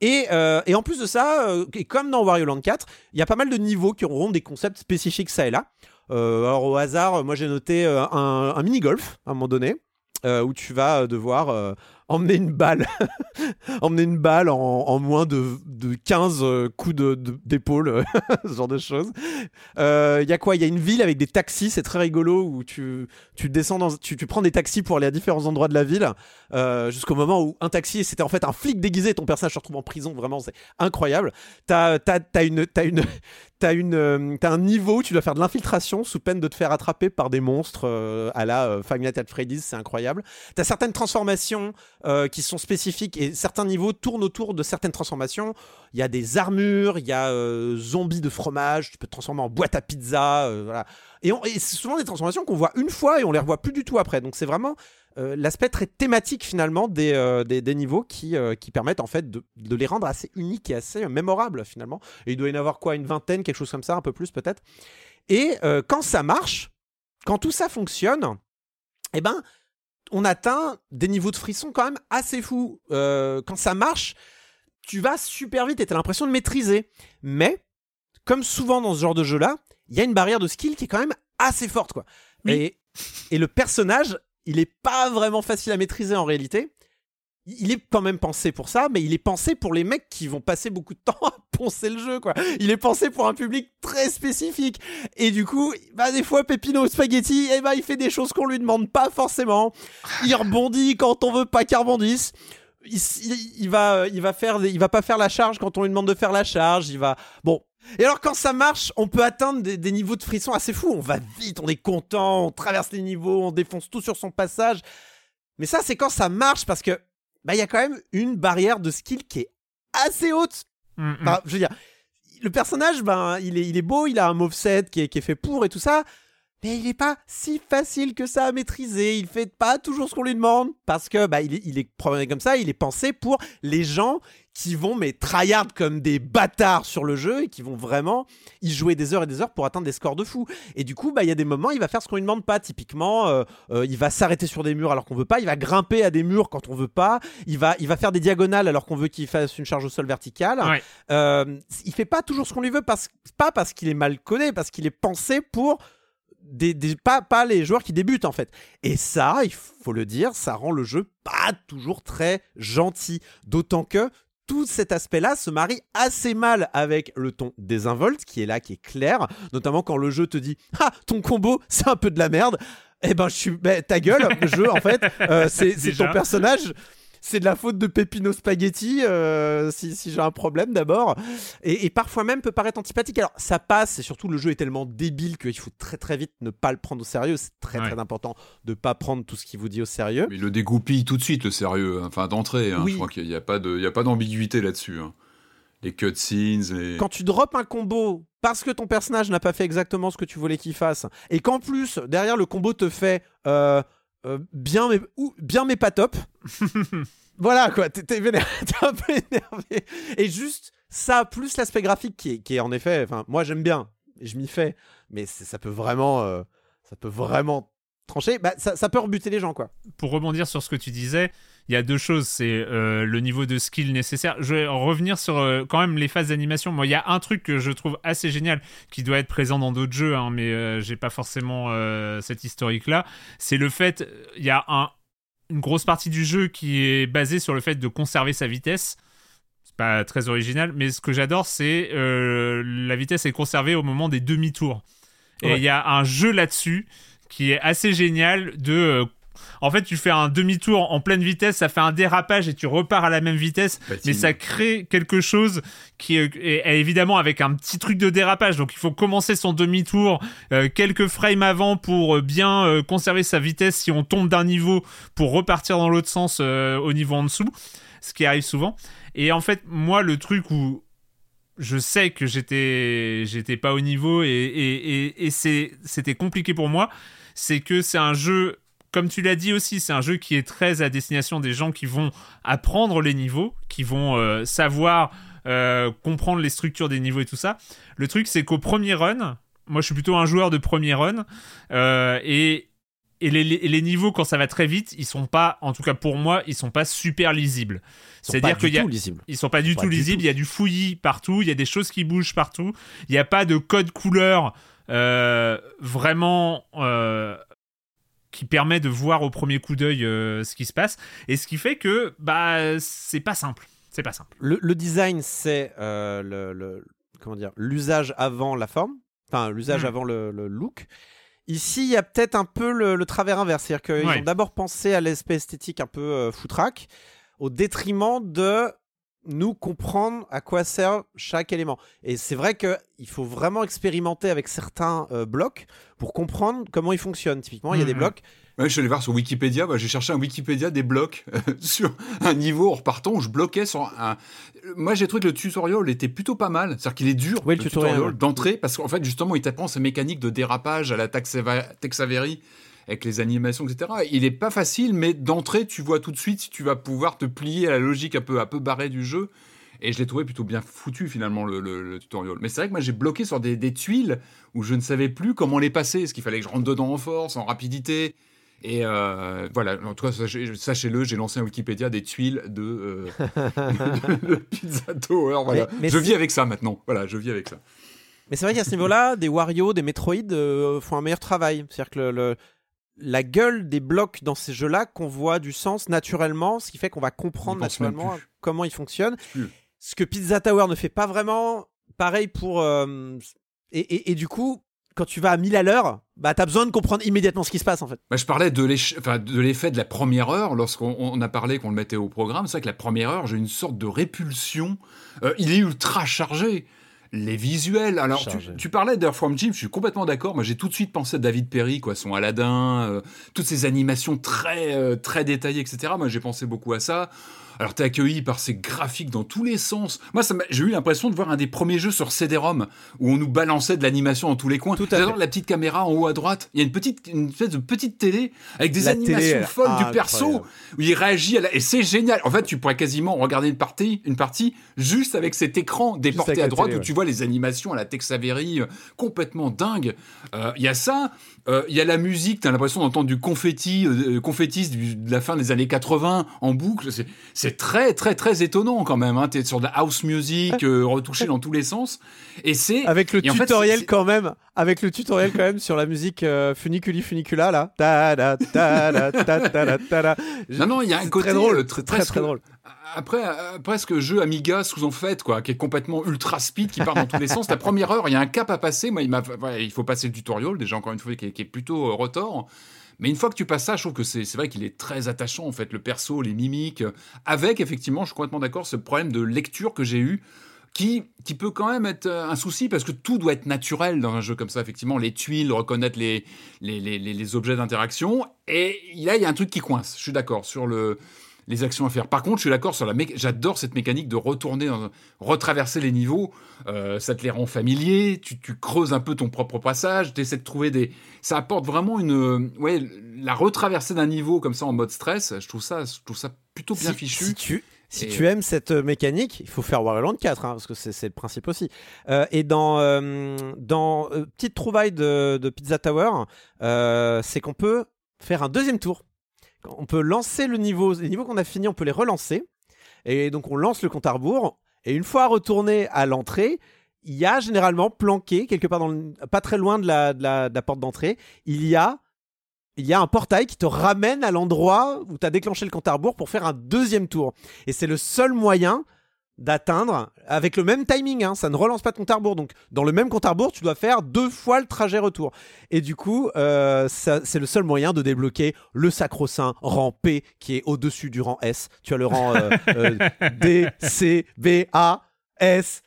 Et, euh, en plus de ça, euh, et comme dans Wario Land 4, il y a pas mal de niveaux qui auront des concepts spécifiques ça et là. alors au hasard, moi j'ai noté un, un mini golf à un moment donné. où tu vas devoir emmener une balle, emmener une balle en, moins de, 15 euh, coups d'épaule, de, ce genre de choses. Il euh, y a quoi? Il y a une ville avec des taxis, c'est très rigolo, où tu, tu descends dans, tu, prends des taxis pour aller à différents endroits de la ville, euh, jusqu'au moment où un taxi, c'était en fait un flic déguisé, ton personnage se retrouve en prison, vraiment, c'est incroyable. T'as as, as une, t'as une euh, as un niveau où tu dois faire de l'infiltration sous peine de te faire attraper par des monstres à la euh, at Freddy's, c'est incroyable. T'as certaines transformations euh, qui sont spécifiques et certains niveaux tournent autour de certaines transformations. Il y a des armures, il y a zombies de fromage, tu peux te transformer en boîte à pizza, voilà. Et, et c'est souvent des transformations qu'on voit une fois et on les revoit plus du tout après. Donc c'est vraiment euh, l'aspect très thématique finalement des, euh, des, niveaux qui, euh, qui permettent en fait de, de, les rendre assez uniques et assez mémorables finalement. Il doit y en avoir quoi, une vingtaine, quelque chose comme ça, un peu plus peut-être. Et quand ça marche, quand tout ça fonctionne, eh ben, on atteint des niveaux de frisson quand même assez fous. quand ça marche, tu vas super vite et tu as l'impression de maîtriser. Mais, comme souvent dans ce genre de jeu-là, il y a une barrière de skill qui est quand même assez forte. quoi. Et, et le personnage il est pas vraiment facile à maîtriser en réalité. Il est quand même pensé pour ça, mais il est pensé pour les mecs qui vont passer beaucoup de temps à poncer le jeu, quoi. Il est pensé pour un public très spécifique. Et du coup, bah, des fois, Pepino Spaghetti, eh bah, il fait des choses qu'on lui demande pas forcément. Il rebondit quand on veut pas qu'il rebondisse. Il, va, il va faire, il va pas faire la charge quand on lui demande de faire la charge. Il va, bon, et alors quand ça marche, on peut atteindre des, niveaux de frisson assez fous. On va vite, on est content, on traverse les niveaux, on défonce tout sur son passage. Mais ça, c'est quand ça marche parce que bah il y a quand même une barrière de skill qui est assez haute. Mm, mm. je veux dire, le personnage, ben il est, il est beau, il a un moveset qui est, qui est fait pour et tout ça. mais il n'est pas si facile que ça à maîtriser. Il fait pas toujours ce qu'on lui demande parce que bah, il, est, il est programmé comme ça. Il est pensé pour les gens qui vont mais tryhard comme des bâtards sur le jeu et qui vont vraiment y jouer des heures et des heures pour atteindre des scores de fou. Et du coup, bah il y a des moments, il va faire ce qu'on lui demande pas. Typiquement, euh, euh, il va s'arrêter sur des murs alors qu'on veut pas. Il va grimper à des murs quand on veut pas. Il va, il va faire des diagonales alors qu'on veut qu'il fasse une charge au sol verticale. Euh, il fait pas toujours ce qu'on lui veut parce pas parce qu'il est mal codé, parce qu'il est pensé pour des, pas, pas les joueurs qui débutent en fait. Et ça, il faut le dire, ça rend le jeu pas toujours très gentil. D'autant que tout cet aspect-là se marie assez mal avec le ton désinvolte qui est là, qui est clair, notamment quand le jeu te dit Ah, ton combo, c'est un peu de la merde. Eh ben, je suis. Ben, ta gueule, jeu, en fait, euh, c'est ton personnage c'est de la faute de Pepino Spaghetti, euh, si, j'ai un problème d'abord. Et, parfois même peut paraître antipathique. Alors ça passe, et surtout le jeu est tellement débile qu'il faut très très vite ne pas le prendre au sérieux. C'est très très important de ne pas prendre tout ce qu'il vous dit au sérieux. Mais il le dégoupille tout de suite le sérieux, hein. enfin d'entrée. Hein. Je crois qu'il n'y a pas d'ambiguïté là-dessus. Hein. Les cutscenes. Quand tu drops un combo parce que ton personnage n'a pas fait exactement ce que tu voulais qu'il fasse, et qu'en plus, derrière le combo te fait euh, euh, bien, mais, ou, bien, mais pas top. voilà, quoi, t'es un peu énervé. Et juste ça, plus l'aspect graphique qui est, qui est en effet, enfin, moi j'aime bien, je m'y fais, mais ça peut vraiment, euh, ça peut vraiment trancher, bah, ça, ça, peut rebuter les gens, quoi. Pour rebondir sur ce que tu disais, il y a deux choses. C'est euh, le niveau de skill nécessaire. Je vais revenir sur euh, quand même les phases d'animation. Moi, il y a un truc que je trouve assez génial qui doit être présent dans d'autres jeux, hein, mais euh, j'ai pas forcément cette historique-là. C'est le fait, il y a un, une grosse partie du jeu qui est basée sur le fait de conserver sa vitesse. C'est pas très original, mais ce que j'adore, c'est la vitesse est conservée au moment des demi-tours. Et il y a un jeu là-dessus qui est assez génial de en fait, tu fais un demi-tour en pleine vitesse, ça fait un dérapage et tu repars à la même vitesse, mais ça crée quelque chose qui est, évidemment avec un petit truc de dérapage. Donc il faut commencer son demi-tour euh, quelques frames avant pour euh, bien euh, conserver sa vitesse si on tombe d'un niveau pour repartir dans l'autre sens au niveau en dessous, ce qui arrive souvent. Et en fait, moi, le truc où je sais que j'étais j'étais pas au niveau et, et, et c'était compliqué pour moi, c'est que c'est un jeu comme tu l'as dit aussi, c'est un jeu qui est très à destination des gens qui vont apprendre les niveaux, qui vont euh, savoir euh, comprendre les structures des niveaux et tout ça. Le truc, c'est qu'au premier run, moi je suis plutôt un joueur de premier run, euh, et, et les, niveaux, quand ça va très vite, ils sont pas, en tout cas pour moi, ils sont pas super lisibles. C'est-à-dire qu'ils ils sont pas du tout lisibles. Il y a du fouillis partout, il y a des choses qui bougent partout. Il n'y a pas de code couleur vraiment qui permet de voir au premier coup d'œil euh, ce qui se passe. Et ce qui fait que bah c'est pas simple. C'est pas simple. Le, design c'est euh, le, comment dire l'usage avant la forme. Enfin l'usage hmm. avant le, look. Ici, il y a peut-être un peu le, travers inverse. C'est-à-dire qu'ils ont d'abord pensé à l'aspect esthétique un peu euh, foutraque, au détriment de nous comprendre à quoi sert chaque élément. Et c'est vrai qu'il faut vraiment expérimenter avec certains euh, blocs pour comprendre comment ils fonctionnent. Typiquement, il y a des mhm. blocs. je suis allé voir sur Wikipédia, bah, j'ai cherché un Wikipédia des blocs sur un niveau en repartant où je bloquais sur un. Moi j'ai trouvé que le tutoriel était plutôt pas mal, c'est-à-dire qu'il est dur le, tutorial, d'entrée parce qu'en fait justement il t'apprend ces mécaniques de dérapage à la Tex Avery avec les animations, etc. Il est pas facile, mais d'entrée, tu vois tout de suite si tu vas pouvoir te plier à la logique un peu, un peu barrée du jeu. Et je l'ai trouvé plutôt bien foutu finalement le, tutoriel. Mais c'est vrai que moi j'ai bloqué sur des, tuiles où je ne savais plus comment les passer. Est-ce qu'il fallait que je rentre dedans en force, en rapidité? Et euh, voilà, en tout cas, sachez-le, j'ai lancé un Wikipédia des tuiles de, euh, Pizza Tower. Voilà. je vis avec ça maintenant. Voilà, je vis avec ça. Mais c'est vrai qu'à ce niveau-là, des Wario, des Metroid euh, font un meilleur travail. C'est-à-dire que le, la gueule des blocs dans ces jeux-là qu'on voit du sens naturellement, ce qui fait qu'on va comprendre naturellement comment ils fonctionnent. Ce que Pizza Tower ne fait pas vraiment. Pareil pour. Euh, et, du coup, quand tu vas à 1000 à l'heure, bah, tu as besoin de comprendre immédiatement ce qui se passe en fait. Bah, je parlais de l'effet de la première heure lorsqu'on a parlé qu'on le mettait au programme. C'est vrai que la première heure, j'ai une sorte de répulsion. Euh, il est ultra chargé les visuels. Alors, tu, parlais d'Earth from Jim, je suis complètement d'accord. Moi, j'ai tout de suite pensé à David Perry, quoi, son Aladdin, euh, toutes ces animations très, euh, très détaillées, etc. Moi, j'ai pensé beaucoup à ça. Alors t'es accueilli par ces graphiques dans tous les sens. Moi, j'ai eu l'impression de voir un des premiers jeux sur CD-ROM où on nous balançait de l'animation dans tous les coins. Tout à la petite caméra en haut à droite. Il y a une petite, une espèce de petite télé avec des animations folles du perso où il réagit et c'est génial. En fait, tu pourrais quasiment regarder une partie, une partie juste avec cet écran déporté à droite où tu vois les animations à la Tex Avery euh, complètement dingue. Euh, il y a ça. Euh, il y a la musique, tu as l'impression d'entendre du confetti, euh, confettis de la fin des années 80 en boucle. C'est très, très, très étonnant quand même. Hein. Tu es sur de la house music euh, retouché dans tous les sens. Et c'est. Avec le tutoriel quand même. Avec le tutoriel quand même sur la musique funiculi funicula là. non, non, il y a un côté très drôle. Très, très, très drôle après, euh, presque jeu Amiga sous en fait, quoi, qui est complètement ultra speed, qui part dans tous les sens. La première heure, il y a un cap à passer. Moi, il, faut passer le tutoriel, déjà encore une fois, qui est, plutôt euh, Mais une fois que tu passes ça, je trouve que c'est, vrai qu'il est très attachant, en fait, le perso, les mimiques, avec effectivement, je suis complètement d'accord, ce problème de lecture que j'ai eu. Qui, peut quand même être euh, un souci parce que tout doit être naturel dans un jeu comme ça, effectivement, les tuiles, reconnaître les objets d'interaction. Et là, il y a un truc qui coince, je suis d'accord, sur le, les actions à faire. Par contre, je suis d'accord sur la j'adore cette mécanique de retourner, retraverser les niveaux. Euh, ça te les rend familiers, tu, creuses un peu ton propre passage, tu essaies de trouver des. Ça apporte vraiment une. Ouais, la retraversée d'un niveau comme ça en mode stress, je trouve ça, je trouve ça plutôt bien fichu. Si tu, si tu aimes cette euh, mécanique, il faut faire Warland 4, hein, parce que c'est le principe aussi. Euh, et dans, dans petite trouvaille de, de Pizza Tower, c'est qu'on peut faire un deuxième tour on peut lancer le niveau, les niveaux qu'on a fini, on peut les relancer. Et donc on lance le compte à rebours. Et une fois retourné à l'entrée, il y a généralement planqué, quelque part pas très loin de la, de la, porte d'entrée, il y a il y a un portail qui te ramène à l'endroit où tu as déclenché le compte à rebours pour faire un deuxième tour. Et c'est le seul moyen d'atteindre avec le même timing. Hein, ça ne relance pas ton compte à rebours. Donc, dans le même compte à rebours, tu dois faire deux fois le trajet retour. Et du coup, euh, c'est le seul moyen de débloquer le sacro-saint rang P qui est au-dessus du rang S. Tu as le rang euh, euh, D, C, B, A, S.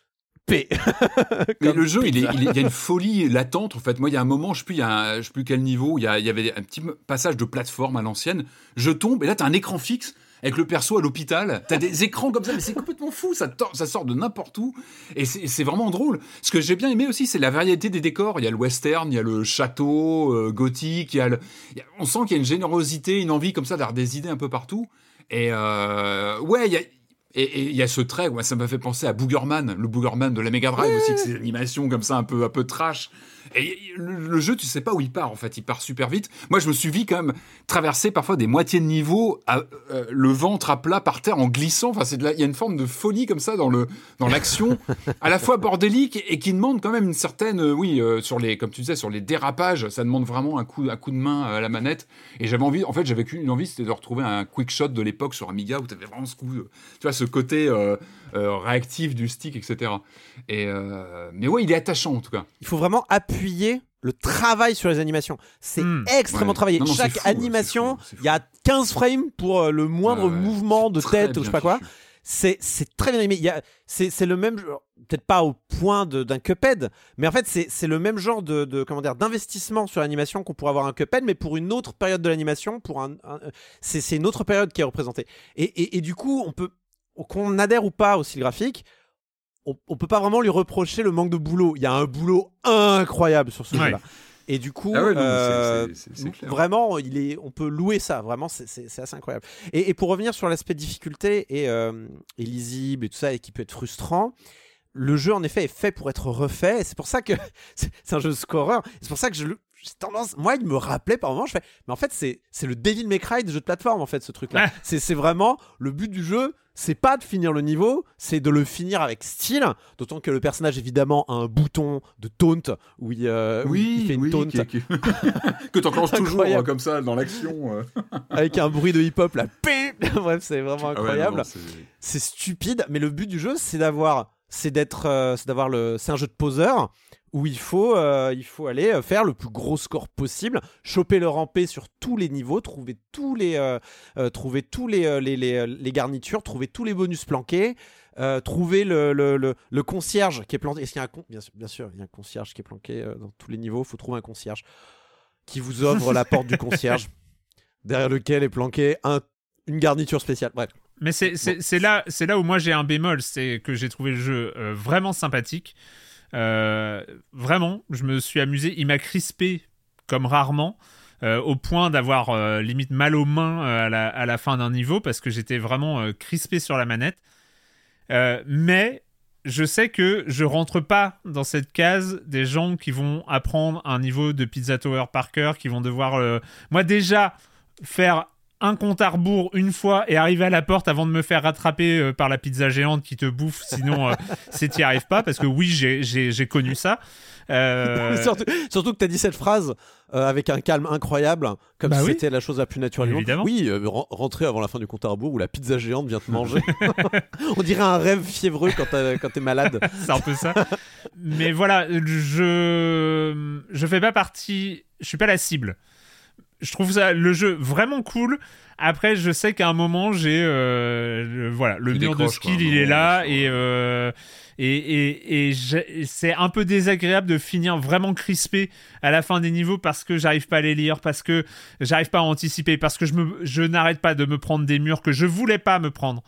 P. Mais le jeu, il, y a une folie latente. En fait, moi, il y a un moment, je ne sais, sais plus quel niveau, il y, il y avait un petit passage de plateforme à l'ancienne. Je tombe et là, tu as un écran fixe avec le perso à l'hôpital. T'as des écrans comme ça, mais c'est complètement fou. Ça, ça sort de n'importe où. Et c'est vraiment drôle. Ce que j'ai bien aimé aussi, c'est la variété des décors. Il y a le western, il y a le château euh, gothique. Il y a on sent qu'il y a une générosité, une envie comme ça d'avoir des idées un peu partout. Et euh, ouais, il y a. Et il y a ce trait, ça m'a fait penser à Boogerman, le Boogerman de la Mega Drive aussi, que ces animations comme ça un peu un peu trash. Le, jeu, tu sais pas où il part en fait, il part super vite. Moi, je me suis vu quand même traverser parfois des moitiés de niveau, à, euh, le ventre à plat par terre en glissant. Enfin, c'est il y a une forme de folie comme ça dans le dans l'action, à la fois bordélique et qui demande quand même une certaine, euh, oui, euh, sur les, comme tu disais, sur les dérapages, ça demande vraiment un coup un coup de main à la manette. Et j'avais envie, en fait, j'avais une envie, c'était de retrouver un quick shot de l'époque sur Amiga où tu avais vraiment ce coup, tu vois, ce côté réactif du stick, etc. Et mais ouais, il est attachant en tout cas. Il faut vraiment appuyer le travail sur les animations. C'est extrêmement travaillé. Chaque animation, il y a 15 frames pour euh, le moindre mouvement de tête ou je sais pas quoi. C'est très bien animé. C'est le même, peut-être pas au point d'un Cuphead, mais en fait c'est le même genre de, comment dire d'investissement sur l'animation qu'on pourrait avoir un Cuphead, mais pour une autre période de l'animation, pour un, c'est une autre période qui est représentée. Et, et du coup, on peut qu'on adhère ou pas au style graphique, on, on, peut pas vraiment lui reprocher le manque de boulot. Il y a un boulot incroyable sur ce jeu-là. Et du coup, ah euh, vraiment, il est, on peut louer ça. Vraiment, c'est assez incroyable. Et, pour revenir sur l'aspect difficulté et, euh, et, lisible et tout ça, et qui peut être frustrant, le jeu en effet est fait pour être refait. Et c'est pour ça que c'est un jeu scoreur. C'est pour ça que je, j'ai tendance, moi, il me rappelait par moment, je fais, mais en fait, c'est, c'est le Devil May Cry des jeux de plateforme, en fait, ce truc-là. C'est, c'est vraiment le but du jeu, c'est pas de finir le niveau, c'est de le finir avec style. D'autant que le personnage, évidemment, a un bouton de taunt où il, euh, oui, fait une taunt. que t'enclenches toujours hein, comme ça dans l'action. Euh. avec un bruit de hip-hop, là. Bref, c'est vraiment ah incroyable. c'est stupide, mais le but du jeu, c'est d'avoir c'est d'être euh, c'est d'avoir le c'est un jeu de poseur où il faut, euh, il faut aller euh, faire le plus gros score possible, choper le rampé sur tous les niveaux, trouver tous les, trouver tous les, les, les, garnitures, trouver tous les bonus planqués, trouver le, le, le, concierge qui est planqué. Est-ce qu'il y a un bien, sûr, bien sûr, il y a un concierge qui est planqué dans tous les niveaux. Il faut trouver un concierge qui vous ouvre la porte du concierge, derrière lequel est planqué un, une garniture spéciale. Bref. Mais c'est là, là où moi j'ai un bémol, c'est que j'ai trouvé le jeu vraiment sympathique. Vraiment, je me suis amusé. Il m'a crispé comme rarement. au point d'avoir limite mal aux mains à la, à, la, fin d'un niveau parce que j'étais vraiment crispé sur la manette. mais je sais que je rentre pas dans cette case des gens qui vont apprendre un niveau de Pizza Tower par cœur, qui vont devoir, euh, moi déjà, faire un compte à rebours une fois et arriver à la porte avant de me faire rattraper euh, par la pizza géante qui te bouffe, sinon euh, c'est t'y arrives pas, parce que oui, j'ai connu ça. Euh, surtout, que tu as dit cette phrase euh, avec un calme incroyable, comme bah si c'était la chose la plus naturelle. Oui, euh, rentrer avant la fin du compte à rebours où la pizza géante vient te manger. On dirait un rêve fiévreux quand t'es malade. C'est un peu ça. Mais voilà, je je fais pas partie, je suis pas la cible. Je trouve ça le jeu vraiment cool. Après, je sais qu'à un moment, j'ai voilà le mur de skill, il est là et et, et, c'est un peu désagréable de finir vraiment crispé à la fin des niveaux parce que j'arrive pas à les lire, parce que j'arrive pas à anticiper, parce que je, me, je n'arrête pas de me prendre des murs que je voulais pas me prendre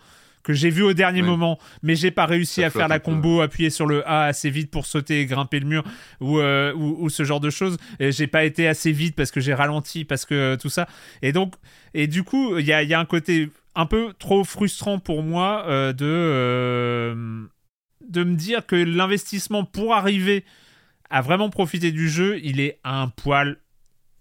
que j'ai vu au dernier moment, mais j'ai pas réussi à faire la combo, appuyer sur le A assez vite pour sauter et grimper le mur ou, euh, ou, ce genre de choses. Et j'ai pas été assez vite parce que j'ai ralenti, parce que euh, tout ça. Et donc, et du coup, il y a, y a, un côté un peu trop frustrant pour moi euh, de de me dire que l'investissement pour arriver à vraiment profiter du jeu, il est un poil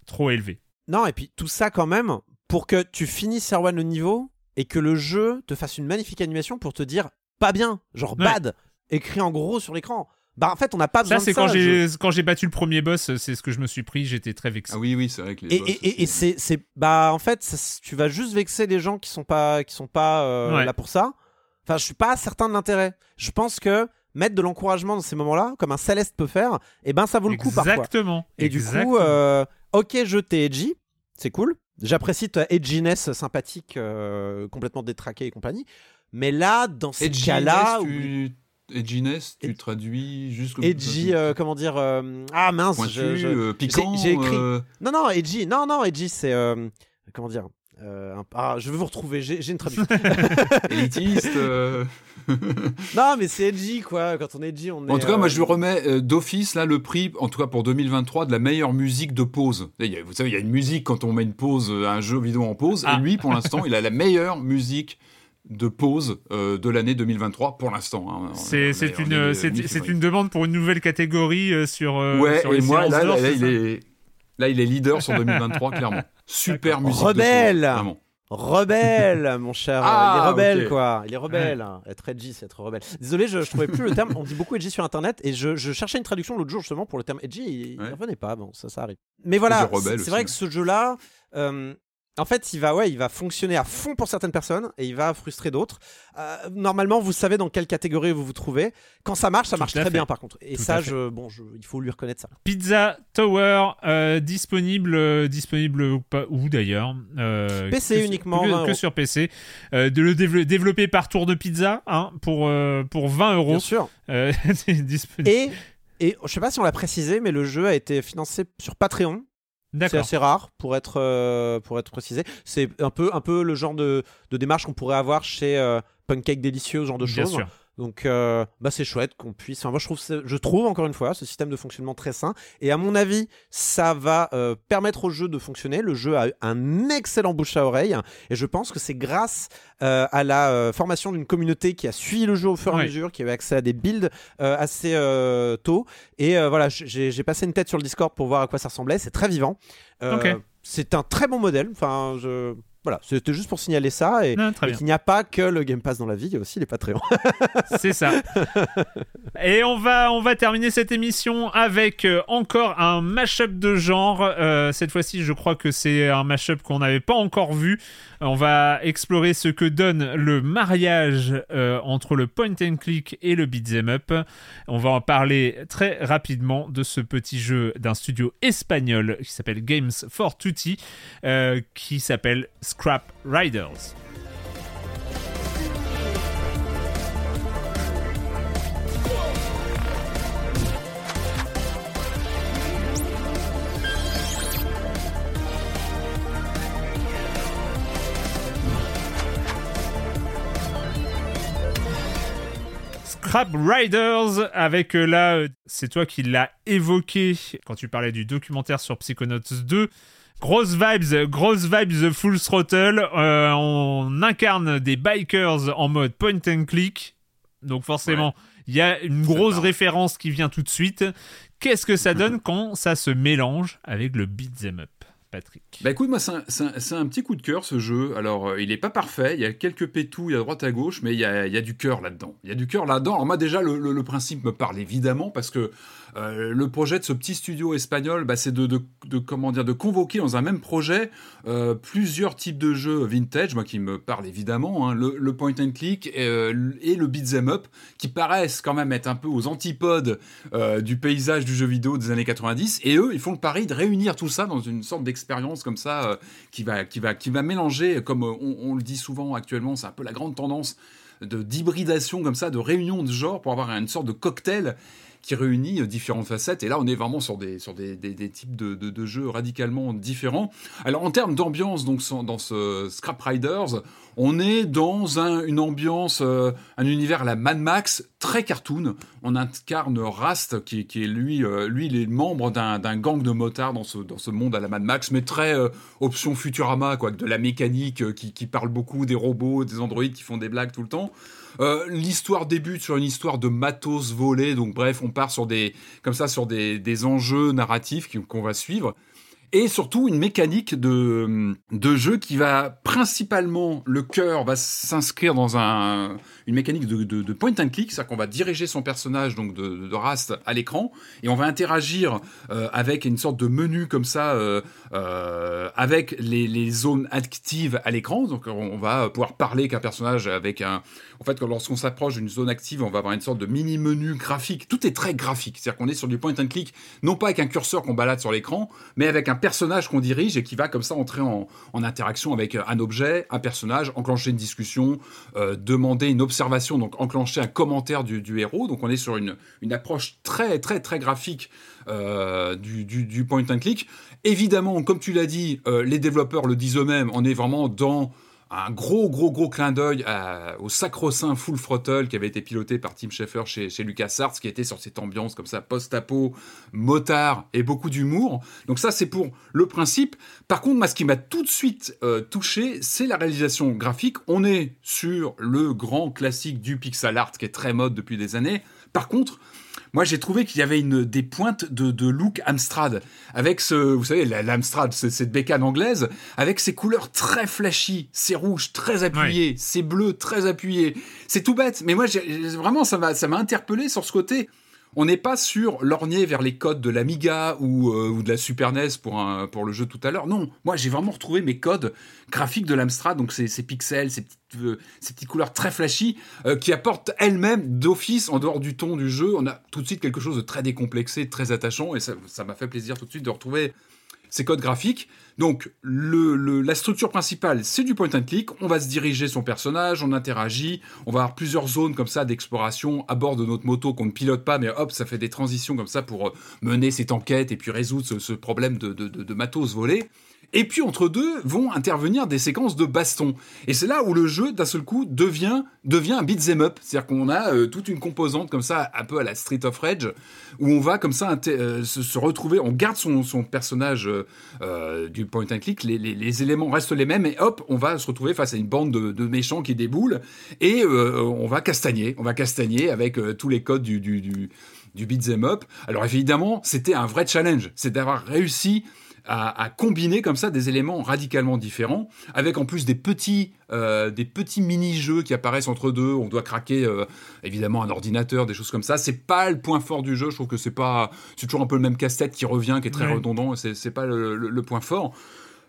trop élevé. Non, et puis tout ça quand même, pour que tu finisses Erwan le niveau et que le jeu te fasse une magnifique animation pour te dire pas bien, genre bad, écrit en gros sur l'écran. Bah en fait on n'a pas besoin ça, de ça. Ça c'est quand j'ai battu le premier boss, c'est ce que je me suis pris, j'étais très vexé. Ah oui oui c'est vrai que les et, boss, et, et, c'est bah en fait tu vas juste vexer les gens qui sont pas qui sont pas euh, là pour ça. Enfin, je suis pas certain de l'intérêt. Je pense que mettre de l'encouragement dans ces moments-là, comme un Céleste peut faire, et eh ben ça vaut le coup parfois. Exactement. Et du coup, euh, ok, je t'ai edgy, c'est cool. J'apprécie ta edginess sympathique, euh, complètement détraquée et compagnie. Mais là, dans ces cas-là. Tu... Edginess, tu traduis juste comme Edgy, euh, comment dire Ah mince, piquant. J'ai écrit. Non, non, edgy. Non, non, edgy, c'est. comment dire euh, ah, je veux vous retrouver, j'ai une traduction. Élitiste. Euh. non, mais c'est edgy, quoi. Quand on est edgy, on est. En tout cas, moi, je lui euh, remets d'office, là, le prix, en tout cas pour 2023, de la meilleure musique de pause. Vous savez, il y a une musique quand on met une pause, un jeu vidéo en pause. Et ah. lui, pour l'instant, il a la meilleure musique de pause de l'année 2023 pour l'instant. Hein. C'est une, c'est une demande pour une nouvelle catégorie sur. Ouais, sur et moi, là, là, il est. Là, il est leader sur 2023, clairement. Super musique. Rebelle Rebelle, mon cher. il est ah, rebelle, quoi. Il est rebelle. Être edgy, c'est être rebelle. Désolé, je, je trouvais plus le terme. On dit beaucoup edgy sur Internet et je, cherchais une traduction l'autre jour justement pour le terme edgy. Il, ne revenait pas. Bon, ça, ça arrive. Mais voilà, c'est vrai que ce jeu-là, euh, en fait, il va, ouais, il va fonctionner à fond pour certaines personnes et il va frustrer d'autres. Euh, normalement, vous savez dans quelle catégorie vous vous trouvez. Quand ça marche, ça marche très bien par contre. Et ça, je, bon, il faut lui reconnaître ça. Pizza Tower euh, disponible, euh, disponible pas où d'ailleurs PC uniquement. que, sur PC. de le développer par Tour de Pizza hein, pour pour 20 euros. Bien sûr. et et je sais pas si on l'a précisé, mais le jeu a été financé sur Patreon. C'est assez rare pour être, euh, pour être précisé. C'est un peu, un peu le genre de, de démarche qu'on pourrait avoir chez euh, Pancake Délicieux, ce genre de choses. Donc, euh, bah, c'est chouette qu'on puisse. Enfin, moi, je trouve, je trouve encore une fois ce système de fonctionnement très sain. Et à mon avis, ça va euh, permettre au jeu de fonctionner. Le jeu a un excellent bouche à oreille. Et je pense que c'est grâce euh, à la formation d'une communauté qui a suivi le jeu au fur et à mesure, qui avait accès à des builds assez tôt. Et voilà, j'ai passé une tête sur le Discord pour voir à quoi ça ressemblait. C'est très vivant. C'est un très bon modèle. Enfin, je voilà, c'était juste pour signaler ça et, qu'il n'y a pas que le Game Pass dans la vie, il y a aussi les Patreons. C'est ça. et on va, on va terminer cette émission avec euh, encore un mashup de genre. Euh, cette fois-ci, je crois que c'est un mashup qu'on n'avait pas encore vu. On va explorer ce que donne le mariage euh, entre le point and click et le beat'em up. On va en parler très rapidement de ce petit jeu d'un studio espagnol qui s'appelle Games for Tutti, euh, qui s'appelle Scrap Riders. Scrap Riders avec euh, là, euh, c'est toi qui l'as évoqué quand tu parlais du documentaire sur Psychonauts 2. Grosse vibes, grosse vibes full throttle. on incarne des bikers en mode point and click. Donc forcément, il y a une grosse référence qui vient tout de suite. Qu'est-ce que ça donne quand ça se mélange avec le beat'em up? Patrick Bah écoute, moi, c'est un, petit coup de cœur ce jeu. Alors, euh, il est pas parfait, il y a quelques pétouilles à droite à gauche, mais il y a, du cœur là-dedans. Il y a du cœur là-dedans. Alors, moi, déjà, le, principe me parle évidemment parce que euh, le projet de ce petit studio espagnol, bah, c'est de, dire, de convoquer dans un même projet euh, plusieurs types de jeux vintage, moi qui me parle évidemment, hein, le, point and click et, le beat'em up, qui paraissent quand même être un peu aux antipodes du paysage du jeu vidéo des années 90. Et eux, ils font le pari de réunir tout ça dans une sorte d'expérience expérience comme ça euh, qui, va, qui, va, qui va mélanger, comme euh, on, le dit souvent actuellement, c'est un peu la grande tendance de d'hybridation comme ça, de réunion de genre pour avoir une sorte de cocktail qui réunit euh, différentes facettes. Et là, on est vraiment sur des, sur des, types de, de, jeux radicalement différents. Alors, en termes d'ambiance, donc dans ce Scrap Riders, on est dans une ambiance, euh, un univers à la Mad Max, très cartoon. On incarne Rast, qui, est lui, euh, lui, il est membre d'un gang de motards dans ce, dans ce monde à la Mad Max, mais très option Futurama, quoi, de la mécanique qui, qui, parle beaucoup des robots, des androïdes qui font des blagues tout le temps. L'histoire débute sur une histoire de matos volé, donc bref, on part sur des, comme ça, sur des, des enjeux narratifs qu'on va suivre et surtout une mécanique de, de jeu qui va principalement, le cœur va s'inscrire dans un, une mécanique de, de, point and click, c'est-à-dire qu'on va diriger son personnage donc de, de Rast à l'écran et on va interagir euh, avec une sorte de menu comme ça euh, euh, avec les, les, zones actives à l'écran. Donc on va pouvoir parler qu'un personnage avec un. En fait, lorsqu'on s'approche d'une zone active, on va avoir une sorte de mini menu graphique. Tout est très graphique, c'est-à-dire qu'on est sur du point and click, non pas avec un curseur qu'on balade sur l'écran, mais avec un personnage qu'on dirige et qui va comme ça entrer en, interaction avec un objet, un personnage, enclencher une discussion, demander une observation donc enclencher un commentaire du, héros. Donc on est sur une, approche très très très graphique euh, du, point and click. Évidemment, comme tu l'as dit, euh, les développeurs le disent eux-mêmes, on est vraiment dans un gros, gros, gros clin d'œil au sacro-saint Full Throttle qui avait été piloté par Tim Schafer chez, chez LucasArts, qui était sur cette ambiance comme ça, post-apo, motard et beaucoup d'humour. Donc ça, c'est pour le principe. Par contre, moi, ce qui m'a tout de suite euh, touché, c'est la réalisation graphique. On est sur le grand classique du pixel art qui est très mode depuis des années. Par contre, moi j'ai trouvé qu'il y avait une, des pointes de, look Amstrad, avec ce, vous savez, l'Amstrad, cette bécane anglaise, avec ses couleurs très flashy, ses rouges très appuyés, ses bleus très appuyés. C'est tout bête, mais moi vraiment ça m'a ça m'a interpellé sur ce côté on n'est pas sur lorgner vers les codes de l'Amiga ou, euh, ou, de la Super NES pour, pour le jeu tout à l'heure. Non, moi j'ai vraiment retrouvé mes codes graphiques de l'Amstrad, donc ces, ces, pixels, ces petites, euh, ces petites couleurs très flashy, euh, qui apportent elles-mêmes d'office, en dehors du ton du jeu, on a tout de suite quelque chose de très décomplexé, très attachant, et ça m'a fait plaisir tout de suite de retrouver ces codes graphiques. Donc la structure principale, c'est du point and click. On va se diriger son personnage, on interagit, on va avoir plusieurs zones comme ça d'exploration à bord de notre moto qu'on ne pilote pas, mais hop, ça fait des transitions comme ça pour euh, mener cette enquête et puis résoudre ce, problème de matos volé. Et puis entre deux vont intervenir des séquences de baston. Et c'est là où le jeu, d'un seul coup, devient, devient un beat'em up. C'est-à-dire qu'on a euh, toute une composante comme ça, un peu à la Street of Rage, où on va comme ça euh, se, retrouver, on garde son, son personnage euh, du point and click, les, éléments restent les mêmes, et hop, on va se retrouver face à une bande de, méchants qui déboulent, et on va castagner, on va castagner avec tous les codes du, du, du, du beat'em up. Alors évidemment, c'était un vrai challenge, c'est d'avoir réussi à, combiner comme ça des éléments radicalement différents, avec en plus des petits, euh, des petits mini-jeux qui apparaissent entre deux. On doit craquer euh, évidemment un ordinateur, des choses comme ça. C'est pas le point fort du jeu. Je trouve que c'est pas, c'est toujours un peu le même casse-tête qui revient, qui est très redondant. C'est, c'est pas le, point fort.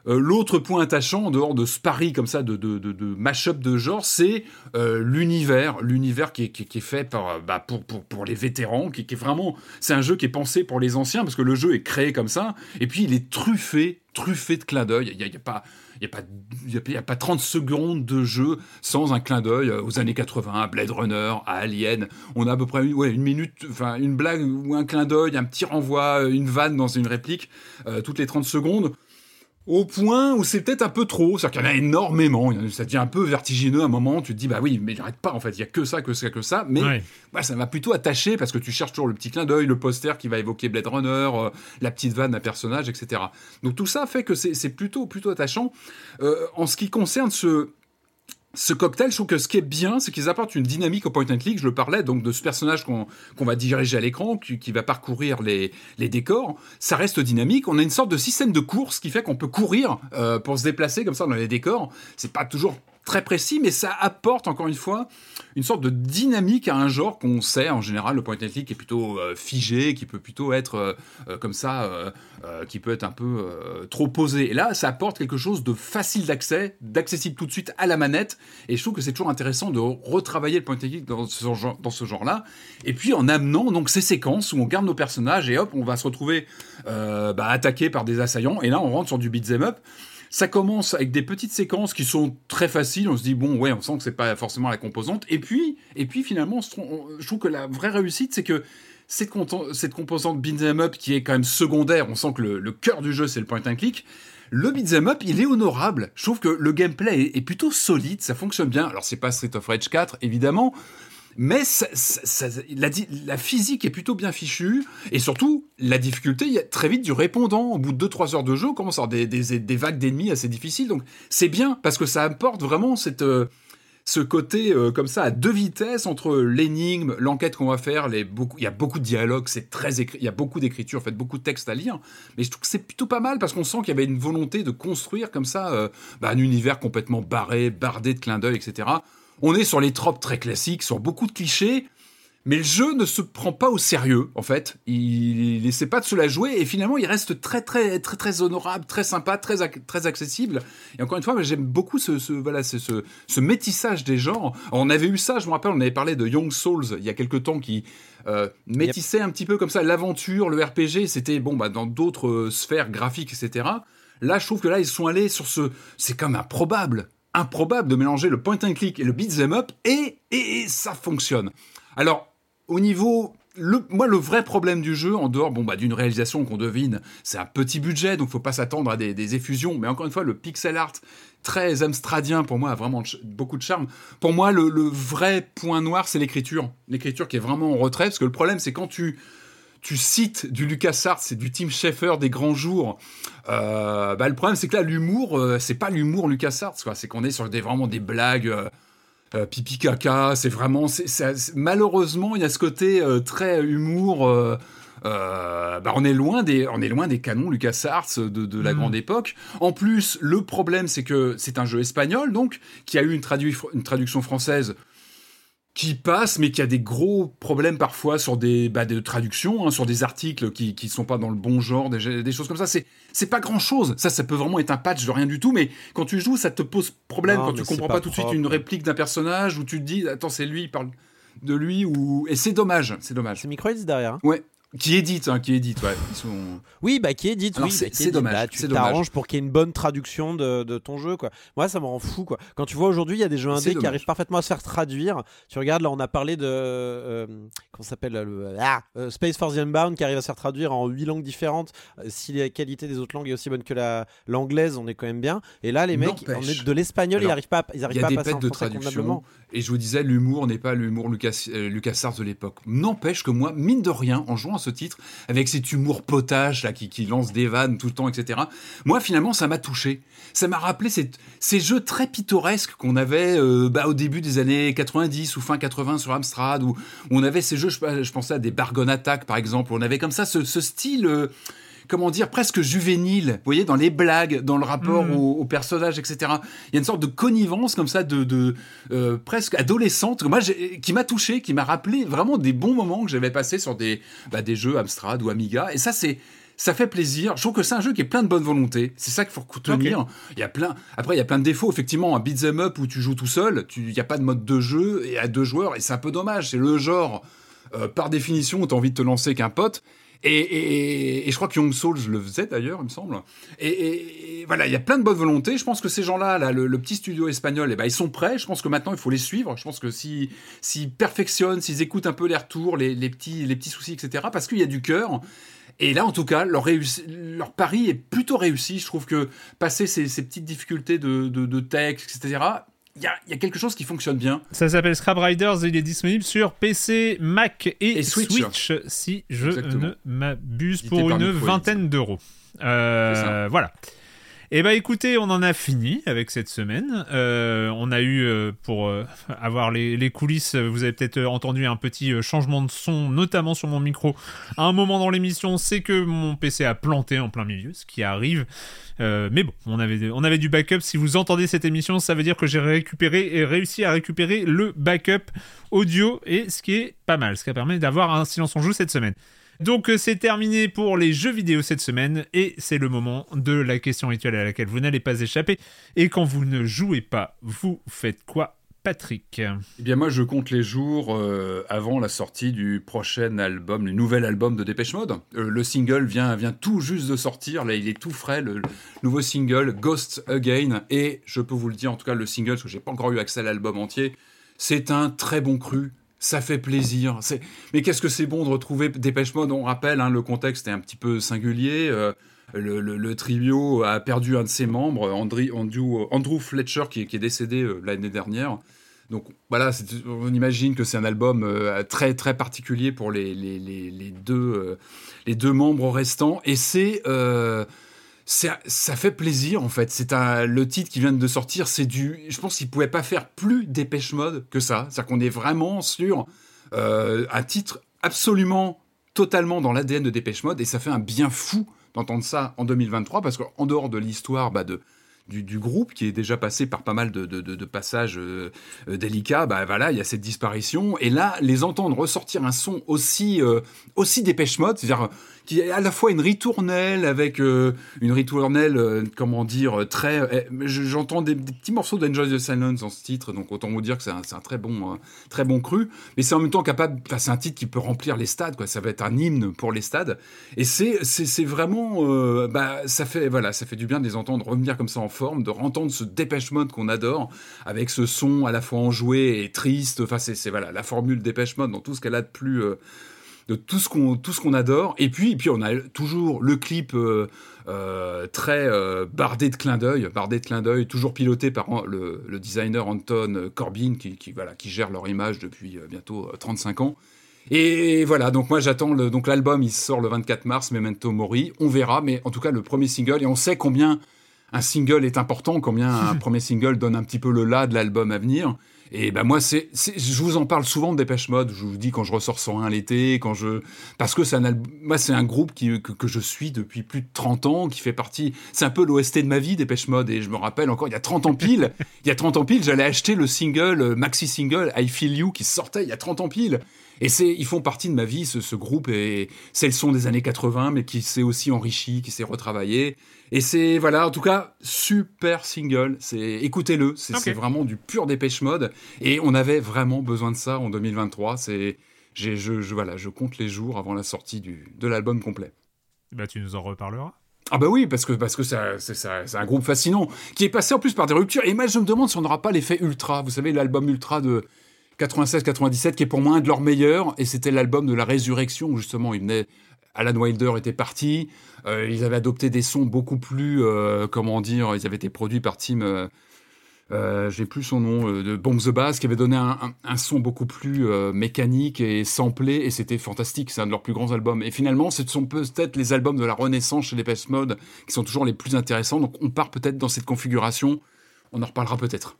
Euh, l'autre point attachant, en dehors de ce pari comme ça de, de, de, mash-up de genre, c'est euh, l'univers, l'univers qui, est fait par, bah, pour, les vétérans, qui, est vraiment, c'est un jeu qui est pensé pour les anciens parce que le jeu est créé comme ça, et puis il est truffé, truffé de clins d'œil. Il n'y a, pas, a, a, pas 30 secondes de jeu sans un clin d'œil aux années 80, à Blade Runner, à Alien. On a à peu près une minute, enfin une blague ou un clin d'œil, un petit renvoi, une vanne dans une réplique, euh, toutes les 30 secondes au point où c'est peut-être un peu trop, c'est-à-dire qu'il y en a énormément, ça devient un peu vertigineux à un moment, tu te dis bah oui, mais j'arrête pas en fait, il y a que ça, que ça, que ça, mais bah, ça m'a plutôt attaché parce que tu cherches toujours le petit clin d'œil, le poster qui va évoquer Blade Runner, euh, la petite vanne d'un personnage, etc. Donc tout ça fait que c'est plutôt plutôt attachant. Euh, en ce qui concerne ce ce cocktail, je trouve que ce qui est bien, c'est qu'ils apportent une dynamique au point and click. Je le parlais donc de ce personnage qu'on va diriger à l'écran, qui, va parcourir les, décors. Ça reste dynamique. On a une sorte de système de course qui fait qu'on peut courir euh, pour se déplacer comme ça dans les décors. C'est pas toujours très précis, mais ça apporte encore une fois une sorte de dynamique à un genre qu'on sait en général le point and click est plutôt euh, figé, qui peut plutôt être euh, euh, comme ça, qui peut être un peu trop posé. Et là, ça apporte quelque chose de facile d'accès, d'accessible tout de suite à la manette. Et je trouve que c'est toujours intéressant de retravailler le point and click dans ce genre-là. Et puis en amenant donc ces séquences où on garde nos personnages et hop, on va se retrouver bah, attaqué par des assaillants. Et là, on rentre sur du beat'em up. Ça commence avec des petites séquences qui sont très faciles. On se dit bon, ouais, on sent que c'est pas forcément la composante. Et puis, et puis finalement, je trouve que la vraie réussite, c'est que cette, cette composante beat'em up qui est quand même secondaire, on sent que le, cœur du jeu c'est le point and click. Le beat'em up, il est honorable. Je trouve que le gameplay est, est plutôt solide, ça fonctionne bien. Alors c'est pas Street of Rage 4 évidemment, mais la, physique est plutôt bien fichue, et surtout, la difficulté, il y a très vite du répondant. Au bout de 2-3 heures de jeu, on commence à avoir des, vagues d'ennemis assez difficiles, donc c'est bien, parce que ça apporte vraiment euh, ce côté euh, comme ça à deux vitesses entre l'énigme, l'enquête qu'on va faire, il y a beaucoup de dialogues, c'est très écrit, il y a beaucoup d'écriture, en fait, beaucoup de textes à lire, mais je trouve que c'est plutôt pas mal, parce qu'on sent qu'il y avait une volonté de construire comme ça euh, bah, un univers complètement barré, bardé de clins d'œil, etc., on est sur les tropes très classiques, sur beaucoup de clichés, mais le jeu ne se prend pas au sérieux, en fait. Il n'essaie pas de se la jouer, et finalement, il reste très, très, très, très honorable, très sympa, très, très accessible. Et encore une fois, j'aime beaucoup ce, voilà, ce, métissage des genres. on avait eu ça, je me rappelle, on avait parlé de Young Souls il y a quelques temps, qui euh, métissait un petit peu comme ça l'aventure, le RPG. C'était, bon, bah, dans d'autres euh, sphères graphiques, etc. Là, je trouve que là, ils sont allés sur ce. C'est comme improbable improbable de mélanger le point and click et le beat'em up et, et, ça fonctionne. Alors, au niveau le, moi, le vrai problème du jeu, en dehors bon, bah, d'une réalisation qu'on devine, c'est un petit budget, donc faut pas s'attendre à des, effusions. Mais encore une fois, le pixel art très amstradien, pour moi, a vraiment beaucoup de charme. Pour moi, le, le vrai point noir, c'est l'écriture. L'écriture qui est vraiment en retrait, parce que le problème, c'est quand tu tu cites du LucasArts c'est du Tim Schafer des grands jours. Euh, bah, le problème, c'est que là, l'humour, euh, c'est pas l'humour LucasArts, quoi. C'est qu'on est sur des, vraiment des blagues. Euh, pipi caca, c'est vraiment, malheureusement, il y a ce côté très humour. Bah, on est loin des, on est loin des canons LucasArts de, de la mm. grande époque. En plus, le problème, c'est que c'est un jeu espagnol, donc qui a eu une, une traduction française qui passe, mais qui a des gros problèmes parfois sur des bah, de traduction, hein, sur des articles qui qui sont pas dans le bon genre, des, des choses comme ça. C'est c'est pas grand chose. Ça, ça peut vraiment être un patch de rien du tout, mais quand tu joues, ça te pose problème quand tu comprends pas, tout de suite une réplique d'un personnage où tu te dis attends c'est lui, il parle de lui ou et c'est dommage, c'est dommage. C'est Microids derrière. Hein. Ouais. Qui édite, hein, qui édite, ouais. Oui, bah qui édite, oui. C'est dommage. Bah, tu t'arranges pour qu'il y ait une bonne traduction de, de, ton jeu, quoi. Moi, ça me rend fou, quoi. Quand tu vois aujourd'hui, il y a des jeux indés qui arrivent parfaitement à se faire traduire. Tu regardes, là, on a parlé de. Euh, comment s'appelle le, ah, euh, Space Force Unbound qui arrive à se faire traduire en huit langues différentes. Euh, si la qualité des autres langues est aussi bonne que l'anglaise, on est quand même bien. Et là, les mecs, on est de l'espagnol, ils n'arrivent pas, ils arrivent pas à passer en de traduction. Et je vous disais, l'humour n'est pas l'humour Lucas, Lucas de l'époque. N'empêche que moi, mine de rien, en jouant à ce titre, avec cet humour potage là, qui, lance des vannes tout le temps, etc. Moi, finalement, ça m'a touché. Ça m'a rappelé ces, jeux très pittoresques qu'on avait euh, bah, au début des années 90 ou fin 80 sur Amstrad, où, on avait ces jeux, je, pensais à des Bargon Attack par exemple, on avait comme ça ce, style... Euh, comment dire, presque juvénile, vous voyez, dans les blagues, dans le rapport mm. au, personnage, etc. Il y a une sorte de connivence comme ça, de, euh, presque adolescente, moi, qui m'a touché, qui m'a rappelé vraiment des bons moments que j'avais passés sur des, bah, des jeux Amstrad ou Amiga. Et ça, c'est ça fait plaisir. Je trouve que c'est un jeu qui est plein de bonne volonté. C'est ça qu'il faut retenir. Il y a plein. Après, il y a plein de défauts. Effectivement, un beat'em up où tu joues tout seul, il n'y a pas de mode de jeu et à deux joueurs, et c'est un peu dommage. C'est le genre. Euh, par définition, où tu as envie de te lancer qu'un pote. Et, je crois que Young Souls le faisait d'ailleurs, il me semble. Et, voilà, il y a plein de bonnes volontés. Je pense que ces gens-là, là, le, petit studio espagnol, eh ben, ils sont prêts. Je pense que maintenant, il faut les suivre. Je pense que s'ils si, perfectionnent, s'ils écoutent un peu les retours, les, petits, les petits soucis, etc., parce qu'il y a du cœur. Et là, en tout cas, leur, pari est plutôt réussi. Je trouve que passer ces, petites difficultés de, texte, etc., il y a, quelque chose qui fonctionne bien. Ça s'appelle Scrap Riders et il est disponible sur PC, Mac et, Switch. si je ne m'abuse, pour une vingtaine d'euros. Euh, voilà. Eh ben écoutez, on en a fini avec cette semaine. Euh, on a eu, euh, pour euh, avoir les, coulisses, vous avez peut-être entendu un petit changement de son, notamment sur mon micro. À un moment dans l'émission, c'est que mon PC a planté en plein milieu, ce qui arrive. mais bon, on avait, on avait du backup. Si vous entendez cette émission, ça veut dire que j'ai récupéré et réussi à récupérer le backup audio, et ce qui est pas mal, ce qui permet d'avoir un silence en joue cette semaine. Donc euh, c'est terminé pour les jeux vidéo cette semaine et c'est le moment de la question rituelle à laquelle vous n'allez pas échapper. Et quand vous ne jouez pas, vous faites quoi Patrick? Eh bien moi je compte les jours euh, avant la sortie du prochain album, le nouvel album de Dépêche Mode. Euh, le single vient, tout juste de sortir, là il est tout frais, le, nouveau single Ghost Again. Et je peux vous le dire, en tout cas le single, parce que j'ai pas encore eu accès à l'album entier, c'est un très bon cru, ça fait plaisir. Mais qu'est-ce que c'est bon de retrouver Dépêche Mode? On rappelle, hein, le contexte est un petit peu singulier. Euh, le, trio a perdu un de ses membres, Andrew, Fletcher, qui, est décédé euh, l'année dernière. Donc voilà, on imagine que c'est un album euh, très très particulier pour les, deux, les deux membres restants. Et c'est ça, fait plaisir en fait. C'est le titre qui vient de sortir, c'est du. Je pense qu'il pouvait pas faire plus dépêche mode que ça. C'est-à-dire qu'on est vraiment sur euh, un titre absolument totalement dans l'ADN de Dépêche Mode et ça fait un bien fou d'entendre ça en 2023 parce qu'en dehors de l'histoire bah, de du, groupe qui est déjà passé par pas mal de, passages euh, euh, délicats, bah voilà, il y a cette disparition. Et là, les entendre ressortir un son aussi, aussi dépêche mode, c'est-à-dire qui est à la fois une ritournelle avec euh, une ritournelle, euh, comment dire, très. Eh, j'entends des, petits morceaux d'Enjoy the Silence dans ce titre, donc autant vous dire que c'est un, très bon, euh, très bon cru. Mais c'est en même temps capable. c'est un titre qui peut remplir les stades, quoi. Ça va être un hymne pour les stades. Et c'est, c'est, vraiment, bah, ça fait, voilà, ça fait du bien de les entendre revenir comme ça en forme, de entendre ce dépêche mode qu'on adore, avec ce son à la fois enjoué et triste. Enfin, c'est, voilà, la formule dépêche mode dans tout ce qu'elle a de plus de tout ce qu'on tout ce qu'on adore. Et puis, et puis on a toujours le clip euh, euh, très euh, bardé de clins d'œil, bardé de clins d'œil, toujours piloté par le, designer Anton Corbin qui, voilà qui gère leur image depuis bientôt 35 ans. Et voilà, donc moi j'attends donc l'album, il sort le 24 mars, Memento Mori. On verra, mais en tout cas le premier single et on sait combien un single est important, combien un premier single donne un petit peu le là de l'album à venir. Et ben moi, c'est, je vous en parle souvent de Dépêche Mode. Je vous dis quand je ressors 101 l'été, quand je, parce que c'est un, moi c'est un groupe qui, que, je suis depuis plus de 30 ans, qui fait partie. C'est un peu l'OST de ma vie, Dépêche Mode. Et je me rappelle encore, il y a 30 ans pile, il y a 30 ans pile, j'allais acheter le single, euh, maxi single I Feel You qui sortait il y a 30 ans pile. Et c'est, ils font partie de ma vie, ce, ce groupe. Et c'est le son des années 80, mais qui s'est aussi enrichi, qui s'est retravaillé. Et c'est, voilà, en tout cas, super single. C'est, écoutez-le. C'est vraiment du pur dépêche mode. Et on avait vraiment besoin de ça en 2023. C'est, j'ai, je, voilà, je compte les jours avant la sortie du, de l'album complet. Bah, tu nous en reparleras. Ah bah oui, parce que parce que c'est un groupe fascinant qui est passé en plus par des ruptures. Et moi je me demande si on n'aura pas l'effet ultra. Vous savez l'album ultra de 96-97 qui est pour moi un de leurs meilleurs et c'était l'album de la résurrection où justement il venait Alan Wilder était parti, euh, ils avaient adopté des sons beaucoup plus, euh, comment dire, ils avaient été produits par Tim, euh, j'ai plus son nom, de Bomb the Bass, qui avait donné un, son beaucoup plus mécanique et samplé, et c'était fantastique, c'est un de leurs plus grands albums. Et finalement, ce sont peut-être les albums de la Renaissance chez les Best Mode qui sont toujours les plus intéressants, donc on part peut-être dans cette configuration, on en reparlera peut-être.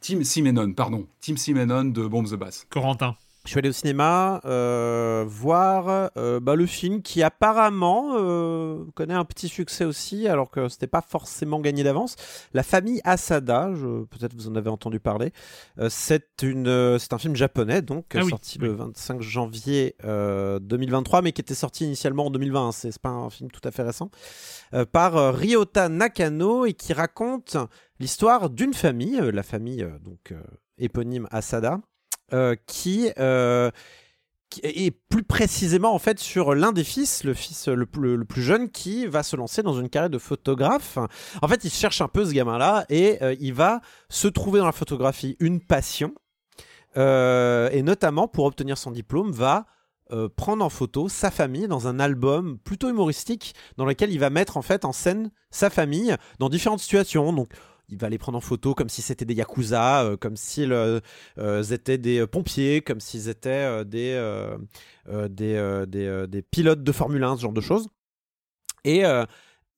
Tim Simenon, pardon, Tim Simenon de Bomb the Bass. Corentin. Je suis allé au cinéma euh, voir euh, bah, le film qui apparemment euh, connaît un petit succès aussi, alors que c'était pas forcément gagné d'avance. La famille Asada, peut-être vous en avez entendu parler. c'est une, c'est un film japonais donc ah sorti le 25 janvier 2023, mais qui était sorti initialement en 2020. Hein. c'est pas un film tout à fait récent. par Ryota Nakano et qui raconte l'histoire d'une famille, la famille donc éponyme Asada qui, est plus précisément en fait sur l'un des fils, le fils le, plus jeune, qui va se lancer dans une carrière de photographe. En fait, il cherche un peu ce gamin-là et euh, il va se trouver dans la photographie une passion. et notamment pour obtenir son diplôme, va prendre en photo sa famille dans un album plutôt humoristique dans lequel il va mettre en fait en scène sa famille dans différentes situations. Donc il va les prendre en photo comme si c'était des yakuza, euh, comme s'ils euh, euh, étaient des pompiers, comme s'ils étaient des, des, des, pilotes de Formule 1, ce genre de choses. Et,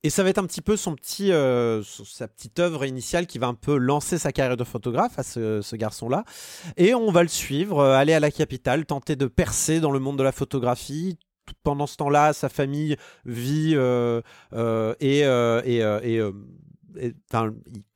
et ça va être un petit peu son petit, sa petite œuvre initiale qui va un peu lancer sa carrière de photographe à ce, ce garçon-là. Et on va le suivre, aller à la capitale, tenter de percer dans le monde de la photographie, pendant ce temps-là, sa famille vit et, et, et,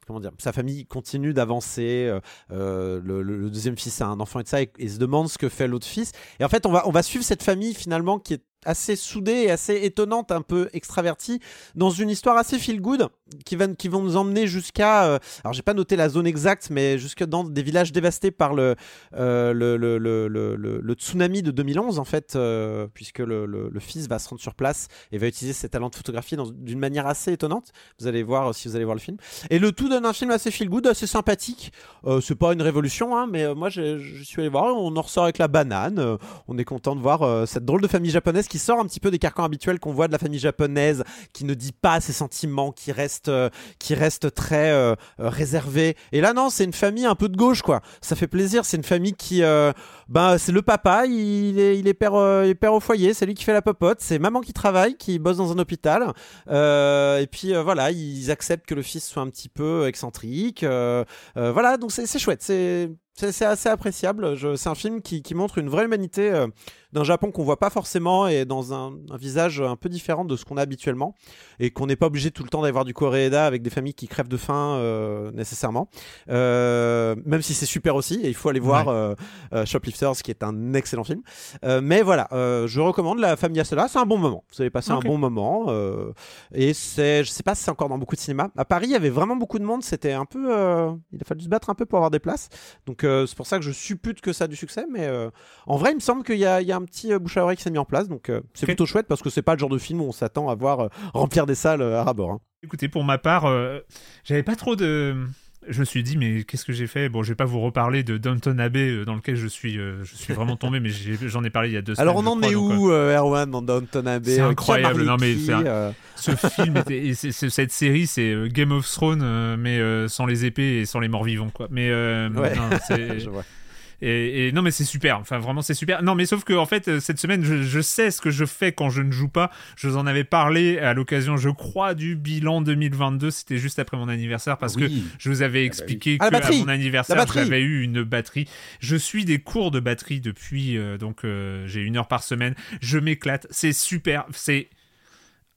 comment dire, sa famille continue d'avancer. Euh, euh, le, deuxième fils a un enfant et ça, et, et, se demande ce que fait l'autre fils. Et en fait, on va, on va suivre cette famille finalement qui est assez soudée et assez étonnante, un peu extravertie, dans une histoire assez feel good qui, va, qui vont nous emmener jusqu'à. Euh, alors, j'ai pas noté la zone exacte, mais jusque dans des villages dévastés par le, euh, tsunami de 2011, en fait, euh, puisque le, fils va se rendre sur place et va utiliser ses talents de photographie d'une manière assez étonnante. Vous allez voir si vous allez voir le film. Et le tout donne un film assez feel good, assez sympathique. c'est pas une révolution, hein, mais moi, je suis allé voir. On en ressort avec la banane. on est content de voir cette drôle de famille japonaise qui sort un petit peu des carcans habituels qu'on voit de la famille japonaise, qui ne dit pas ses sentiments, qui reste, euh, qui reste très euh, euh, réservé. Et là, non, c'est une famille un peu de gauche, quoi. Ça fait plaisir. C'est une famille qui, ben, c'est le papa, il est, il est père, père au foyer, c'est lui qui fait la popote. C'est maman qui travaille, qui bosse dans un hôpital. et puis voilà, ils acceptent que le fils soit un petit peu excentrique. voilà, donc c'est chouette. C'est assez appréciable. C'est un film qui, montre une vraie humanité d'un Japon qu'on voit pas forcément et dans un, un, visage un peu différent de ce qu'on a habituellement et qu'on n'est pas obligé tout le temps d'avoir du Koreeda avec des familles qui crèvent de faim euh, nécessairement. Euh, même si c'est super aussi et il faut aller voir euh, euh, Shoplifters qui est un excellent film. mais voilà, je recommande La Famille cela. C'est un bon moment. Vous avez passé un bon moment et c'est, je sais pas si c'est encore dans beaucoup de cinémas. À Paris, il y avait vraiment beaucoup de monde. C'était un peu, il a fallu se battre un peu pour avoir des places. Donc c'est pour ça que je suppute que ça a du succès. Mais en vrai, il me semble qu'il y, a un petit euh, bouche à oreille qui s'est mis en place. Donc euh, c'est plutôt chouette parce que c'est pas le genre de film où on s'attend à voir remplir des salles à rabord. Hein. Écoutez, pour ma part, j'avais pas trop de je me suis dit mais qu'est-ce que j'ai fait? Bon, je vais pas vous reparler de Downton Abbey dans lequel je suis, je suis vraiment tombé, mais j'en ai, parlé il y a deux semaines. Alors on en est où, Erwan, dans Downton Abbey? C'est incroyable. Non mais ce film, était, cette série, c'est Game of Thrones, mais sans les épées et sans les morts vivants, quoi. Mais ouais. non, je vois. Et, non, mais c'est super. Enfin, vraiment, c'est super. Non, mais sauf que en fait, cette semaine, je, sais ce que je fais quand je ne joue pas. Je vous en avais parlé à l'occasion, je crois, du bilan 2022. C'était juste après mon anniversaire parce que je vous avais ah bah expliqué que à mon anniversaire, j'avais eu une batterie. Je suis des cours de batterie depuis, euh, donc euh, j'ai une heure par semaine. Je m'éclate. C'est super. C'est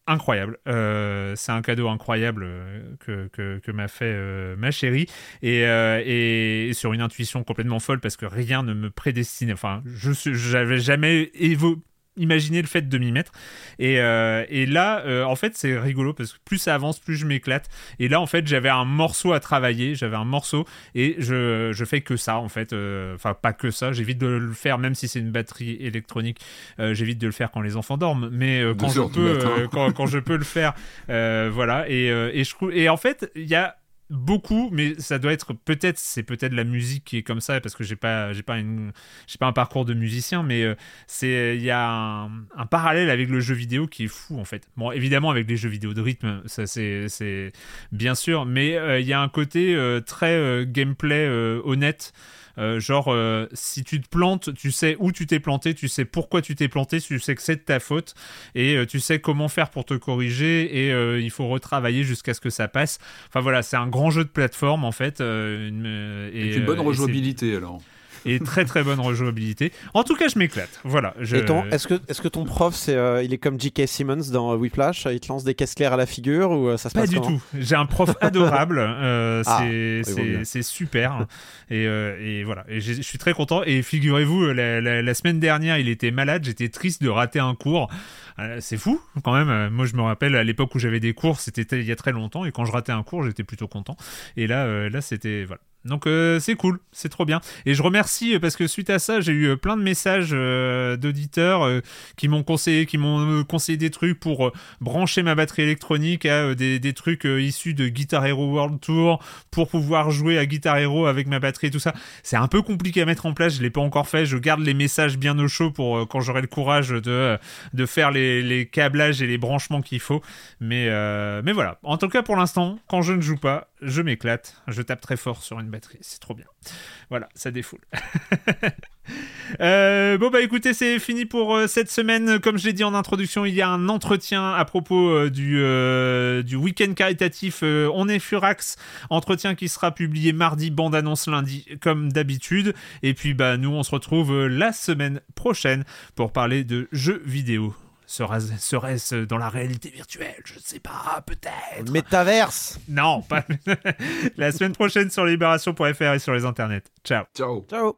incroyable. Euh, c'est un cadeau incroyable euh, que, que, m'a fait euh, ma chérie et, et, sur une intuition complètement folle parce que rien ne me prédestine. Enfin, je j'avais jamais évo imaginer le fait de m'y mettre. Et, euh, et là, euh, en fait, c'est rigolo parce que plus ça avance, plus je m'éclate. Et là, en fait, j'avais un morceau à travailler, j'avais un morceau et je, je fais que ça, en fait. Euh, enfin, pas que ça, j'évite de le faire, même si c'est une batterie électronique, j'évite de le faire quand les enfants dorment. Mais quand, je peux, quand, quand, je peux le faire, voilà. Et, et, je, et en fait, il y a beaucoup mais ça doit être peut-être c'est peut-être la musique qui est comme ça parce que j'ai pas j'ai pas une j'ai pas un parcours de musicien mais euh, c'est il y a un, parallèle avec le jeu vidéo qui est fou en fait. Bon évidemment avec les jeux vidéo de rythme ça c'est c'est bien sûr mais euh, il y a un côté euh, très gameplay honnête euh, genre, euh, si tu te plantes, tu sais où tu t'es planté, tu sais pourquoi tu t'es planté, tu sais que c'est de ta faute et euh, tu sais comment faire pour te corriger et il faut retravailler jusqu'à ce que ça passe. Enfin voilà, c'est un grand jeu de plateforme en fait. Une, et, une bonne rejouabilité alors et très très bonne rejouabilité. En tout cas, je m'éclate. Voilà. Est-ce que, est que ton prof, c'est, euh, il est comme J.K. Simmons dans Whiplash Il te lance des caisses claires à la figure ou euh, ça se Pas passe du tout. J'ai un prof adorable. Euh, ah, c'est super. Et, et, voilà. Et je suis très content. Et figurez-vous, la, la, semaine dernière, il était malade. J'étais triste de rater un cours. c'est fou quand même. Moi, je me rappelle à l'époque où j'avais des cours, c'était il y a très longtemps. Et quand je ratais un cours, j'étais plutôt content. Et là, là, c'était voilà. Donc euh, c'est cool, c'est trop bien. Et je remercie euh, parce que suite à ça, j'ai eu euh, plein de messages d'auditeurs qui m'ont conseillé, qui m'ont conseillé des trucs pour brancher ma batterie électronique à des, trucs issus de Guitar Hero World Tour pour pouvoir jouer à Guitar Hero avec ma batterie et tout ça. C'est un peu compliqué à mettre en place, je l'ai pas encore fait. Je garde les messages bien au chaud pour quand j'aurai le courage de de faire les, les câblages et les branchements qu'il faut. Mais mais voilà. En tout cas pour l'instant, quand je ne joue pas, je m'éclate, je tape très fort sur une batterie, c'est trop bien. Voilà, ça défoule. Euh, bon bah écoutez, c'est fini pour euh, cette semaine. Comme je l'ai dit en introduction, il y a un entretien à propos euh, du, du week-end caritatif On est Furax. Entretien qui sera publié mardi, bande annonce lundi, comme d'habitude. Et puis bah nous on se retrouve la semaine prochaine pour parler de jeux vidéo. Serait-ce dans la réalité virtuelle Je ne sais pas, peut-être. Métaverse Non, pas. la semaine prochaine sur libération.fr et sur les internets. Ciao. Ciao. Ciao.